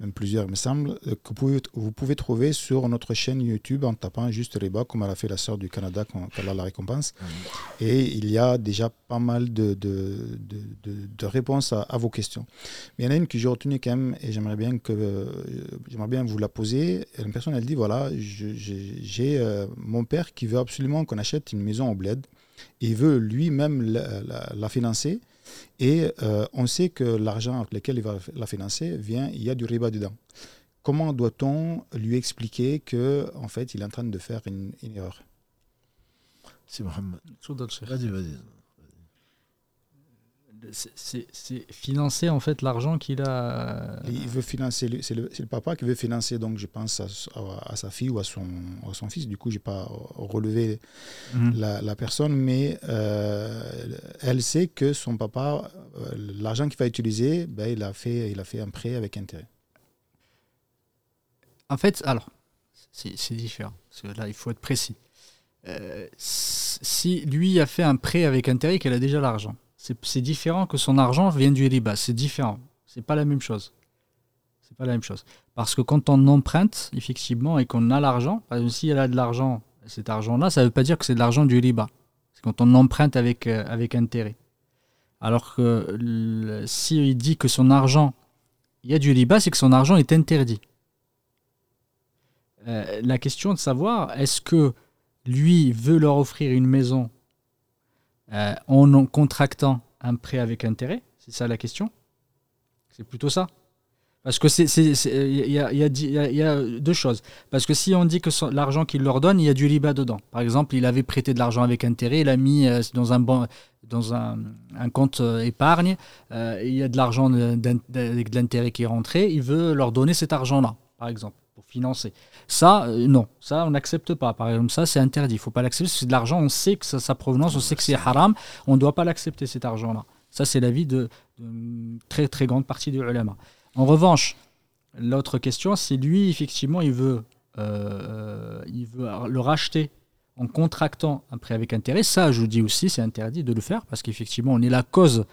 même plusieurs, il me semble, euh, que vous pouvez, vous pouvez trouver sur notre chaîne YouTube en tapant juste riba, comme elle a fait la sœur du Canada, qu'on- qu'Allah la récompense. Et il y a déjà pas mal de, de, de, de- réponses à, à vos questions. Mais il y en a une que j'ai retenue quand même et j'aimerais bien, que, euh, j'aimerais bien vous la poser. Et une personne, elle dit, voilà, j'ai euh, mon père qui veut absolument qu'on achète une maison au bled. Il veut lui-même la, la- la financer. Et euh, on sait que l'argent avec lequel il va la financer vient, il y a du riba dedans. Comment doit-on lui expliquer que en fait, il est en train de faire une, une erreur? C'est. Vas-y, vas-y. C'est- financer en fait l'argent qu'il a. Il veut financer, c'est le, papa qui veut financer, donc je pense à, à- à sa fille ou à son, à son fils. Du coup, je n'ai pas relevé Mhm. la, la personne, mais euh, elle sait que son papa, euh, l'argent qu'il va utiliser, ben, il, a fait, il a fait un prêt avec intérêt. En fait, alors, c'est c'est différent. Parce que là, il faut être précis. Euh, si lui a fait un prêt avec intérêt qu'elle a déjà l'argent, c'est différent que son argent vienne du riba. C'est différent. C'est pas la même chose. C'est pas la même chose. Parce que quand on emprunte, effectivement, et qu'on a l'argent, si elle a de l'argent, cet argent-là, ça veut pas dire que c'est de l'argent du riba. C'est quand on emprunte avec, euh, intérêt. Alors que le- si il dit que son argent, il y a du riba, c'est que son argent est interdit. Euh, la question de savoir est-ce que lui veut leur offrir une maison euh, en contractant un prêt avec intérêt C'est ça la question? C'est plutôt ça Parce que c'est- y, a- deux choses. Parce que si on dit que l'argent qu'il leur donne, il y a du riba dedans. Par exemple, il avait prêté de l'argent avec intérêt, il a mis euh, dans un, dans un, compte euh, épargne, il y a de l'argent avec de l'intérêt qui est rentré, il veut leur donner cet argent-là, par exemple, financer. Ça, euh, non, ça, on n'accepte pas. Par exemple, ça, c'est interdit. Il ne faut pas l'accepter. C'est de l'argent, on sait que ça, sa provenance, on sait que c'est haram. On ne doit pas l'accepter, cet argent-là. Ça, c'est l'avis de, de très, très grande partie du ulama. En revanche, l'autre question, c'est lui, effectivement, il veut, euh, il veut le racheter en contractant un prêt avec intérêt. Ça, je vous dis aussi, c'est interdit de le faire parce qu'effectivement, on est la cause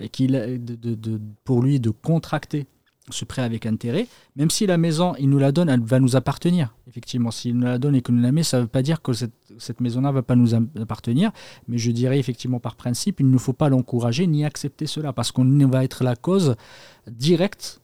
euh, qu'il de- pour lui de contracter ce prêt avec intérêt, même si la maison, il nous la donne, elle va nous appartenir. Effectivement, s'il nous la donne et que nous la met, ça ne veut pas dire que cette, cette maison-là ne va pas nous appartenir. Mais je dirais effectivement par principe, il ne faut pas l'encourager ni accepter cela, parce qu'on va être la cause directe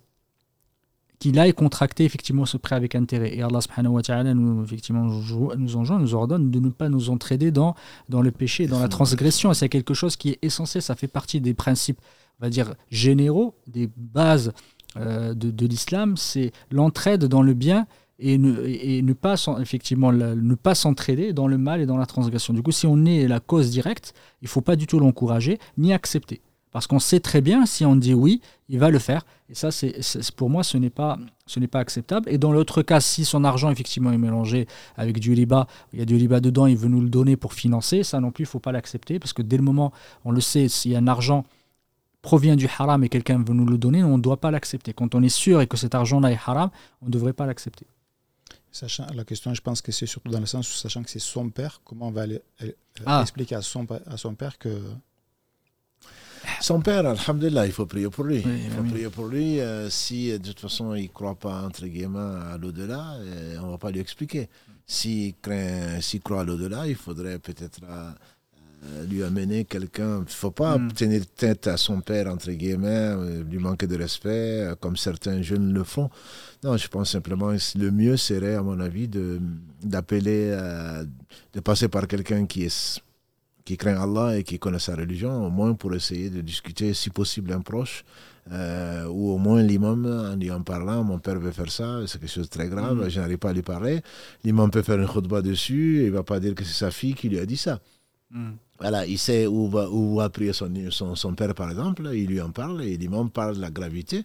qu'il aille contracter effectivement ce prêt avec intérêt. Et Allah subhanahu wa ta'ala nous, nous enjoint, nous ordonne de ne pas nous entraider dans, dans le péché, dans la transgression. C'est quelque chose qui est essentiel, ça fait partie des principes, on va dire, généraux, des bases de, de l'islam, c'est l'entraide dans le bien et ne, pas effectivement ne pas s'entraider dans le mal et dans la transgression. Du coup, si on est la cause directe, il faut pas du tout l'encourager ni accepter. Parce qu'on sait très bien, si on dit oui, il va le faire. Et ça, c'est- pour moi, ce n'est pas, ce n'est pas acceptable. Et dans l'autre cas, si son argent, effectivement, est mélangé avec du riba, il y a du riba dedans, il veut nous le donner pour financer, ça non plus, il ne faut pas l'accepter. Parce que dès le moment, on le sait, s'il y a un argent provient du haram et quelqu'un veut nous le donner, on ne doit pas l'accepter. Quand on est sûr et que cet argent-là est haram, on ne devrait pas l'accepter. Sachant, la question, je pense que c'est surtout dans le sens où, sachant que c'est son père, comment on va aller- euh, Ah. expliquer à son, à son père que Son père, alhamdulillah, il faut prier pour lui. Oui, il faut prier pour lui. euh, si euh, de toute façon il ne croit pas, entre guillemets, à l'au-delà, euh, on ne va pas lui expliquer. S'il craint- s'il croit à l'au-delà, il faudrait peut-être euh, euh, lui amener quelqu'un. Il ne faut pas Mm. tenir tête à son père, entre guillemets, euh, lui manquer de respect, euh, comme certains jeunes le font. Non, je pense simplement que le mieux serait, à mon avis, de- d'appeler, euh, de passer par quelqu'un qui est qui craint Allah et qui connaît sa religion, au moins pour essayer de discuter, si possible, un proche, euh, ou au moins l'imam, en lui en parlant, mon père veut faire ça, c'est quelque chose de très grave, Mhm. je n'arrive pas à lui parler. L'imam peut faire une khutbah dessus, et il ne va pas dire que c'est sa fille qui lui a dit ça. Mm. Voilà, il sait où va, où prier son, son, père, par exemple, il lui en parle, et l'imam parle de la gravité.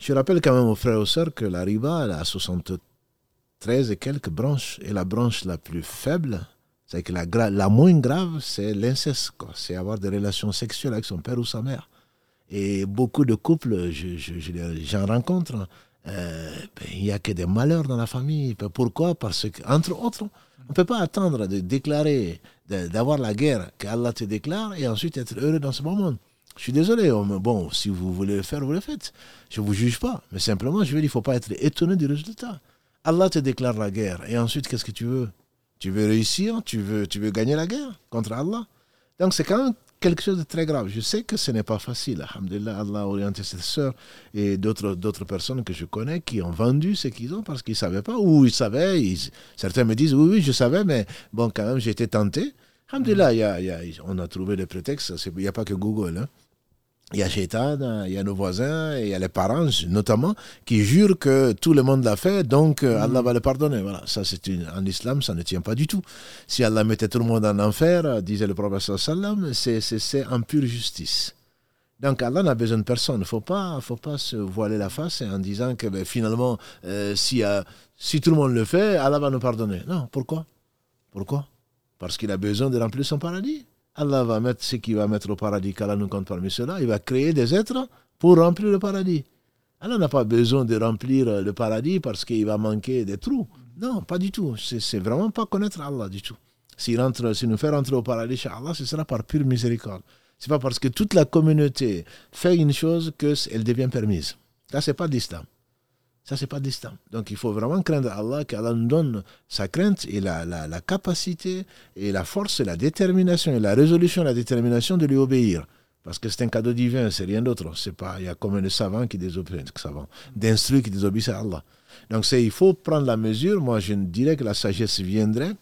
Je rappelle quand même aux frères et aux sœurs que la riba, elle a 73 et quelques branches, et la branche la plus faible, c'est que la, moins grave, c'est l'inceste, c'est avoir des relations sexuelles avec son père ou sa mère. Et beaucoup de couples, je, je- j'en rencontre, euh, ben, il n'y a que des malheurs dans la famille. Ben, Pourquoi? Parce qu'entre autres, on ne peut pas attendre de déclarer, d'avoir la guerre qu'Allah te déclare et ensuite être heureux dans ce moment. Je suis désolé, me- bon, si vous voulez le faire, vous le faites. Je ne vous juge pas, mais simplement, je il ne faut pas être étonné du résultat. Allah te déclare la guerre et ensuite, qu'est-ce que tu veux? Tu veux réussir? Tu veux, tu veux gagner la guerre contre Allah? Donc, c'est quand même quelque chose de très grave. Je sais que ce n'est pas facile. Alhamdulillah, Allah a orienté cette sœur et d'autres, d'autres personnes que je connais qui ont vendu ce qu'ils ont parce qu'ils ne savaient pas ou ils savaient. ils- certains me disent oui, oui, je savais, mais bon, quand même, j'ai été tenté. Alhamdulillah, il y y a- on a trouvé des prétextes. Il n'y a pas que Google. hein. Il y a Shaitan, il y a nos voisins, il y a les parents notamment, qui jurent que tout le monde l'a fait, donc euh, Allah va le pardonner. Voilà, ça c'est une, en islam, ça ne tient pas du tout. Si Allah mettait tout le monde en enfer, euh, disait le prophète sallam, c'est c'est- c'est en pure justice. Donc Allah n'a besoin de personne. Il ne faut pas, faut pas se voiler la face en disant que ben, finalement, euh, si, euh, si tout le monde le fait, Allah va nous pardonner. Non, pourquoi? Pourquoi? Parce qu'il a besoin de remplir son paradis. Allah va mettre ce qu'il va mettre au paradis, qu'Allah nous compte parmi ceux-là. Il va créer des êtres pour remplir le paradis. Allah n'a pas besoin de remplir euh, le paradis parce qu'il va manquer des trous. Non, pas du tout. C'est vraiment pas connaître Allah du tout. S'il nous fait rentrer au paradis chez Allah, ce sera par pure miséricorde. C'est pas parce que toute la communauté fait une chose qu'elle devient permise. Ça, c'est pas d'islam. Ça, c'est pas d'islam. Donc, il faut vraiment craindre Allah, qu'Allah nous donne sa crainte et la, la, la capacité et la force et la détermination et la résolution la détermination de lui obéir. Parce que c'est un cadeau divin, c'est rien d'autre. C'est pas, il y a combien de savants qui savants, d'instruits qui désobéissent à Allah. Donc, c'est, il faut prendre la mesure. Moi, je dirais que la sagesse viendrait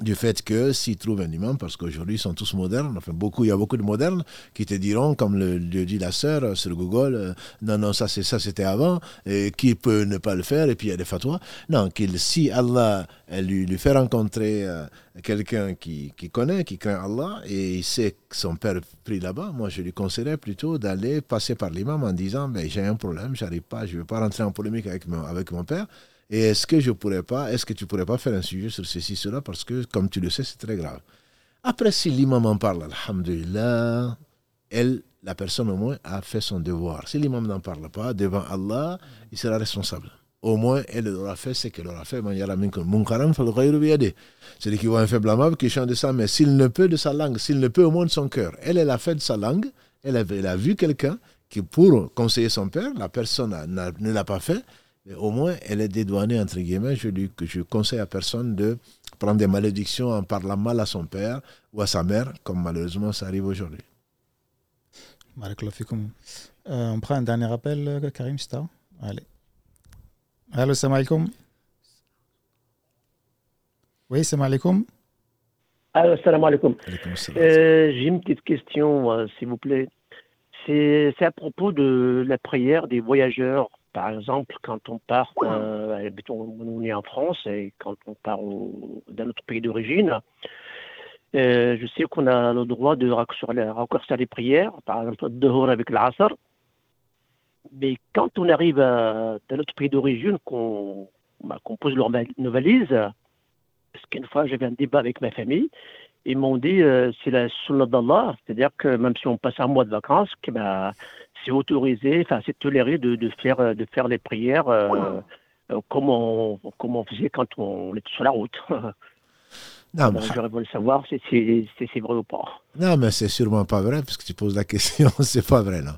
du fait que s'ils trouvent un imam, parce qu'aujourd'hui ils sont tous modernes, enfin beaucoup, il y a beaucoup de modernes qui te diront, comme le, dit la sœur euh, sur Google, euh, non, non, ça c'est ça c'était avant, et qui peut ne pas le faire, et puis il y a des fatwas. Non, qu'il, si Allah lui, lui fait rencontrer euh, quelqu'un qui, qui connaît, qui craint Allah, et il sait que son père prie là-bas, moi je lui conseillerais plutôt d'aller passer par l'imam en disant, j'ai un problème, j'arrive pas, je ne veux pas rentrer en polémique avec mon, avec mon père, et est-ce que je pourrais pas, est-ce que tu pourrais pas faire un sujet sur ceci, cela, parce que, comme tu le sais, c'est très grave. Après, si l'imam en parle, alhamdulillah, elle, la personne au moins, a fait son devoir. Si l'imam n'en parle pas, devant Allah, il sera responsable. Au moins, elle aura fait ce qu'elle aura fait. C'est-à-dire qu'il voit un faible amable qui chante de sa mais s'il ne peut de sa langue, s'il ne peut au moins de son cœur. Elle, elle a fait de sa langue, elle a, vu quelqu'un qui, pour conseiller son père, la personne ne l'a pas fait, mais au moins, elle est dédouanée, entre guillemets. Je, lui, que je conseille à personne de prendre des malédictions en parlant mal à son père ou à sa mère, comme malheureusement ça arrive aujourd'hui. Euh, on prend un dernier appel, Karim Star. Allez. Allô, salam alaikum. Oui, salam alaikum. Alors, salam alaikum. Euh, J'ai une petite question, euh, s'il vous plaît. C'est à propos de la prière des voyageurs. Par exemple, quand on part, euh, on est en France et quand on part au- dans notre pays d'origine, euh, je sais qu'on a le droit de raccourcir les, prières, par exemple, dehors avec l'Asr. Mais quand on arrive à- dans notre pays d'origine, qu'on bah, pose leur nos valises, parce qu'une fois j'avais un débat avec ma famille, ils m'ont dit euh, c'est la sunnah d'Allah, c'est-à-dire que même si on passe un mois de vacances, que, bah, c'est autorisé, enfin c'est toléré de, de faire euh, de faire les prières euh, euh, comme on comme on faisait quand on était sur la route. Non, Donc j'aurais voulu savoir si c'est si c'est vrai ou pas. Non, mais c'est sûrement pas vrai, parce que tu poses la question, c'est pas vrai, non.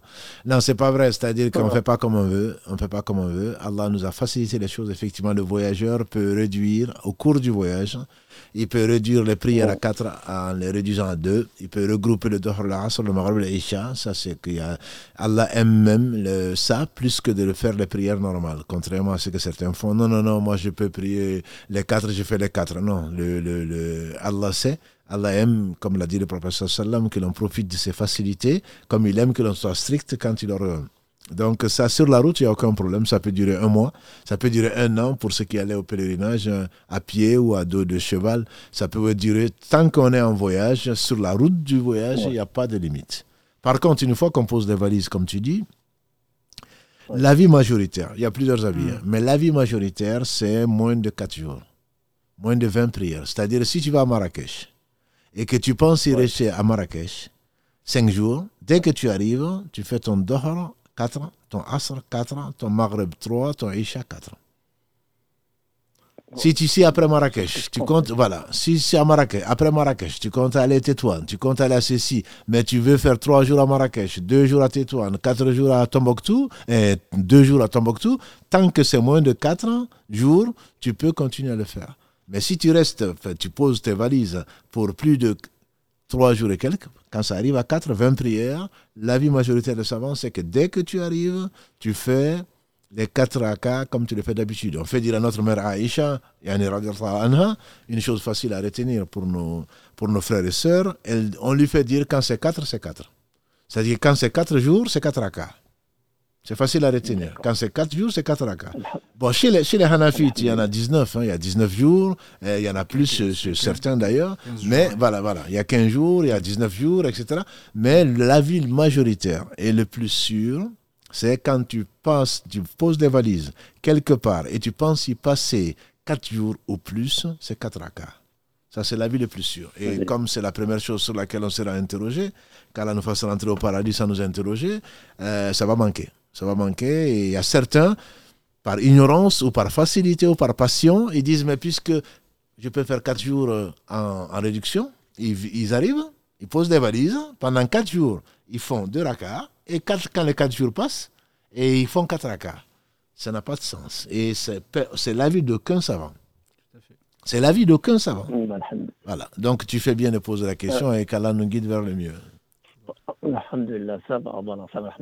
Non, c'est pas vrai, c'est-à-dire qu'on ne fait pas comme on veut, on fait pas comme on veut. Allah nous a facilité les choses, effectivement, le voyageur peut réduire, au cours du voyage, il peut réduire les prières à quatre en les réduisant à deux, il peut regrouper le Dohr, le Maghrib, l'Isha, ça c'est qu'il y a, Allah aime même le, ça, plus que de le faire les prières normales, contrairement à ce que certains font. Non, non, non, moi je peux prier les quatre, je fais les quatre. Non, le, le, le, Allah sait, Allah aime, comme l'a dit le prophète sallam, que l'on profite de ses facilités, comme il aime que l'on soit strict quand il ordonne. Donc ça, sur la route, il n'y a aucun problème. Ça peut durer un mois, ça peut durer un an pour ceux qui allaient au pèlerinage euh, à pied ou à dos de cheval. Ça peut durer tant qu'on est en voyage. Sur la route du voyage, il n'y a pas de limite. Par contre, une fois qu'on pose des valises, comme tu dis, l'avis majoritaire, il y a plusieurs avis, hein, mais l'avis majoritaire, c'est moins de 4 jours, moins de 20 prières. C'est-à-dire, si tu vas à Marrakech et que tu penses y rester à Marrakech, 5 jours, dès que tu arrives, tu fais ton Dohar 4, ton Asr 4, ton Maghreb 3, ton Isha 4. Si tu sais après Marrakech, tu comptes, voilà, si c'est à Marrakech, après Marrakech, tu comptes aller à Tétouane, tu comptes aller à Cécy, mais tu veux faire trois jours à Marrakech, deux jours à Tétouane, quatre jours à Tombouctou, et deux jours à Tombouctou, tant que c'est moins de quatre jours, tu peux continuer à le faire. Mais si tu restes, tu poses tes valises pour plus de trois jours et quelques, quand ça arrive à 4, 20 prières, l'avis majoritaire de savants, c'est que dès que tu arrives, tu fais les quatre rakas comme tu le fais d'habitude. On fait dire à notre mère Aïcha, une chose facile à retenir pour nos, pour nos frères et sœurs, on lui fait dire quand c'est quatre, c'est quatre. C'est-à-dire quand c'est quatre jours, c'est quatre rakas. C'est facile à retenir. Quand c'est quatre jours, c'est quatre rakas. Bon, chez les, chez les Hanafites, il y en a 19. Hein, il y a 19 jours. il y en a plus, chez certains d'ailleurs. Mais voilà, voilà. Il y a 15 jours, il y a 19 jours, etc. Mais l'avis majoritaire et le plus sûr, c'est quand tu passes, tu poses des valises quelque part et tu penses y passer quatre jours ou plus, c'est quatre rakas. Ça, c'est la vie le plus sûr. Et comme c'est la première chose sur laquelle on sera interrogé, quand nous fasse rentrer au paradis sans nous interroger, euh, ça va manquer. Ça va manquer. Et il y a certains, par ignorance ou par facilité ou par passion, ils disent, mais puisque je peux faire quatre jours euh, en, réduction, ils, ils, arrivent, ils posent des valises, pendant quatre jours, ils font deux rakas, et quand les quatre jours passent, et ils font quatre rakas. Ça n'a pas de sens. Et c'est l'avis d'aucun savant. C'est l'avis d'aucun savant. Voilà. Donc tu fais bien de poser la question et qu'Allah nous guide vers le mieux. Alhamdulillah, ça va, ça va,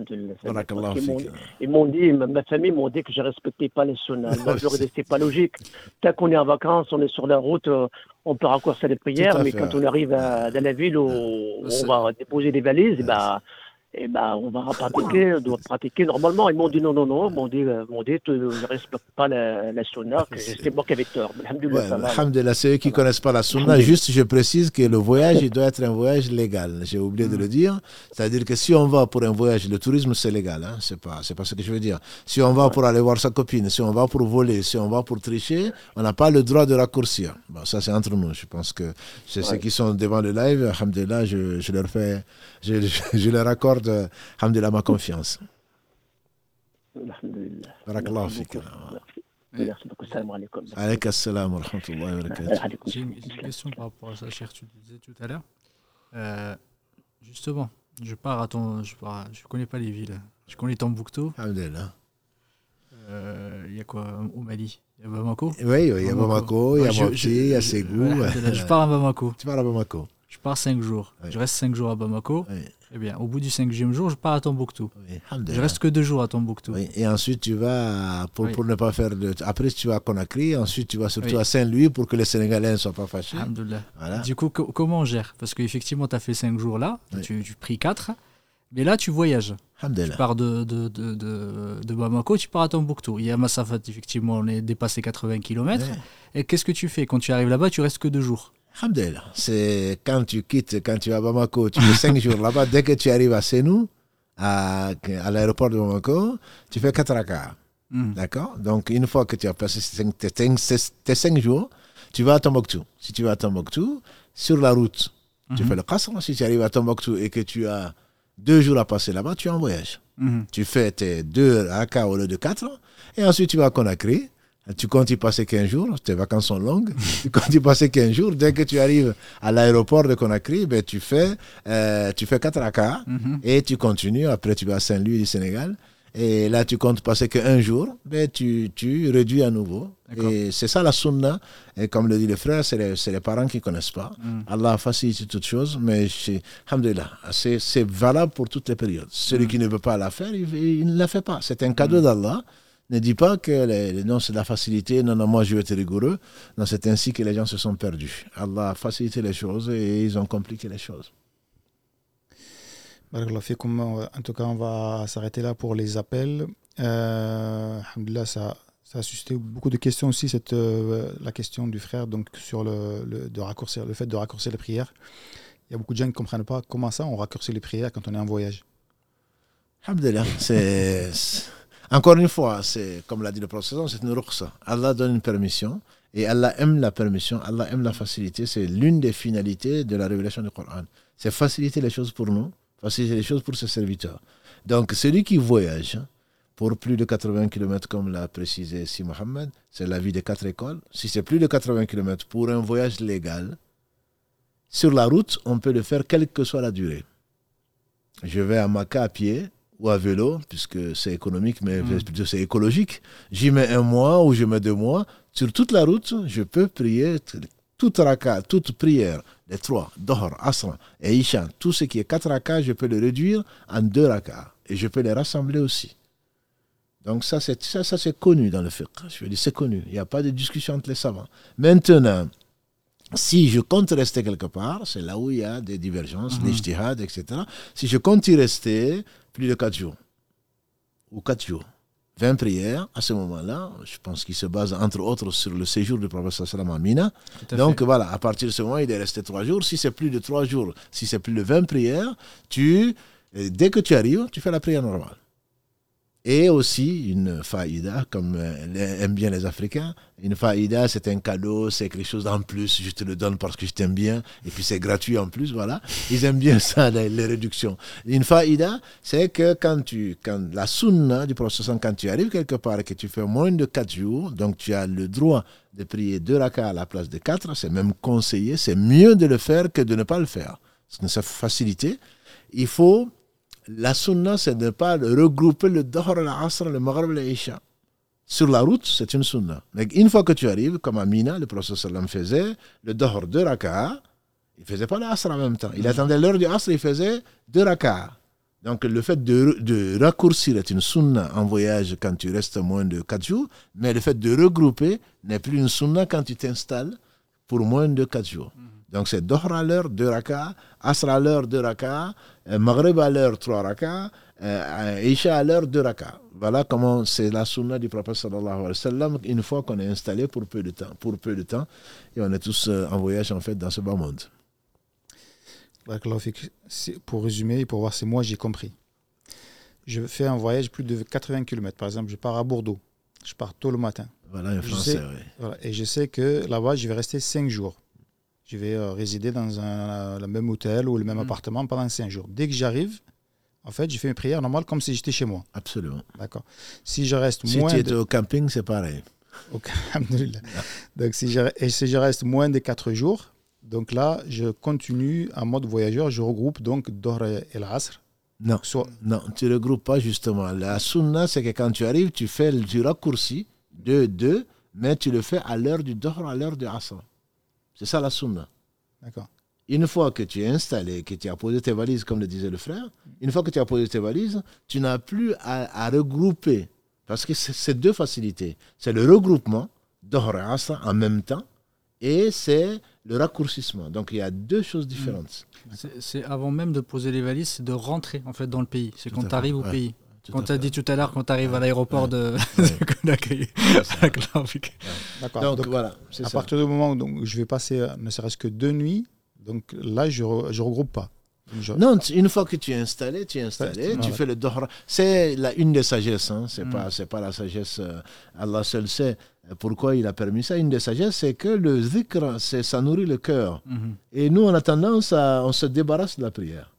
Ils m'ont dit, ma famille m'ont dit que je ne respectais pas les sunnas. Moi, je leur pas logique. Tant qu'on est en vacances, on est sur la route, euh, on peut raccourcir les prières, mais quand on arrive dans la ville où, on va déposer des valises, bah, eh ben, on va pratiquer, on doit pratiquer normalement. Ils m'ont dit non, non, non, ils m'ont dit, euh, m'ont dit tu ne respectes pas la, la sunna, c'est moi qui avais tort. Alhamdulillah, c'est eux qui ne connaissent pas la sunna. Juste, je précise que le voyage, il doit être un voyage légal. J'ai oublié de le dire. C'est-à-dire que si on va pour un voyage, le tourisme, c'est légal. Hein? C'est pas, c'est pas ce que je veux dire. Si on va pour aller voir sa copine, si on va pour voler, si on va pour tricher, on n'a pas le droit de raccourcir. Bon, ça, c'est entre nous. Je pense que c'est ceux qui sont devant le live. Alhamdulillah, je, je leur fais, je, je leur accorde accorde, alhamdulillah, ma confiance. Fik. Merci beaucoup. Salam alaikum. Alayka assalam wa rahmatullahi wa barakatuh. J'ai une question par rapport à ça, cher. Tu disais tout à l'heure. Euh, justement, je pars à ton. Je, pars, je connais pas les villes. Je connais Tombouctou. Alhamdulillah. Euh, il y a quoi au Mali? Il y a Bamako? Oui, il y a Bamako, il y a Mopti, il y a Ségou. Je pars à Bamako. Tu pars à Bamako. Je pars 5 jours. Je reste 5 jours à Bamako. Oui. Eh bien, au bout du cinquième jour, je pars à Tombouctou. Oui, je reste que deux jours à Tombouctou. Et ensuite, tu vas, pour, pour, ne pas faire de. Après, tu vas à Conakry, ensuite, tu vas surtout à Saint-Louis pour que les Sénégalais ne soient pas fâchés. Voilà. Du coup, comment on gère? Parce qu'effectivement, tu as fait cinq jours là, tu, tu pris quatre, mais là, tu voyages. Tu pars de, de, de, de, Bamako, tu pars à Tombouctou. Il y a Massafat, effectivement, on est dépassé 80 km. Et qu'est-ce que tu fais? Quand tu arrives là-bas, tu restes que deux jours. Alhamdulillah. C'est quand tu quittes, quand tu vas à Bamako, tu fais 5 jours là-bas. Dès que tu arrives à Senou, à, à l'aéroport de Bamako, tu fais 4 rakas. Hmm. D'accord? Donc, une fois que tu as passé tes 5 jours, tu vas à Tombouctou. Si tu vas à Tombouctou, sur la route, tu hmm. fais le Qasr. Si tu arrives à Tombouctou et que tu as 2 jours à passer là-bas, tu es en voyage. Hmm. Tu fais tes 2 rakas au lieu de 4. Et ensuite, tu vas à Conakry. Tu comptes y passer 15 jours, tes vacances sont longues. tu comptes y passer 15 jours. Dès que tu arrives à l'aéroport de Conakry, ben, tu, fais, euh, tu fais 4 rakas mhm. et tu continues. Après, tu vas à Saint-Louis du Sénégal. Et là, tu comptes passer qu'un jour, ben, tu, tu réduis à nouveau. Et c'est ça la sunna. Et comme le dit le frère, c'est les, les, parents qui ne connaissent pas. Mm. Allah facilite toutes choses, mais c'est valable pour toutes les périodes. Celui mm. qui ne veut pas la faire, il, il ne la fait pas. C'est un cadeau d'Allah. Ne dis pas que les, non, c'est la facilité, non, non, moi je vais être rigoureux. Non, c'est ainsi que les gens se sont perdus. Allah a facilité les choses et ils ont compliqué les choses. En tout cas, on va s'arrêter là pour les appels. Euh, ça, ça a suscité beaucoup de questions aussi, cette, euh, la question du frère donc, sur le, le, de raccourcir, le fait de raccourcir les prières. Il y a beaucoup de gens qui ne comprennent pas comment ça on raccourcit les prières quand on est en voyage. c'est. Encore une fois, c'est comme l'a dit le professeur, c'est une rukhsa. Allah donne une permission et Allah aime la permission, Allah aime la facilité. C'est l'une des finalités de la révélation du Coran. C'est faciliter les choses pour nous, faciliter les choses pour ses serviteurs. Donc, celui qui voyage pour plus de 80 km, comme l'a précisé Si Mohamed, c'est la vie des quatre écoles. Si c'est plus de 80 km pour un voyage légal, sur la route, on peut le faire quelle que soit la durée. Je vais à Maca à pied, ou à vélo, puisque c'est économique, mais mm. plutôt c'est écologique. J'y mets un mois ou je mets deux mois. Sur toute la route, je peux prier toute raka, toute prière, les trois, Dohor, Asra et Isha, tout ce qui est quatre raka, je peux le réduire en deux raka. Et je peux les rassembler aussi. Donc ça, c'est ça, ça c'est connu dans le fiqh. Je veux dire, c'est connu. Il n'y a pas de discussion entre les savants. Maintenant, si je compte rester quelque part, c'est là où il y a des divergences, mm -hmm. etc. Si je compte y rester, plus de 4 jours, ou 4 jours, 20 prières, à ce moment-là, je pense qu'il se base entre autres sur le séjour du prophète sallam à Mina. Donc voilà, à partir de ce moment, il est resté 3 jours. Si c'est plus de 3 jours, si c'est plus de 20 prières, tu, dès que tu arrives, tu fais la prière normale. Et aussi une faïda, comme euh, aiment bien les Africains. Une faïda, c'est un cadeau, c'est quelque chose en plus, je te le donne parce que je t'aime bien, et puis c'est gratuit en plus, voilà. Ils aiment bien ça, les, réductions. Une faïda, c'est que quand tu, quand la sunna du prophète, quand tu arrives quelque part et que tu fais moins de 4 jours, donc tu as le droit de prier deux rakas à la place de 4, c'est même conseillé, c'est mieux de le faire que de ne pas le faire. C'est une facilité. Il faut la sunna, c'est de ne pas regrouper le Dohr, l'Asr, le Maghrib l'Isha. Sur la route, c'est une sunna. Mais une fois que tu arrives, comme à Mina, le prophète sallam faisait le Dohr de raka'a, il ne faisait pas l'Asr en même temps. Il attendait l'heure du Asr, il faisait deux raka'a. Donc le fait de, de, raccourcir est une sunna en voyage quand tu restes moins de 4 jours, mais le fait de regrouper n'est plus une sunna quand tu t'installes pour moins de 4 jours. Donc c'est Dohr à l'heure, 2 raka, Asr à l'heure, 2 raka, euh, Maghrib à l'heure, 3 raka, euh, Isha à l'heure, 2 raka. Voilà comment c'est la sunna du prophète sallallahu alayhi wa sallam une fois qu'on est installé pour peu de temps. Pour peu de temps. Et on est tous euh, en voyage en fait dans ce bas monde. Pour résumer et pour voir si moi j'ai compris. Je fais un voyage plus de 80 km. Par exemple, je pars à Bordeaux. Je pars tôt le matin. Voilà, un français, oui. voilà, et je sais que là-bas, je vais rester 5 jours je vais euh, résider dans un, le même hôtel ou le même mm. appartement pendant cinq jours. Dès que j'arrive, en fait, je fais une prière normale comme si j'étais chez moi. Absolument. D'accord. Si je reste si moins. Si tu es au camping, c'est pareil. Ok, donc si je, et si je reste moins de quatre jours, donc là, je continue en mode voyageur, je regroupe donc Dohr et l'Asr. Non, Soit... non, tu ne regroupes pas justement. La sunna, c'est que quand tu arrives, tu fais du raccourci de 2, mais tu le fais à l'heure du Dohr, à l'heure du Asr. C'est ça la sunna. D'accord. Une fois que tu es installé, que tu as posé tes valises, comme le disait le frère, une fois que tu as posé tes valises, tu n'as plus à, regrouper. Parce que c'est deux facilités. C'est le regroupement, d'Ohra en même temps, et c'est le raccourcissement. Donc il y a deux choses différentes. C'est avant même de poser les valises, c'est de rentrer en fait dans le pays. C'est quand tu arrives au pays. Quand tu as dit tout à l'heure, quand tu arrives à l'aéroport de, Conakry. D'accord. Donc, voilà. À partir du moment où je vais passer euh, ne serait-ce que deux nuits, donc là, je ne regroupe pas. Non, une fois que tu es installé, tu es installé, tu fais le dohra. C'est une des sagesses, hein. c'est pas, mm. pas la sagesse, euh, Allah seul sait pourquoi il a permis ça. Une des sagesses, c'est que le zikr, ça nourrit le cœur. Mm-hmm. Et nous, on a tendance à, on se débarrasse de la prière.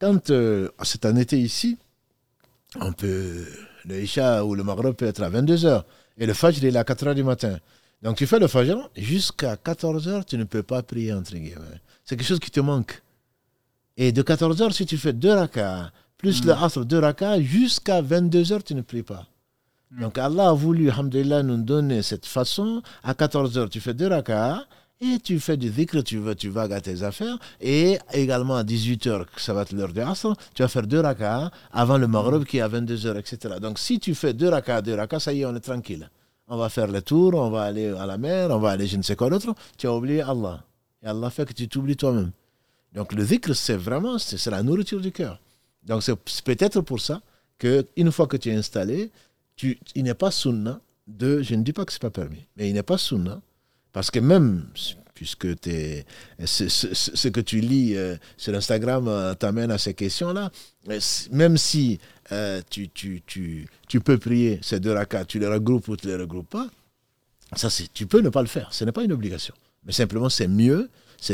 Quand euh, c'est un été ici, on peut, le Isha ou le Maghreb peut être à 22h. Et le Fajr, il est à 4h du matin. Donc tu fais le Fajr, jusqu'à 14h, tu ne peux pas prier, entre guillemets. C'est quelque chose qui te manque. Et de 14h, si tu fais deux rakas, plus le hmm. Asr, deux rakas, jusqu'à 22h, tu ne pries pas. Hmm. Donc Allah a voulu, alhamdulillah, nous donner cette façon. À 14h, tu fais deux rakas, et tu fais du dhikr, tu vas, tu à tes affaires. Et également à 18h, ça va être l'heure de Asr, tu vas faire deux rakas avant le Maghreb qui est à 22h, etc. Donc si tu fais deux rakas, deux rakas, ça y est, on est tranquille. On va faire le tour, on va aller à la mer, on va aller je ne sais quoi d'autre. Tu as oublié Allah. Et Allah fait que tu t'oublies toi-même. Donc le dhikr, c'est vraiment, c'est la nourriture du cœur. Donc c'est peut-être pour ça qu'une fois que tu es installé, tu, il n'est pas sunna de, je ne dis pas que c'est pas permis, mais il n'est pas sunna, parce que même puisque es, ce, que tu lis euh, sur Instagram euh, t'amène à ces questions-là, même si euh, tu, tu, tu, tu, peux prier ces deux rakats, tu les regroupes ou tu les regroupes pas, ça tu peux ne pas le faire, ce n'est pas une obligation. Mais simplement, c'est mieux,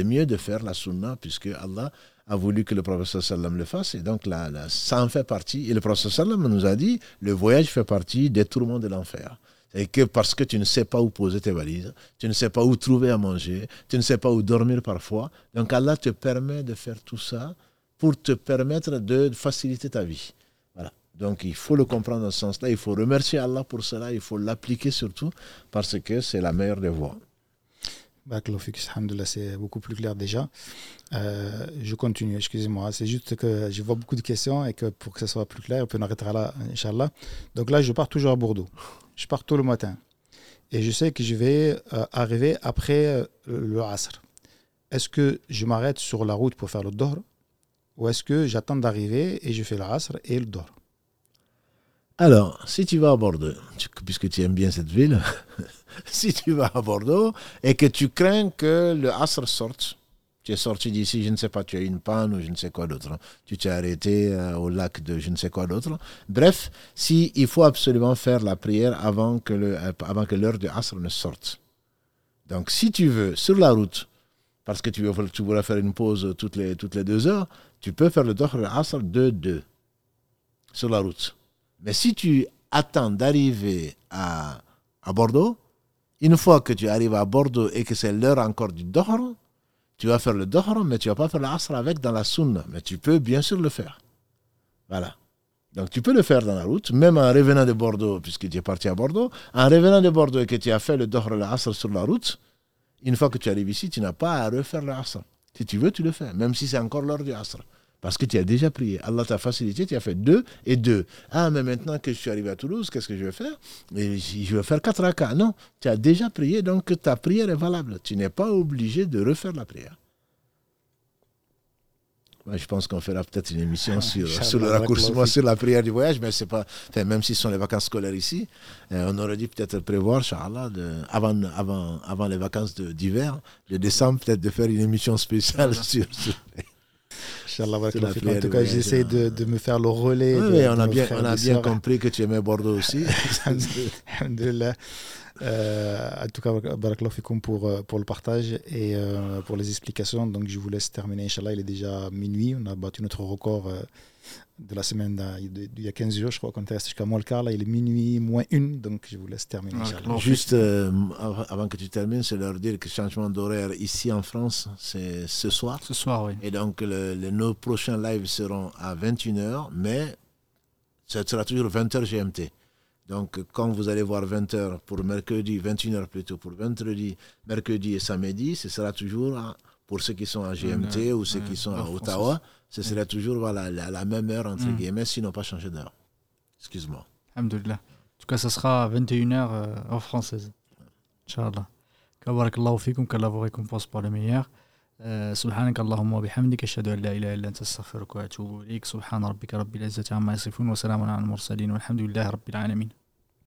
mieux de faire la sunna, puisque Allah a voulu que le professeur sallam le fasse, et donc là, ça en fait partie. Et le professeur sallam nous a dit, le voyage fait partie des tourments de l'enfer et que parce que tu ne sais pas où poser tes valises, tu ne sais pas où trouver à manger, tu ne sais pas où dormir parfois. Donc Allah te permet de faire tout ça pour te permettre de faciliter ta vie. Voilà. Donc il faut le comprendre dans ce sens-là, il faut remercier Allah pour cela, il faut l'appliquer surtout parce que c'est la meilleure des voies. c'est beaucoup plus clair déjà. Euh, je continue, excusez-moi. C'est juste que je vois beaucoup de questions et que pour que ce soit plus clair, on peut arrêter là, Inch'Allah. Donc là, je pars toujours à Bordeaux je pars tôt le matin. Et je sais que je vais euh, arriver après euh, le Asr. Est-ce que je m'arrête sur la route pour faire le Dor Ou est-ce que j'attends d'arriver et je fais le Asr et le Dor Alors, si tu vas à Bordeaux, puisque tu aimes bien cette ville, si tu vas à Bordeaux et que tu crains que le Asr sorte, tu es sorti d'ici, je ne sais pas, tu as eu une panne ou je ne sais quoi d'autre. Hein. Tu t'es arrêté euh, au lac de je ne sais quoi d'autre. Bref, si il faut absolument faire la prière avant que le, euh, avant que l'heure de Asr ne sorte. Donc, si tu veux, sur la route, parce que tu, veux, tu voudrais faire une pause toutes les, toutes les deux heures, tu peux faire le Dohr Asr de deux sur la route. Mais si tu attends d'arriver à, à Bordeaux, une fois que tu arrives à Bordeaux et que c'est l'heure encore du Dohr, tu vas faire le Dohr, mais tu ne vas pas faire l'Asr avec dans la Sunna. Mais tu peux bien sûr le faire. Voilà. Donc tu peux le faire dans la route, même en revenant de Bordeaux, puisque tu es parti à Bordeaux. En revenant de Bordeaux et que tu as fait le Dohr, l'Asr sur la route, une fois que tu arrives ici, tu n'as pas à refaire l'Asr. Si tu veux, tu le fais, même si c'est encore l'heure du Asr. Parce que tu as déjà prié. Allah t'a facilité, tu as fait deux et deux. Ah, mais maintenant que je suis arrivé à Toulouse, qu'est-ce que je vais faire? Je vais faire quatre rakas. Non, tu as déjà prié, donc ta prière est valable. Tu n'es pas obligé de refaire la prière. je pense qu'on fera peut-être une émission ah, sur, sur le raccourcissement, sur la prière du voyage, mais c'est pas. même si ce sont les vacances scolaires ici, euh, on aurait dû peut-être prévoir, Inch'Allah, avant, avant, avant les vacances d'hiver, de, décembre, peut-être de faire une émission spéciale sur, sur en tout cas, j'essaie de, de, me faire le relais. Oui, on, a bien, on a bien compris que tu aimais Bordeaux aussi. euh, en tout cas, Barakallah pour, euh, pour le partage et euh, pour les explications. Donc, je vous laisse terminer. Inch'Allah, il est déjà minuit. On a battu notre record. Euh, de la semaine d'il y a 15 jours, je crois qu'on était jusqu'à moins le quart. Là, il est minuit moins une, donc je vous laisse terminer. Juste euh, avant que tu termines, c'est leur dire que le changement d'horaire ici en France, c'est ce soir. Ce soir, oui. Et donc, le, nos prochains lives seront à 21h, mais ça sera toujours 20h GMT. Donc, quand vous allez voir 20h pour mercredi, 21h plutôt pour vendredi, mercredi et samedi, ce sera toujours pour ceux qui sont à GMT ou ceux qui sont à Ottawa ce serait toujours voilà, la, la même heure, entre mm. guillemets, s'ils n'ont pas changé d'heure. Excuse-moi. Alhamdulillah. En tout cas, ça sera à 21h euh, heure française. Inch'Allah. كبارك الله فيكم كالله vous récompense par le meilleur سبحانك اللهم وبحمدك أشهد أن لا إله إلا أنت أستغفرك وأتوب إليك سبحان ربك رب العزة عما يصفون وسلام على المرسلين والحمد لله رب العالمين